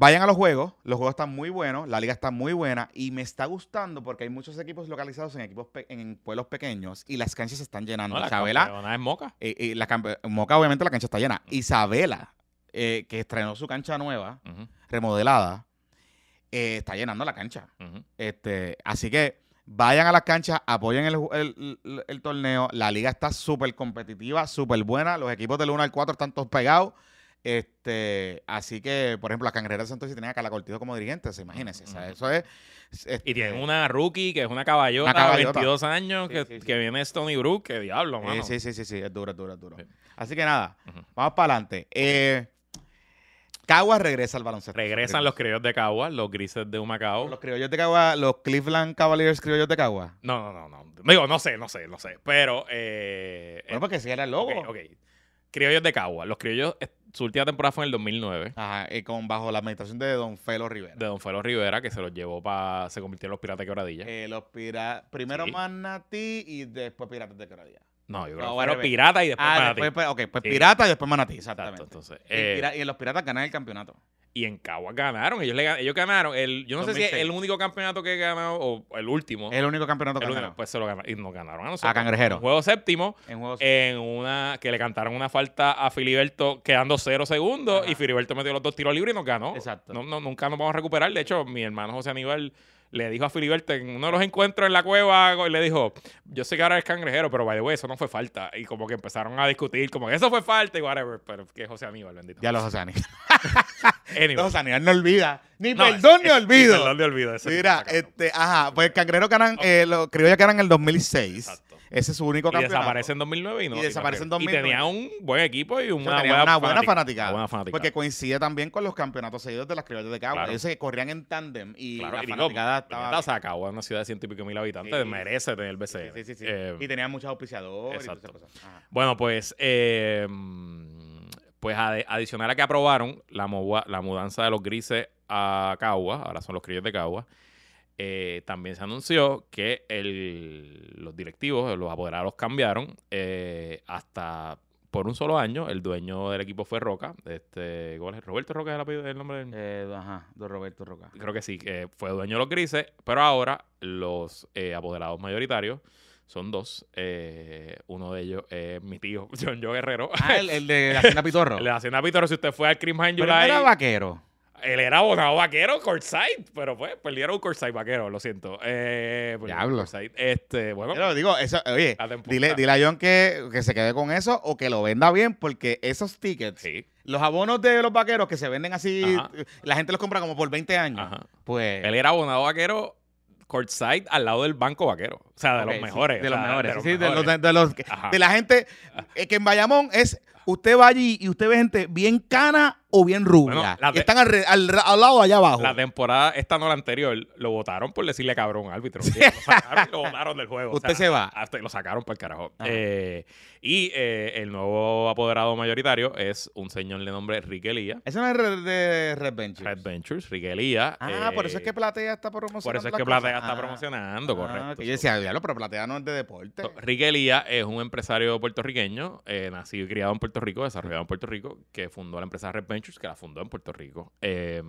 vayan a los juegos. Los juegos están muy buenos. La liga está muy buena. Y me está gustando porque hay muchos equipos localizados en equipos en pueblos pequeños y las canchas se están llenando. No, la Isabela, es Moca. eh, eh, la Moca, obviamente, la cancha está llena. Isabela, eh, que estrenó su cancha nueva, remodelada, eh, está llenando la cancha. Este, así que vayan a las canchas, apoyen el- el- el torneo. La liga está súper competitiva, súper buena. Los equipos del 1 al 4 están todos pegados. Este, así que, por ejemplo, la Cangrejeras de Santos tenía a Carla Cortijo como dirigente, o sea, imagínense. o sea, eso es. este, Y tienen una rookie que es una caballota, Una caballota. 22 años, Sí, que, sí, sí. que viene Stony Brook, que diablo, eh, mano. sí, sí, sí, sí, es duro, es duro, es duro. Sí. Así que nada, vamos para adelante. Eh, Caguas regresa al baloncesto. Regresan los criollos de Caguas, los grises de Humacao. Los criollos de Caguas, los Cleveland Cavaliers criollos de Caguas. No, no, no, no. Digo, no sé, no sé, no sé. Pero, eh, Bueno, porque si era el logo. ok, ok. Criollos de Cagua. Los criollos, eh, su última temporada fue en el 2009. Ajá, y con bajo la administración de Don Felo Rivera. De Don Felo Rivera, que se los llevó para. Se convirtió en los piratas de quebradilla. Eh, los pira primero Sí. Manatí y después Piratas de Quebradilla. no, yo creo no, que fueron piratas y después Ah, Manatí. después, pues, ok, pues Sí. Pirata y después Manatí, Exacto, exactamente. entonces. y, eh, y en los Piratas ganan el campeonato. Y en Cagua ganaron. Ellos, le, ellos ganaron. El, yo no sé si es 2006. el único campeonato que ganado o el último. Es el único campeonato que ganaron. pues se lo ganaron. Y nos ganaron a nosotros. A Cangrejero. Un juego séptimo. en juegos. En una que le cantaron una falta a Filiberto quedando cero segundos Ajá. y Filiberto metió los dos tiros libres y nos ganó. Exacto. No, no, nunca nos vamos a recuperar. De hecho, mi hermano José Aníbal le dijo a Filiberto en uno de los encuentros en la cueva, y le dijo, yo sé que ahora es cangrejero, pero by the way, eso no fue falta. Y como que empezaron a discutir, como que eso fue falta y whatever. Pero que José Aníbal, bendito. Ya los José Aníbal. Anyway. José Aníbal no olvida. Ni No, perdón ni olvido. Perdón ni olvido. Mira, este, ajá, pues Cangrejero ganan, eh, los criollos ganan en el 2006. Exacto. Ese es su único Y campeonato. desaparece en 2009 y no. Y desaparece en 2009. Y tenía un buen equipo y O una, sea, tenía buena, una buena fanática- fanaticada. una buena fanaticada. Porque coincide también con los campeonatos seguidos de las criollas de Cagua. Claro. Ellos se corrían en tándem y Claro, la y digo, fanaticada puñeta, estaba... o sea, Cagua una ciudad de ciento y pico mil habitantes, Sí. merece tener el BCN. Sí, sí, sí. Eh, y tenían muchos auspiciadores y exacto. todas esas cosas. Bueno, pues, eh, pues adicional a que aprobaron la, mudanza de los grises a Cagua, ahora son los criollos de Cagua, eh, también se anunció que el- los directivos, los apoderados cambiaron eh, hasta por un solo año. El dueño del equipo fue Roca. Este, ¿cuál es? Roberto Roca es el, apellido- el nombre del... Eh, ajá, don Roberto Roca. Creo que sí, que fue dueño de los grises, pero ahora los eh, apoderados mayoritarios son dos. Eh, uno de ellos es mi tío, John Joe Guerrero. Ah, el, el de la Hacienda Pitorro. Le hacen a Pitoro si usted fue al Pero él July. era vaquero. Él era abonado vaquero, courtside, pero pues perdieron courtside vaquero, lo siento. Eh, Diablo. Este, bueno, Pero digo, eso, oye, dile, dile a John que, que se quede con eso o que lo venda bien, porque esos tickets, Sí, los abonos de los vaqueros que se venden así, Ajá. la gente los compra como por 20 años. ajá. Pues. Él era abonado vaquero, courtside, al lado del banco vaquero. O sea, de los sí, mejores. de los sea, mejores. de los sí, de los- de los- de la gente eh, que en Bayamón es. Usted va allí y usted ve gente bien cana o bien rubia. Bueno, la y están al, re- al- al lado allá abajo. La temporada, esta no la anterior, lo votaron por decirle cabrón árbitro. Lo sacaron y lo votaron del juego. Usted se va. Hasta lo sacaron para el carajo. Eh, y eh, el nuevo apoderado mayoritario es un señor de nombre Rick Elía. Eso no es de Red Ventures. Red Ventures, Rick Elía. Ah, por eso eh, es que Platea está promocionando. Por eso es que. Platea está Ah. promocionando, Ah, correcto. que yo decía, diablo, pero Platea no es de deporte. So, Rick Elía es un empresario puertorriqueño, eh, nacido y criado en Puerto Rico, desarrollado en Puerto Rico, que fundó la empresa Red Ventures, que la fundó en Puerto Rico. eh,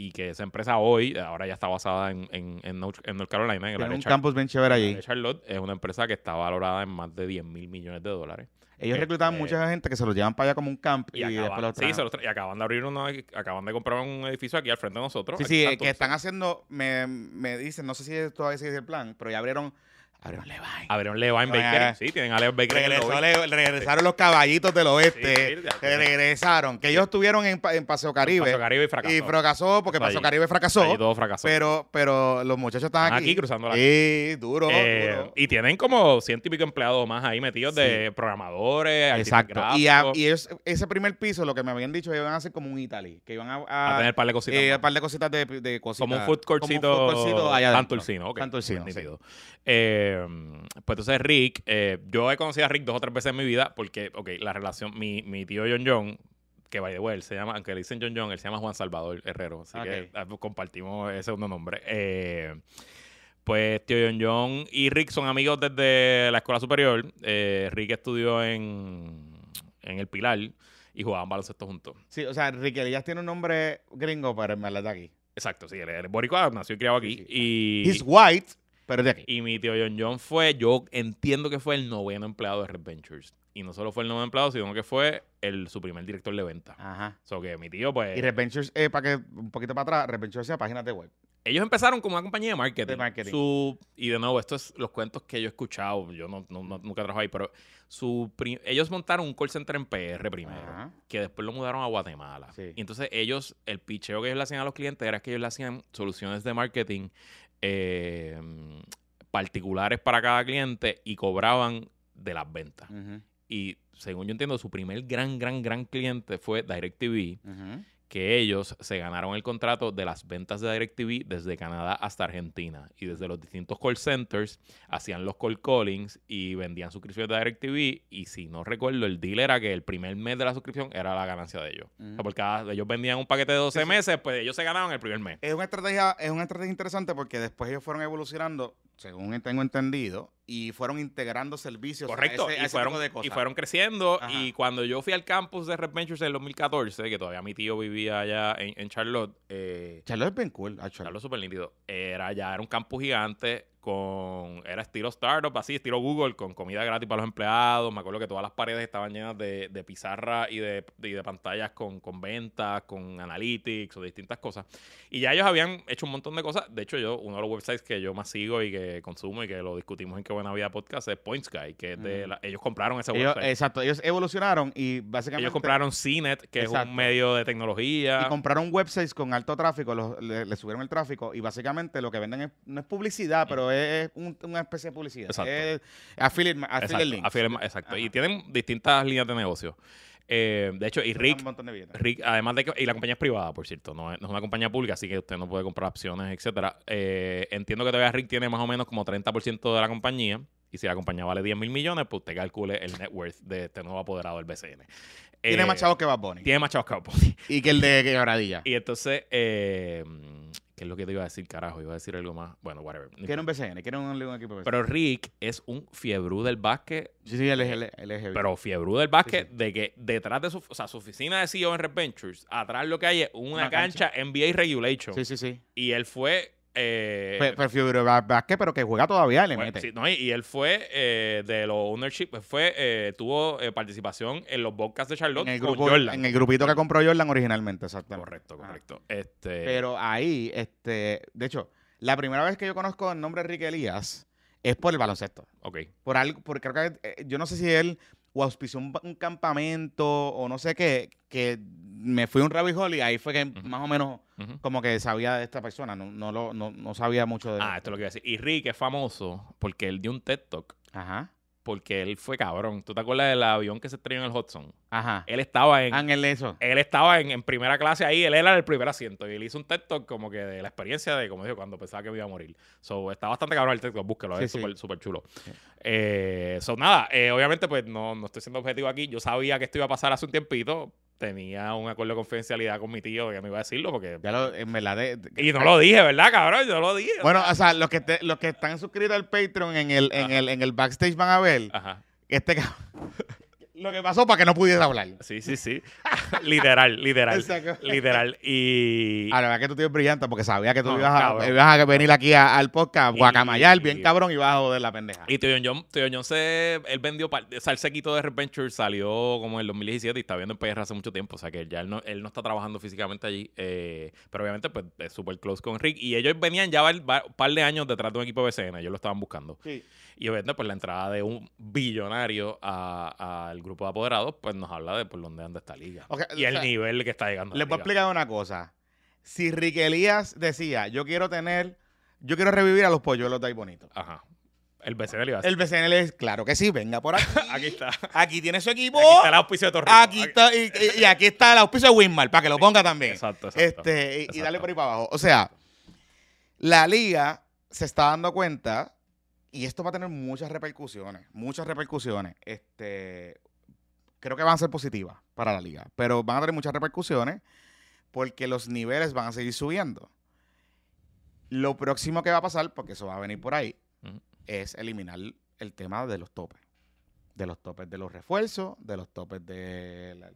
y que esa empresa hoy, ahora ya está basada en, en, en North, en North Carolina, en el área un Char- campus bien chévere allí. Charlotte. Es una empresa que está valorada en más de 10 mil millones de dólares. Ellos reclutaban mucha gente que se los llevan para allá como un camp y, Y, después acaban, los sí, traen. se los tra- y acaban de abrir uno, acaban de comprar un edificio aquí al frente de nosotros. Sí, sí, eh, que están haciendo, me, me dicen, no sé si todavía sigue el plan, pero ya abrieron, abrieron Levine. Abrieron Levine ay. Sí, tienen a Levine en el le- regresaron los caballitos del oeste, Sí, sí, ya. que regresaron, que ellos estuvieron en, Pa- en Paseo Caribe, Paseo Caribe y fracasó. y fracasó porque Paseo allí. Caribe fracasó, Allí todo fracasó. pero, pero los muchachos están Están aquí. aquí cruzando la Sí, duro, Eh, duro. y tienen como ciento y pico empleados más ahí metidos de programadores, Exacto. Y, a- gráficos, y ellos, ese primer piso, lo que me habían dicho, iban a hacer como un Italy, que iban a, a- a tener un par de cositas. eh, un par de cositas de, de cositas. como un food courtcito, Como un food courtcito allá. Santurcino, nítido. Eh, pues entonces Rick, eh, yo he conocido a Rick dos o tres veces en mi vida porque, ok, la relación, mi, mi tío John John, que by the way, él se llama, aunque le dicen John John, él se llama Juan Salvador Herrero, así Ok. que ah, compartimos ese segundo nombre. Eh, pues tío John John y Rick son amigos desde la escuela superior. Rick estudió en, en El Pilar y jugaban baloncesto juntos. Sí, o sea, Riquelillas tiene un nombre gringo, pero en verdad aquí. Exacto, sí, él es boricua, nació y criado aquí. Sí, sí. Y, He's white, pero de aquí. y mi tío John John fue, yo entiendo que fue el noveno empleado de Red Ventures. Y no solo fue el noveno empleado, sino que fue el, su primer director de venta. Ajá. O sea, que mi tío, pues... Y Red Ventures, eh, para que un poquito para atrás, Red Ventures hacía páginas de web. Ellos empezaron como una compañía de marketing. De marketing. Su, y de nuevo, esto es los cuentos que yo he escuchado. Yo no, no- no- nunca trabajo ahí, pero su ellos montaron un call center en PR primero, Ajá. que después lo mudaron a Guatemala. Sí. Y entonces ellos, el picheo que ellos le hacían a los clientes era que ellos le hacían soluciones de marketing eh, particulares para cada cliente y cobraban de las ventas. Y según yo entiendo, su primer gran, gran, gran cliente fue DirecTV ujú. Que ellos se ganaron el contrato de las ventas de DirecTV desde Canadá hasta Argentina. Y desde los distintos call centers hacían los call callings y vendían suscripciones de DirecTV. Y si no recuerdo, el deal era que el primer mes de la suscripción era la ganancia de ellos. O sea, porque cada- ellos vendían un paquete de 12 Sí, sí. meses, pues ellos se ganaban el primer mes. Es una estrategia, es una estrategia interesante porque después ellos fueron evolucionando, según tengo entendido, y fueron integrando servicios Correcto, a ese, a y, fueron, tipo de y fueron creciendo. Ajá. Y cuando yo fui al campus de Red Ventures en el 2014, que todavía mi tío vivía allá en, en Charlotte, eh, Charlotte es bien cool, actually. Charlotte súper nítido, era ya era un campus gigante con, era estilo startup, así, estilo Google, con comida gratis para los empleados. Me acuerdo que todas las paredes estaban llenas de, de pizarra y de, y de pantallas con, con ventas, con analytics o distintas cosas. Y ya ellos habían hecho un montón de cosas. De hecho, yo, uno de los websites que yo más sigo y que consumo y que lo discutimos en Qué Buena Vida Podcast es PointSky, que es de Mm. la- ellos compraron ese Ellos- website. exacto, ellos evolucionaron y básicamente ellos compraron CNET, que es un medio de tecnología. y compraron websites con alto tráfico, los- le, le subieron el tráfico y básicamente lo que venden es, no es publicidad, pero es un- una especie de publicidad. Exacto. Es affiliate, affiliate Exacto, links. exacto. Ajá. Y tienen distintas líneas de negocio. Eh, de hecho, y Rick. Rick, además de que, y la compañía es privada, por cierto, no es, no es una compañía pública, así que usted no puede comprar acciones, etcétera. Eh, entiendo que todavía Rick tiene más o menos como 30% de la compañía, y si la compañía vale 10 mil millones, pues usted calcule el net worth de este nuevo apoderado del BCN. Tiene Eh, más chavos que Bad Bunny. Tiene más chavos que Bad Bunny. Y que el de Quebradilla. Y entonces, eh, ¿qué es lo que te iba a decir, carajo? Iba a decir algo más. Bueno, whatever. no Quiere un BCN, quiere un, un equipo BCN. Pero Rick es un fiebrú del básquet sí, sí, él es, él es- él es heavy. Pero fiebrú del básquet, Sí, de que detrás de su, o sea, su oficina de CEO en Red Ventures, atrás lo que hay es una, Una cancha, NBA Regulation. Sí, sí, sí. Y él fue. Eh, Pe- Prefiero Vázquez, pero que juega todavía, le fue- mete. sí, no, y, y él fue eh, de los ownership, fue, eh, tuvo eh, participación en los podcasts de Charlotte en, el con grupo, Jordan. en el grupito que compró Jordan originalmente, exactamente. Correcto, correcto. Este, Pero ahí, este, de hecho, la primera vez que yo conozco el nombre de Enrique Elías es por el baloncesto. ok. Por algo, porque creo que yo no sé si él o auspició un, un campamento o no sé qué, que me fui a un rabbit hole y ahí fue que más o menos como que sabía de esta persona, no, no, lo, no, no sabía mucho de Ah, esto es lo que iba a decir. Y Rick es famoso porque él dio un TED Talk. Ajá, Porque él fue cabrón. ¿Tú te acuerdas del avión que se estrelló en el Hudson? ajá. Él estaba en, Ángel eso. él estaba en, en primera clase ahí, él era el primer asiento y él hizo un TED Talk como que de la experiencia de, como dijo, cuando pensaba que me iba a morir. So, está bastante cabrón el TED Talk, búsquelo, Sí, es sí. súper súper chulo. Eh, so, nada, eh, obviamente pues no, no estoy siendo objetivo aquí, yo sabía que esto iba a pasar hace un tiempito, tenía un acuerdo de confidencialidad con mi tío que no iba a decirlo porque... Ya lo, en verdad, de- de- Y no lo dije, ¿verdad, cabrón? Yo lo dije. Bueno, o sea, los que, te- los que están suscritos al Patreon en el, en Ajá. el, en el backstage van a ver Ajá. este cabrón. Lo que pasó para que no pudiera hablar. Sí, sí, sí. literal, literal. Exacto. literal. Y... A la verdad que tú tienes brillante porque sabía que tú No, ibas, a, cabrón. ibas a venir aquí a- al podcast, Y- guacamayar, bien cabrón, y vas a joder la pendeja. Y Tío John, Tío John se, él vendió, o sea, el sequito de Red Venture salió como en el 2017 y está viendo en PR hace mucho tiempo, o sea que ya él no, él no está trabajando físicamente allí, eh, pero obviamente pues es súper close con Rick y ellos venían ya un par de años detrás de un equipo de BCN, ellos lo estaban buscando. Sí. Y obviamente pues la entrada de un billonario a- al grupo de apoderados pues nos habla de por dónde anda esta liga. Y el sea, nivel que está llegando. Les voy a explicar una cosa. Si Rick Elías decía, yo quiero tener, yo quiero revivir a los polluelos de ahí bonitos. Ajá. El BCN le iba a. El BCN dice, claro que sí, venga por aquí. Aquí está. Aquí tiene su equipo. Aquí está el auspicio de Torrico. Aquí está, y, aquí está el auspicio de Winmar, para que lo ponga también. Exacto, exacto. Este, y- y, Exacto. darle por ahí para abajo. O sea, la liga se está dando cuenta, y esto va a tener muchas repercusiones, muchas repercusiones. Este, creo que van a ser positivas para la liga, pero van a tener muchas repercusiones porque los niveles van a seguir subiendo. Lo próximo que va a pasar, porque eso va a venir por ahí, es eliminar el tema de los topes. De los topes de los refuerzos, de los topes de... la-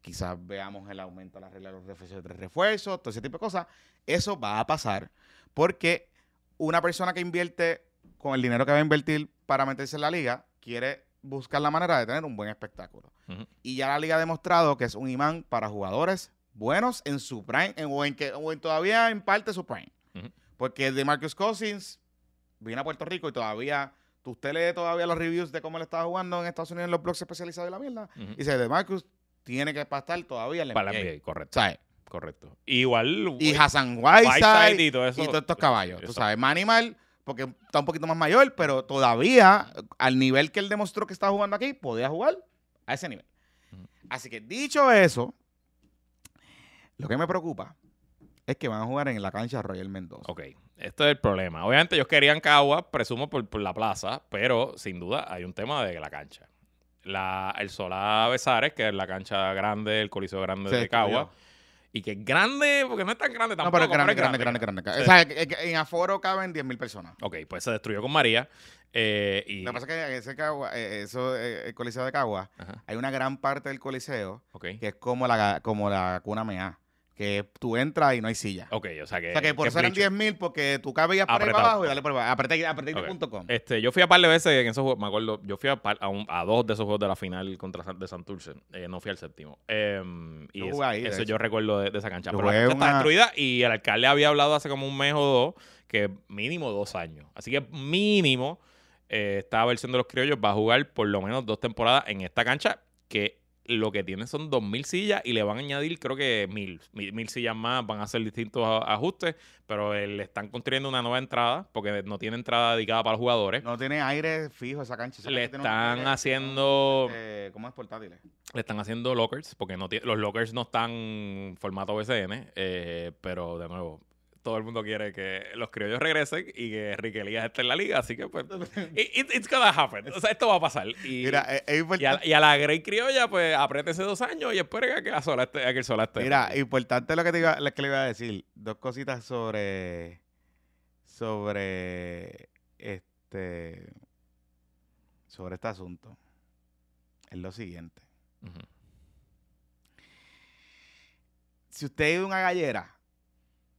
quizás veamos el aumento de la regla de los refuerzos de refuerzos, todo ese tipo de cosas. Eso va a pasar porque una persona que invierte con el dinero que va a invertir para meterse en la liga quiere buscar la manera de tener un buen espectáculo. Ujú. Y ya la liga ha demostrado que es un imán para jugadores buenos en su prime, en- o, en que, o en todavía en parte su prime. Ujú. Porque de Marcus Cousins viene a Puerto Rico y todavía, tú usted lee todavía los reviews de cómo él estaba jugando en Estados Unidos en los blogs especializados de la mierda. Ujú. Y dice, de Marcus tiene que estar todavía en la Para la NBA. NBA, correcto. ¿Sabes? Correcto. Igual. Y güey, Hassan Whiteside Whiteside y todo eso. y todos estos caballos. Tú Exacto. sabes, Manimal, porque está un poquito más mayor, pero todavía, al nivel que él demostró que estaba jugando aquí, podía jugar a ese nivel. Así que dicho eso, Lo que me preocupa es que van a jugar en la cancha Royal Mendoza. Ok, esto es el problema. Obviamente ellos querían Cagua, presumo por, por la plaza, pero sin duda hay un tema de la cancha. La, el Solá Besares, que es la cancha grande, el coliseo grande de. Cagua, y que es grande, porque no es tan grande No, tampoco. pero es grande, grande, grande, grande. O sea, en aforo caben 10.000 personas. Ok, pues se destruyó con María. eh, y, Lo que pasa es que ese Cagua, eh, eso, eh, el Coliseo de Cagua, hay una gran parte del Coliseo que es como la, como la cuna mea, que tú entras y no hay silla. Ok, o sea que. o sea, que por eran bleacher. 10.000 porque tú cabías por ahí para abajo y dale por abajo. Apreté, apreté Ok. punto com. Este, yo fui a par de veces en esos juegos, me acuerdo, yo fui a, par- a, un- a dos de esos juegos de la final contra San- de Santurce, eh, no fui al séptimo. Em, y Yo eso, jugué ahí, de eso hecho. yo recuerdo de, de esa cancha. Yo Pero la cancha está destruida y el alcalde había hablado hace como un mes o dos que mínimo dos años. Así que mínimo eh, esta versión de los criollos va a jugar por lo menos dos temporadas en esta cancha que lo que tiene son 2.000 sillas y le van a añadir creo que 1.000. Mil, mil sillas más, van a hacer distintos ajustes, pero le están construyendo una nueva entrada porque no tiene entrada dedicada para los jugadores. No tiene aire fijo esa cancha. Esa Le cancha están haciendo- eh, ¿Cómo es portátiles? Le están haciendo lockers, porque no los lockers no están en formato BCN, eh, pero de nuevo, todo el mundo quiere que los criollos regresen y que Enrique Elías esté en la liga, así que pues, it- it- it's gonna happen. O sea, esto va a pasar. Y, Mira, es y, a, importante, y a la Grey Criolla, pues, apriétese dos años y espere a que, la sola esté, a que el Sola esté. mira, importante lo que, te iba, lo que le iba a decir. Dos cositas sobre. Sobre. Este. Sobre este asunto. Es lo siguiente. Si usted a una gallera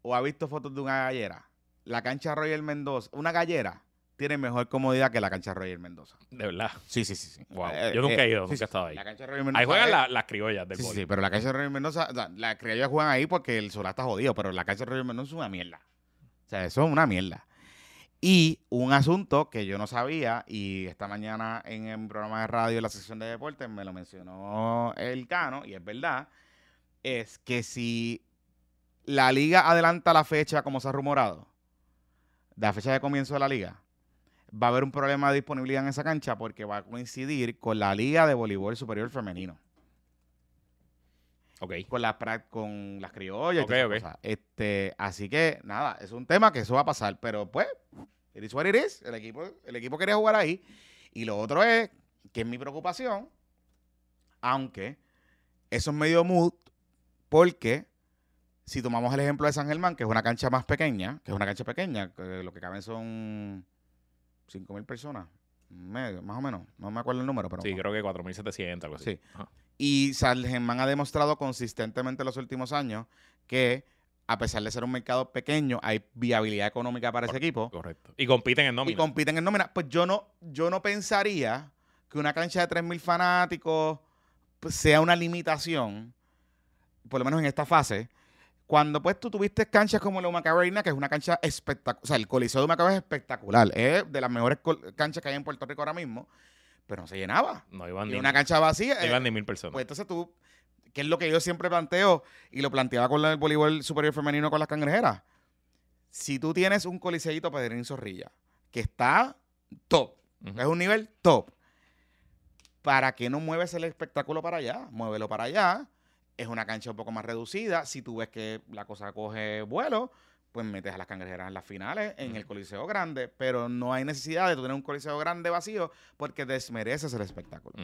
o ha visto fotos de una gallera, la cancha Royal Mendoza, una gallera tiene mejor comodidad que la cancha Royal Mendoza. De verdad. Sí, sí, sí. sí. Wow. Eh, Yo nunca eh, he ido, sí, nunca sí. he estado ahí. La cancha Royal Mendoza. Ahí juegan es- la- las criollas del Sí, sí, boli. sí, pero la cancha Royal Mendoza, o sea, las criollas juegan ahí porque el Solá está jodido, pero la cancha Royal Mendoza es una mierda. O sea, eso es una mierda. Y un asunto que yo no sabía, y esta mañana en el programa de radio, en la sección de deportes, me lo mencionó el Cano, y es verdad, es que si la liga adelanta la fecha como se ha rumorado, de la fecha de comienzo de la liga, va a haber un problema de disponibilidad en esa cancha porque va a coincidir con la liga de voleibol superior femenino Ok. con las pra- con las criollas y Ok, todas esas ok. cosas. Este, así que nada, es un tema que eso va a pasar, pero pues it is what it is. El equipo el equipo quería jugar ahí y lo otro es que es mi preocupación, aunque eso es medio mood porque si tomamos el ejemplo de San Germán, que es una cancha más pequeña, que es una cancha pequeña, que lo que caben son 5 mil personas, medio, más o menos, no me acuerdo el número, pero Sí, creo que 4.700, algo así. Sí. Ajá. y San Germán ha demostrado consistentemente en los últimos años que, a pesar de ser un mercado pequeño, hay viabilidad económica para ese equipo. Correcto. Y compiten en Y nómina. compiten en nómina. Pues yo no, yo no pensaría que una cancha de 3.000 fanáticos pues, sea una limitación, por lo menos en esta fase. Cuando pues tú tuviste canchas como la Humacao Arena, que es una cancha espectacular, o sea, el Coliseo de Humacao es espectacular, es de las mejores canchas que hay en Puerto Rico ahora mismo, pero no se llenaba. no iban Y ni, una cancha vacía. no eh, iban ni mil personas. pues entonces tú, que es lo que yo siempre planteo y lo planteaba con el voleibol superior femenino con las cangrejeras. Si tú tienes un coliseíto Pedrín Zorrilla, que está top, Ujú. es un nivel top, ¿para qué no mueves el espectáculo para allá? Muévelo para allá. Es una cancha un poco más reducida. Si tú ves que la cosa coge vuelo, pues metes a las cangrejeras en las finales en el coliseo grande. Pero no hay necesidad de tener un coliseo grande vacío porque desmereces el espectáculo.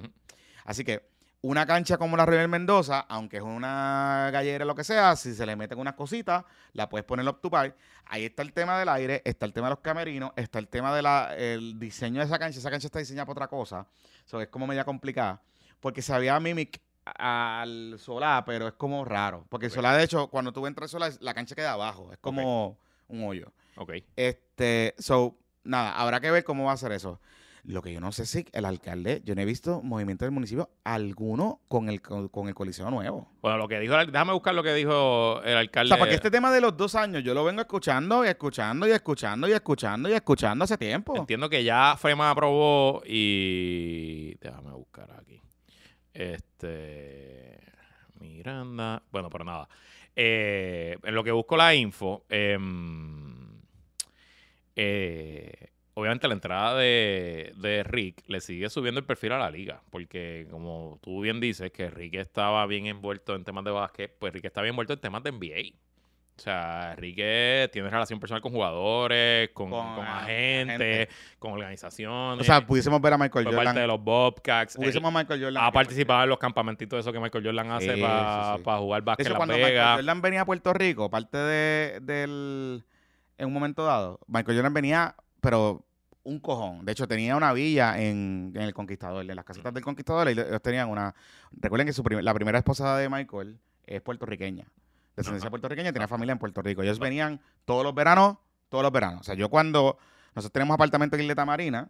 Así que una cancha como la River Mendoza, aunque es una gallera lo que sea, si se le meten unas cositas, la puedes poner up to par. Ahí está el tema del aire, está el tema de los camerinos, está el tema del diseño de esa cancha. Esa cancha está diseñada para otra cosa. So, es como media complicada. Porque se había mimic al Solá, pero es como raro. Porque el Ok. Solá, de hecho, cuando tú entras al Solá, la cancha queda abajo. Es como un hoyo. Ok. Este, so, nada, habrá que ver cómo va a ser eso. Lo que yo no sé si el alcalde, yo no he visto movimiento del municipio alguno con el, con, con el coliseo nuevo. Bueno, lo que dijo, déjame buscar lo que dijo el O alcalde. sea, porque este tema de los dos años, yo lo vengo escuchando y escuchando y escuchando y escuchando y escuchando hace tiempo. Entiendo que ya FEMA aprobó y. Déjame buscar aquí. Este. Miranda. Bueno, pero nada. Eh, en lo que busco la info. em, eh, obviamente la entrada de, de Rick le sigue subiendo el perfil a la liga, porque como tú bien dices, que Rick estaba bien envuelto en temas de básquet, pues Rick está bien envuelto en temas de NBA. O sea, Enrique tiene relación personal con jugadores, con, Con, con agentes, gente. con organizaciones. O sea, pudiésemos ver a Michael fue parte de Jordan. los Bobcats. Él Pudiésemos a Michael Jordan. ha participado en los campamentitos de eso que Michael Jordan hace Sí, para sí, sí. jugar De básquet hecho, en Las cuando Michael Vegas. Jordan venía a Puerto Rico, parte de, del. En un momento dado, Michael Jordan venía, pero un cojón. De hecho, tenía una villa en, en el Conquistador, en las casitas del Conquistador. Y ellos tenían una. Recuerden que su prim- la primera esposa de Michael es puertorriqueña. Descendencia puertorriqueña, tenía familia en Puerto Rico. Ellos venían todos los veranos, todos los veranos. O sea, yo cuando. Nosotros tenemos apartamento en Isleta Marina.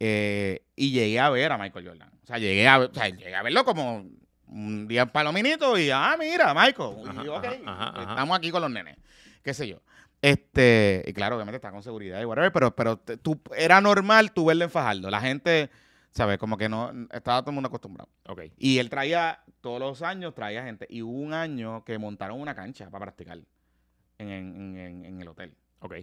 eh, y llegué a ver a Michael Jordan. O sea, llegué a, ver- o sea, llegué a verlo como un día en Palominito y, ah, mira, Michael. Y Ajá, ajá, estamos aquí con los nenes. Qué sé yo. Este, y claro, obviamente está con seguridad y whatever, pero, pero tú, era normal tú verlo en Fajardo. La gente, ¿sabes? Como que no, estaba todo el mundo acostumbrado. Ok. Y él traía, todos los años traía gente. Y hubo un año que montaron una cancha para practicar en, en- en- en el hotel. Ok.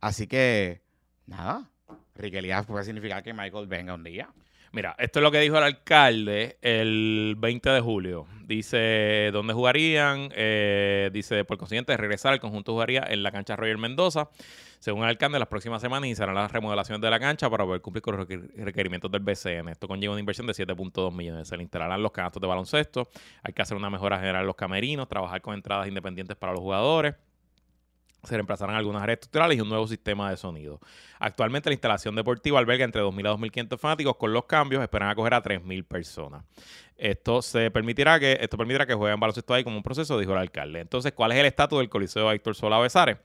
Así que, nada, Riquelías puede significar que Michael venga un día. Mira, esto es lo que dijo el alcalde el 20 de julio. Dice dónde jugarían. eh, dice, por consiguiente, regresar, el conjunto jugaría en la cancha Roger Mendoza. Según el alcalde, las próximas semanas iniciarán las remodelaciones de la cancha para poder cumplir con los requer- requerimientos del BCN. Esto conlleva una inversión de 7.2 millones. Se le instalarán los canastos de baloncesto. Hay que hacer una mejora general en los camerinos, trabajar con entradas independientes para los jugadores. Se reemplazarán algunas áreas estructurales y un nuevo sistema de sonido. Actualmente la instalación deportiva alberga entre 2.000 a 2.500 fanáticos. Con los cambios esperan acoger a 3.000 personas. Esto se permitirá que esto permitirá que jueguen baloncesto ahí como un proceso, dijo el alcalde. Entonces, ¿cuál es el estatus del Coliseo Héctor Sola Besares?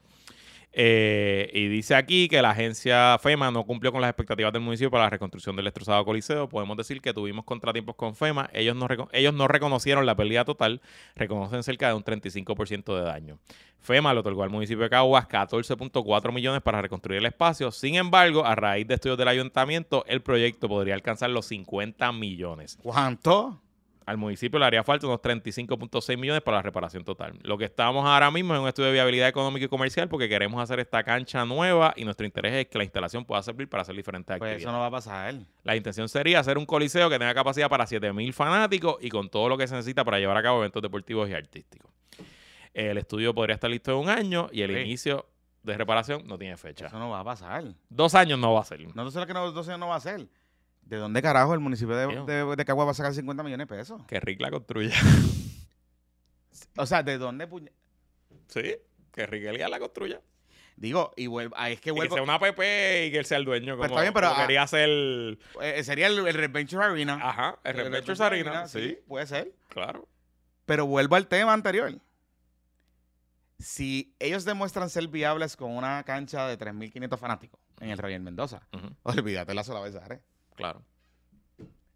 Eh, y dice aquí que la agencia FEMA no cumplió con las expectativas del municipio para la reconstrucción del destrozado coliseo. Podemos decir que tuvimos contratiempos con FEMA. Ellos no, ellos no reconocieron la pérdida total, reconocen cerca de un 35% de daño. FEMA le otorgó al municipio de Caguas 14.4 millones para reconstruir el espacio. Sin embargo, a raíz de estudios del ayuntamiento, el proyecto podría alcanzar los 50 millones. ¿Cuánto? Al municipio le haría falta unos 35.6 millones para la reparación total. Lo que estamos ahora mismo es un estudio de viabilidad económica y comercial porque queremos hacer esta cancha nueva y nuestro interés es que la instalación pueda servir para hacer diferentes Pues actividades. eso no va a pasar. La intención sería hacer un coliseo que tenga capacidad para 7.000 fanáticos y con todo lo que se necesita para llevar a cabo eventos deportivos y artísticos. El estudio podría estar listo en un año y el Sí. inicio de reparación no tiene fecha. Eso no va a pasar. Dos años no va a ser. No tú sabes que no, dos años no va a ser. ¿De dónde carajo el municipio de, Tío. de, de Cagua va a sacar 50 millones de pesos? Que Rick la construya. O sea, ¿de dónde? puñe- sí, que Rick Elías la construya. Digo, y vuelvo, ah, es que Y que vuelvo. sea una PP y que él sea el dueño. Como, Pues está bien, pero, como ah, quería hacer. eh, sería el, el Adventure Arena. Ajá, el El Adventure Arena. Sí, puede ser. claro. Pero vuelvo al tema anterior. Si ellos demuestran ser viables con una cancha de 3.500 fanáticos en el Royal Mendoza, olvídate la sola Besares. Claro.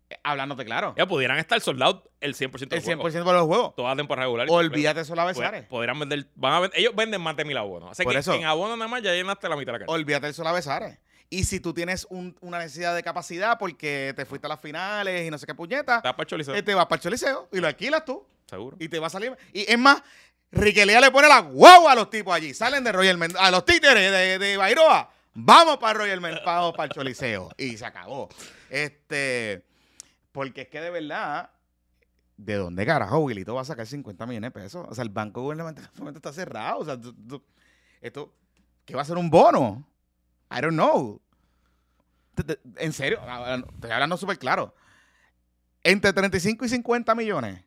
Eh, Hablándote claro. Ya pudieran estar soldados el 100% del El juego. 100% de los juegos. Toda temporada regular. Olvídate completa. Besares. Pod- Podrían vender, van a vender- ellos venden más de mil abonos. Así Por que eso. en abono nada más ya llenaste la mitad de la cancha. Olvídate del Sola Besares. Y si tú tienes un- una necesidad de capacidad porque te fuiste a las finales y no sé qué puñeta, Está para Choliseo, eh, te vas para el Choliseo y lo alquilas tú. seguro. Y te va a salir. Y es más, Riquelía le pone la guagua a los tipos allí. Salen de Royal Mendoza. A los títeres de, de Bairoa. Vamos para Royal vamos para el Choliseo. Y se acabó. Este. Porque es que de verdad. ¿De dónde carajo Wilito va a sacar 50 millones de pesos? O sea, el banco gubernamental en este está cerrado. O sea, tú- tú- esto. ¿Qué va a ser un bono? I don't know. En serio, ah, ah, estoy hablando súper claro. Entre 35 y 50 millones.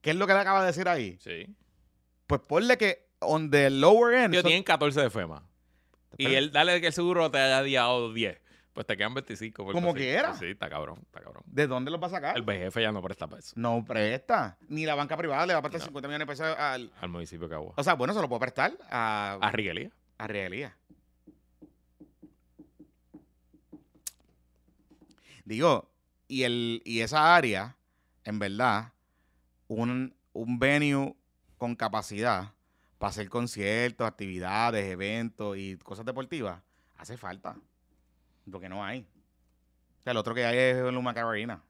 ¿Qué es lo que le acaba de decir ahí? Sí. Pues ponle que on the lower end. Ellos son- tienen 14 de FEMA. Y él, dale que el seguro te haya dado 10. Pues te quedan 25. por Como quiera. Sí, está cabrón, está cabrón. ¿De dónde los va a sacar? El BGF ya no presta para eso. No presta. Ni la banca privada le va a prestar No. 50 millones de pesos al. Al municipio de Cagua. O sea, bueno, se lo puede prestar a, A Riguelía. a Regalía. Digo, y, el, y esa área, en verdad, un, un venue con capacidad para hacer conciertos, actividades, eventos y cosas deportivas, hace falta. Porque no hay. O sea, el otro que hay es Luma Arena.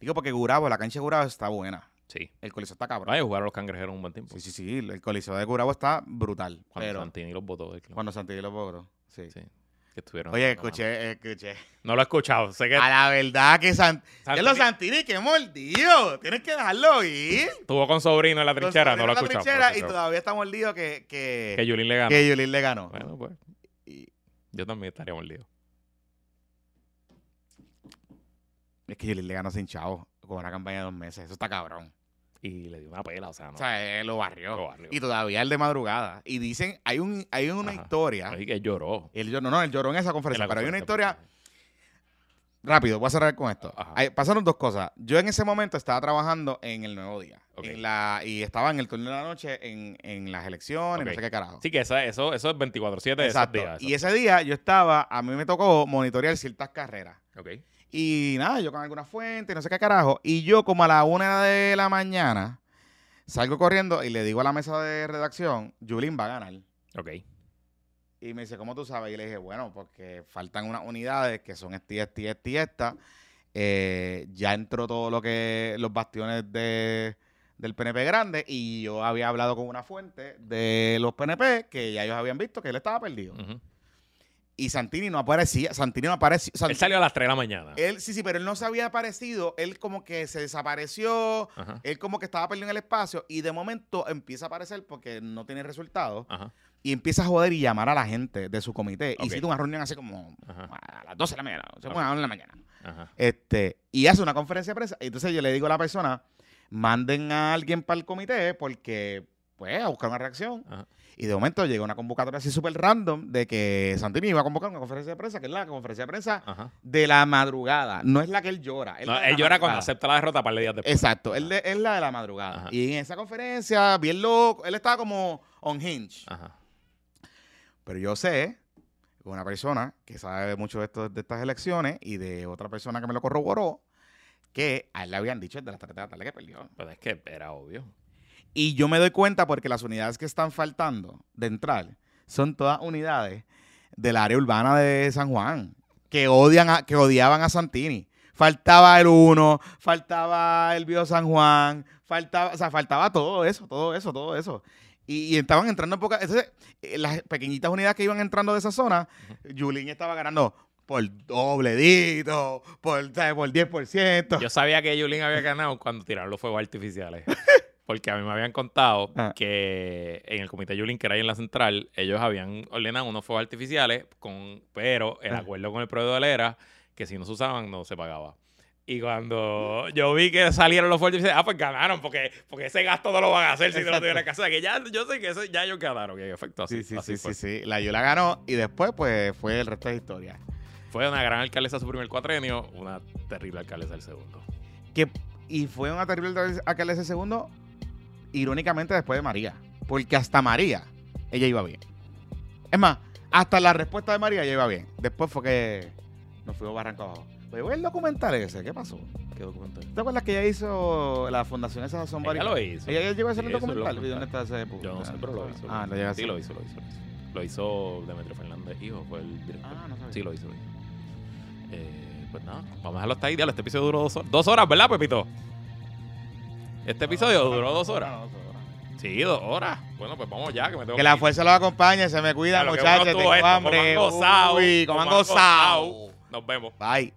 Digo, porque Gurabo, la cancha de Gurabo está buena. Sí. El Coliseo está cabrón. Vaya a jugar a los cangrejeros un buen tiempo. Sí, sí, sí. El Coliseo de Curabo está brutal. Cuando pero Santini los votó cuando Santini lo logró. Sí. Sí. Que estuvieron. Oye, no, no, escuché, escuché. No lo he escuchado. Sé que A la verdad que San... Santini- Es lo Santini, que mordido. Tienes que dejarlo ir. estuvo con sobrino en la trinchera. No lo he escuchado. trinchera y todavía está mordido que, que, Que Yulín le ganó. que Yulín le ganó. Bueno, pues. Y Yo también estaría mordido. es que Yulín le ganó sin chavo con una campaña de dos meses. Eso está cabrón. Y le dio una pela, o sea, no. O sea, él lo barrió. Lo barrió. Y todavía el de madrugada. Y dicen, hay un hay una Ajá. historia. Así que lloró. Él, lloró- no, no, él lloró en esa En conferencia. pero hay una historia. Rápido, voy a cerrar con esto. Ajá. Hay- pasaron dos cosas. Yo en ese momento estaba trabajando en el Nuevo Día. Ok. En la, y estaba en el turno de la noche en, en las elecciones, no Ok. sé qué carajo. Sí, que esa- eso, eso es 24-7 de esos días. Y ese día yo estaba, a mí me tocó monitorear ciertas carreras. Ok. Y nada, yo con alguna fuente, no sé qué carajo. Y yo, como a la una de la mañana, salgo corriendo y le digo a la mesa de redacción, Julín va a ganar. Ok. Y me dice, ¿cómo tú sabes? Y le dije, bueno, porque faltan unas unidades que son esti, esti, esti, esta. Eh, ya entró todo lo que, los bastiones de, del PNP grande y yo había hablado con una fuente de los PNP que ya ellos habían visto que él estaba perdido. Ujú. Y Santini no aparecía, Santini no apareció. Él salió a las 3 de la mañana. Él, sí, sí, pero él no se había aparecido. Él como que se desapareció. Ajá. Él como que estaba perdido en el espacio. Y de momento empieza a aparecer porque no tiene resultados. Y empieza a joder y llamar a la gente de su comité. Ok. Y cita una reunión así como Ajá. a las 12 de la mañana. Se Ok. pone a las 1 de la mañana. Ajá. Este, y hace una conferencia de prensa. Y entonces yo le digo a la persona, manden a alguien para el comité porque, pues, a buscar una reacción. Ajá. Y de momento llega una convocatoria así súper random de que Santini iba a convocar una conferencia de prensa, que es la conferencia de prensa Ajá. de la madrugada. No es la que él llora. No, de él llora cuando acepta la derrota para el días después. Exacto, él de- es la de la madrugada. Ajá. Y en esa conferencia, bien loco, él estaba como on hinge. Ajá. Pero yo sé, una persona que sabe mucho de, esto, de estas elecciones y de otra persona que me lo corroboró, que a él le habían dicho desde las 3 de la tarde que perdió. Pues es que era obvio. Y yo me doy cuenta porque las unidades que están faltando de entrar son todas unidades del área urbana de San Juan que odian a- que odiaban a Santini. Faltaba el 1, faltaba el Bio San Juan, faltaba, o sea, faltaba todo eso, todo eso, todo eso. Y, y estaban entrando en pocas. Entonces, eh, las pequeñitas unidades que iban entrando de esa zona, Yulín estaba ganando por dobledito, por, por 10%. Yo sabía que Yulín había ganado cuando tiraron los fuegos artificiales. Porque a mí me habían contado Ah. que en el comité Yulín, que era ahí en la central, ellos habían ordenado unos fuegos artificiales, con, pero el Ah. acuerdo con el proveedor era que si no se usaban, no se pagaba. Y cuando yo vi que salieron los fuegos artificiales, ah, pues ganaron, porque, porque ese gasto no lo van a hacer si no lo tuvieran que hacer. Que ya, yo sé que eso, ya ellos ganaron, que en efecto así, Sí, sí, así sí, fue. sí, sí. La Yula ganó y después, pues, fue el resto de historia. Fue una gran alcaldesa su primer cuatrenio, una terrible alcaldesa el segundo. Que, y fue una terrible alcaldesa segundo, irónicamente, después de María. Porque hasta María, ella iba bien. Es más, hasta la respuesta de María ella iba bien. Después fue que nos fuimos barranco abajo. Voy el documental ese, ¿qué pasó? ¿Qué documental? ¿Te acuerdas que ella hizo la fundación esa Son Ella lo hizo. ¿Ella, ella llegó a hacer el documental? ¿Y documental. dónde está ese Yo no sé, pero lo hizo. Ah, lo llega a Sí, lo hizo, lo hizo, lo hizo. Lo hizo Demetrio Fernández, hijo, fue el director. Ah, no sabía. Sí, lo hizo, lo hizo. Eh, pues nada, vamos a dejarlo hasta ahí. Diablo, este episodio duró dos horas. Dos horas, ¿verdad, Pepito? Este episodio duró dos horas. Sí, dos horas. Bueno, pues vamos ya, que me tengo Que la ir. fuerza los acompañe, se me cuida, muchachos. Tengo hambre. Coman gozado. Uy, coman gozado. Nos vemos. Bye.